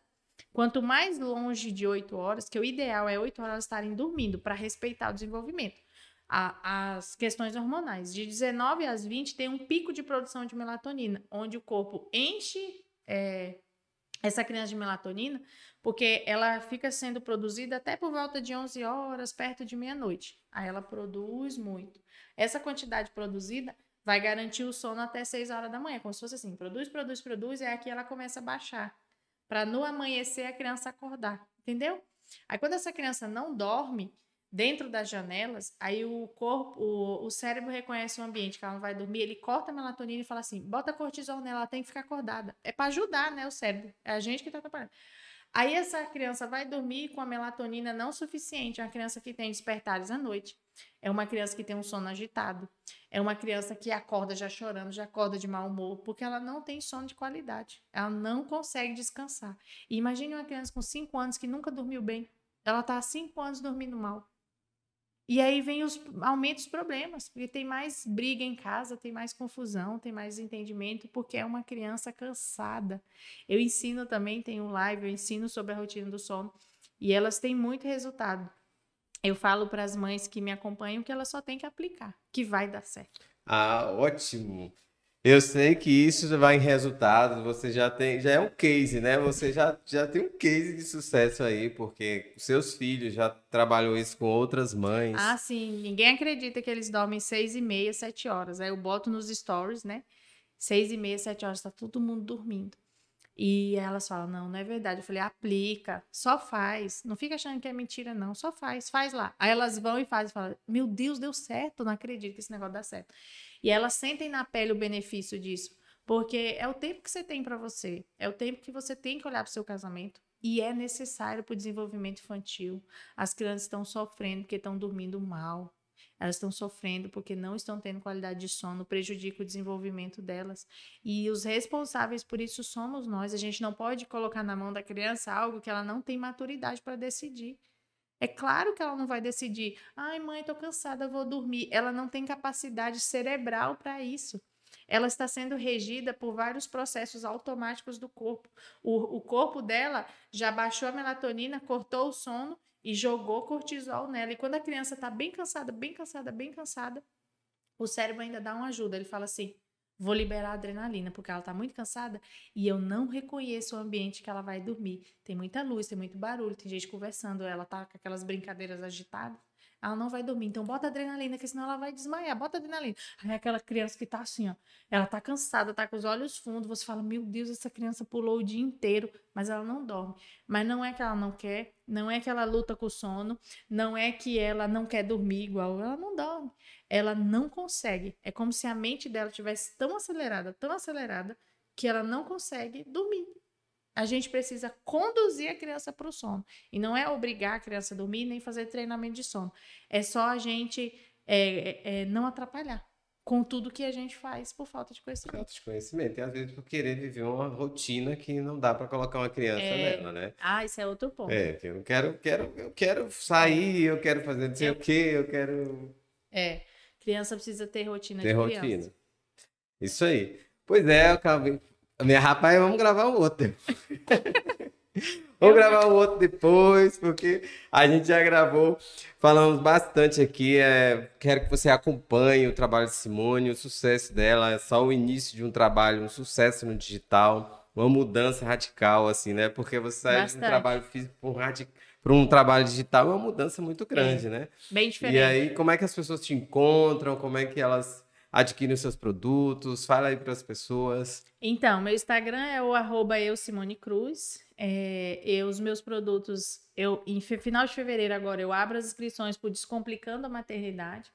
Quanto mais longe de 8 horas, que o ideal é 8 horas estarem dormindo para respeitar o desenvolvimento. A, as questões hormonais. De 19 às 20 tem um pico de produção de melatonina, onde o corpo enche é, essa criança de melatonina, porque ela fica sendo produzida até por volta de 11 horas, perto de meia-noite. Aí ela produz muito. Essa quantidade produzida vai garantir o sono até 6 horas da manhã, como se fosse assim, produz, produz, produz, e aqui ela começa a baixar, para no amanhecer a criança acordar, entendeu? Aí quando essa criança não dorme, dentro das janelas, aí o corpo, o, o cérebro reconhece o ambiente que ela não vai dormir, ele corta a melatonina e fala assim: bota cortisol nela, ela tem que ficar acordada. É para ajudar, né, o cérebro. É a gente que tá atrapalhando. Aí essa criança vai dormir com a melatonina não suficiente, é uma criança que tem despertares à noite. É uma criança que tem um sono agitado. É uma criança que acorda já chorando, já acorda de mau humor, porque ela não tem sono de qualidade. Ela não consegue descansar. E imagine uma criança com 5 anos que nunca dormiu bem. Ela está há 5 anos dormindo mal. E aí vem os aumenta os problemas, porque tem mais briga em casa, tem mais confusão, tem mais entendimento, porque é uma criança cansada. Eu ensino também, tem um live, eu ensino sobre a rotina do sono, e elas têm muito resultado. Eu falo para as mães que me acompanham que elas só têm que aplicar, que vai dar certo.
Ah, ótimo. Eu sei que isso vai em resultados, você já tem, já é um case, né? Você já, já tem um case de sucesso aí, porque seus filhos já trabalham isso com outras mães.
Ah, sim. Ninguém acredita que eles dormem seis e meia, sete horas. Aí eu boto nos stories, né? Seis e meia, sete horas, tá todo mundo dormindo. E elas falam, não, não é verdade. Eu falei, aplica, só faz. Não fica achando que é mentira, não. Só faz, faz lá. Aí elas vão e fazem, falam, meu Deus, deu certo. Não acredito que esse negócio dá certo. E elas sentem na pele o benefício disso. Porque é o tempo que você tem para você, é o tempo que você tem que olhar para o seu casamento. E é necessário para o desenvolvimento infantil. As crianças estão sofrendo porque estão dormindo mal. Elas estão sofrendo porque não estão tendo qualidade de sono, prejudica o desenvolvimento delas. E os responsáveis por isso somos nós. A gente não pode colocar na mão da criança algo que ela não tem maturidade para decidir. É claro que ela não vai decidir, ai mãe, tô cansada, vou dormir. Ela não tem capacidade cerebral para isso. Ela está sendo regida por vários processos automáticos do corpo. O, o corpo dela já baixou a melatonina, cortou o sono e jogou cortisol nela. E quando a criança está bem cansada, bem cansada, bem cansada, o cérebro ainda dá uma ajuda. Ele fala assim: Vou liberar adrenalina, porque ela está muito cansada e eu não reconheço o ambiente que ela vai dormir. Tem muita luz, tem muito barulho, tem gente conversando, ela tá com aquelas brincadeiras agitadas ela não vai dormir. Então bota adrenalina, que senão ela vai desmaiar. Bota adrenalina. Aí aquela criança que tá assim, ó, ela tá cansada, tá com os olhos fundos, você fala: "Meu Deus, essa criança pulou o dia inteiro", mas ela não dorme. Mas não é que ela não quer, não é que ela luta com o sono, não é que ela não quer dormir igual, ela não dorme. Ela não consegue. É como se a mente dela tivesse tão acelerada, tão acelerada que ela não consegue dormir. A gente precisa conduzir a criança para o sono. E não é obrigar a criança a dormir nem fazer treinamento de sono. É só a gente é, é, não atrapalhar com tudo que a gente faz por falta de conhecimento.
Falta de conhecimento. E às vezes por querer viver uma rotina que não dá para colocar uma criança é... nela, né?
Ah, isso é outro ponto.
É, eu quero, quero, eu quero sair, eu quero fazer não sei o quê, eu quero.
É, criança precisa ter rotina
ter de rotina. criança. Isso aí. Pois é, eu acabei minha rapaz, vamos gravar um outro. vamos gravar um outro depois, porque a gente já gravou. Falamos bastante aqui. É, quero que você acompanhe o trabalho de Simone, o sucesso dela. É só o início de um trabalho, um sucesso no digital, uma mudança radical, assim, né? Porque você sai de um trabalho físico para um um trabalho digital é uma mudança muito grande, é, né?
Bem diferente.
E aí, como é que as pessoas te encontram? Como é que elas adquirem os seus produtos? Fala aí para as pessoas.
Então, meu Instagram é o arroba eu, Simone Cruz. É, eu, os meus produtos, eu em final de fevereiro agora, eu abro as inscrições por Descomplicando a Maternidade.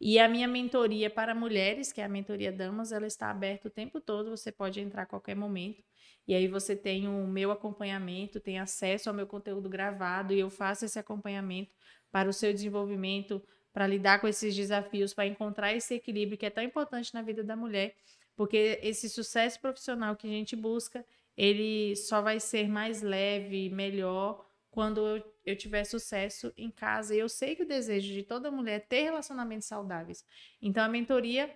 E a minha mentoria para mulheres, que é a mentoria Damas, ela está aberta o tempo todo, você pode entrar a qualquer momento. E aí você tem o meu acompanhamento, tem acesso ao meu conteúdo gravado e eu faço esse acompanhamento para o seu desenvolvimento para lidar com esses desafios, para encontrar esse equilíbrio que é tão importante na vida da mulher, porque esse sucesso profissional que a gente busca, ele só vai ser mais leve, melhor quando eu, eu tiver sucesso em casa. E eu sei que o desejo de toda mulher é ter relacionamentos saudáveis. Então a mentoria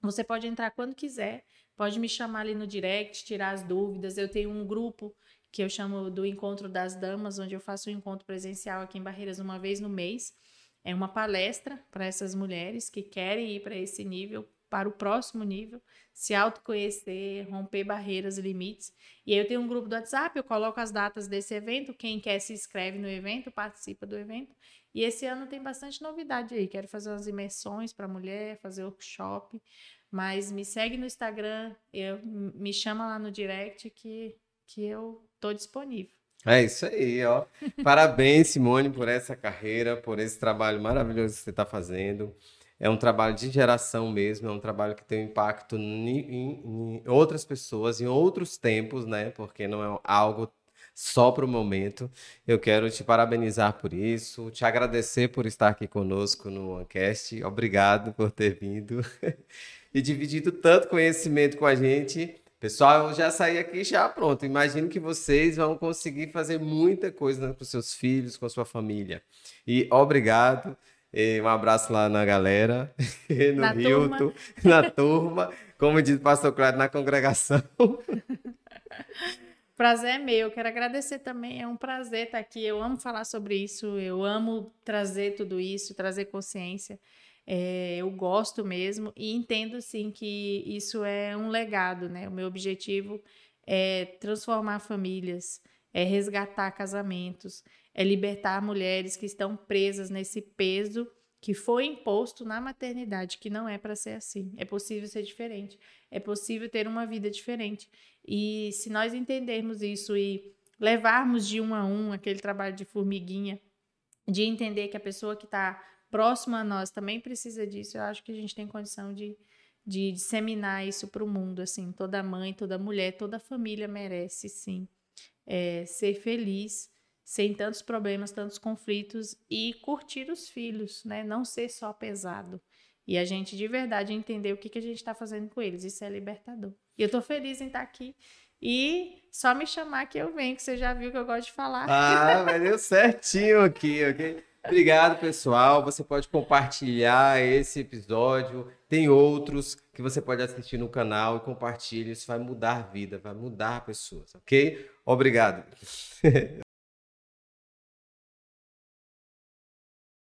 você pode entrar quando quiser, pode me chamar ali no direct, tirar as dúvidas. Eu tenho um grupo que eu chamo do Encontro das Damas, onde eu faço um encontro presencial aqui em Barreiras uma vez no mês. É uma palestra para essas mulheres que querem ir para esse nível para o próximo nível, se autoconhecer, romper barreiras e limites. E aí eu tenho um grupo do WhatsApp, eu coloco as datas desse evento, quem quer se inscreve no evento, participa do evento. E esse ano tem bastante novidade aí. Quero fazer umas imersões para mulher, fazer workshop. Mas me segue no Instagram, eu, me chama lá no direct que, que eu tô disponível.
É isso aí, ó. Parabéns, Simone, por essa carreira, por esse trabalho maravilhoso que você está fazendo. É um trabalho de geração mesmo, é um trabalho que tem um impacto em, em, em outras pessoas, em outros tempos, né? Porque não é algo só para o momento. Eu quero te parabenizar por isso, te agradecer por estar aqui conosco no OneCast. Obrigado por ter vindo e dividido tanto conhecimento com a gente. Pessoal, eu já saí aqui já pronto. Imagino que vocês vão conseguir fazer muita coisa com seus filhos, com a sua família. E obrigado. E um abraço lá na galera, no na Hilton, turma. na turma, como diz o pastor Cláudio, na congregação.
Prazer é meu. Quero agradecer também. É um prazer estar aqui. Eu amo falar sobre isso. Eu amo trazer tudo isso, trazer consciência. É, eu gosto mesmo e entendo sim que isso é um legado, né? O meu objetivo é transformar famílias, é resgatar casamentos, é libertar mulheres que estão presas nesse peso que foi imposto na maternidade, que não é para ser assim. É possível ser diferente, é possível ter uma vida diferente. E se nós entendermos isso e levarmos de um a um aquele trabalho de formiguinha, de entender que a pessoa que está próximo a nós também precisa disso, eu acho que a gente tem condição de, de disseminar isso para o mundo, assim, toda mãe, toda mulher, toda família merece, sim, é, ser feliz, sem tantos problemas, tantos conflitos e curtir os filhos, né? Não ser só pesado. E a gente de verdade entender o que, que a gente está fazendo com eles. Isso é libertador. E eu estou feliz em estar tá aqui. E só me chamar que eu venho, que você já viu que eu gosto de falar.
Ah, mas deu certinho aqui, ok? Obrigado, pessoal. Você pode compartilhar esse episódio. Tem outros que você pode assistir no canal e compartilhe. Isso vai mudar a vida, vai mudar pessoas, ok? Obrigado.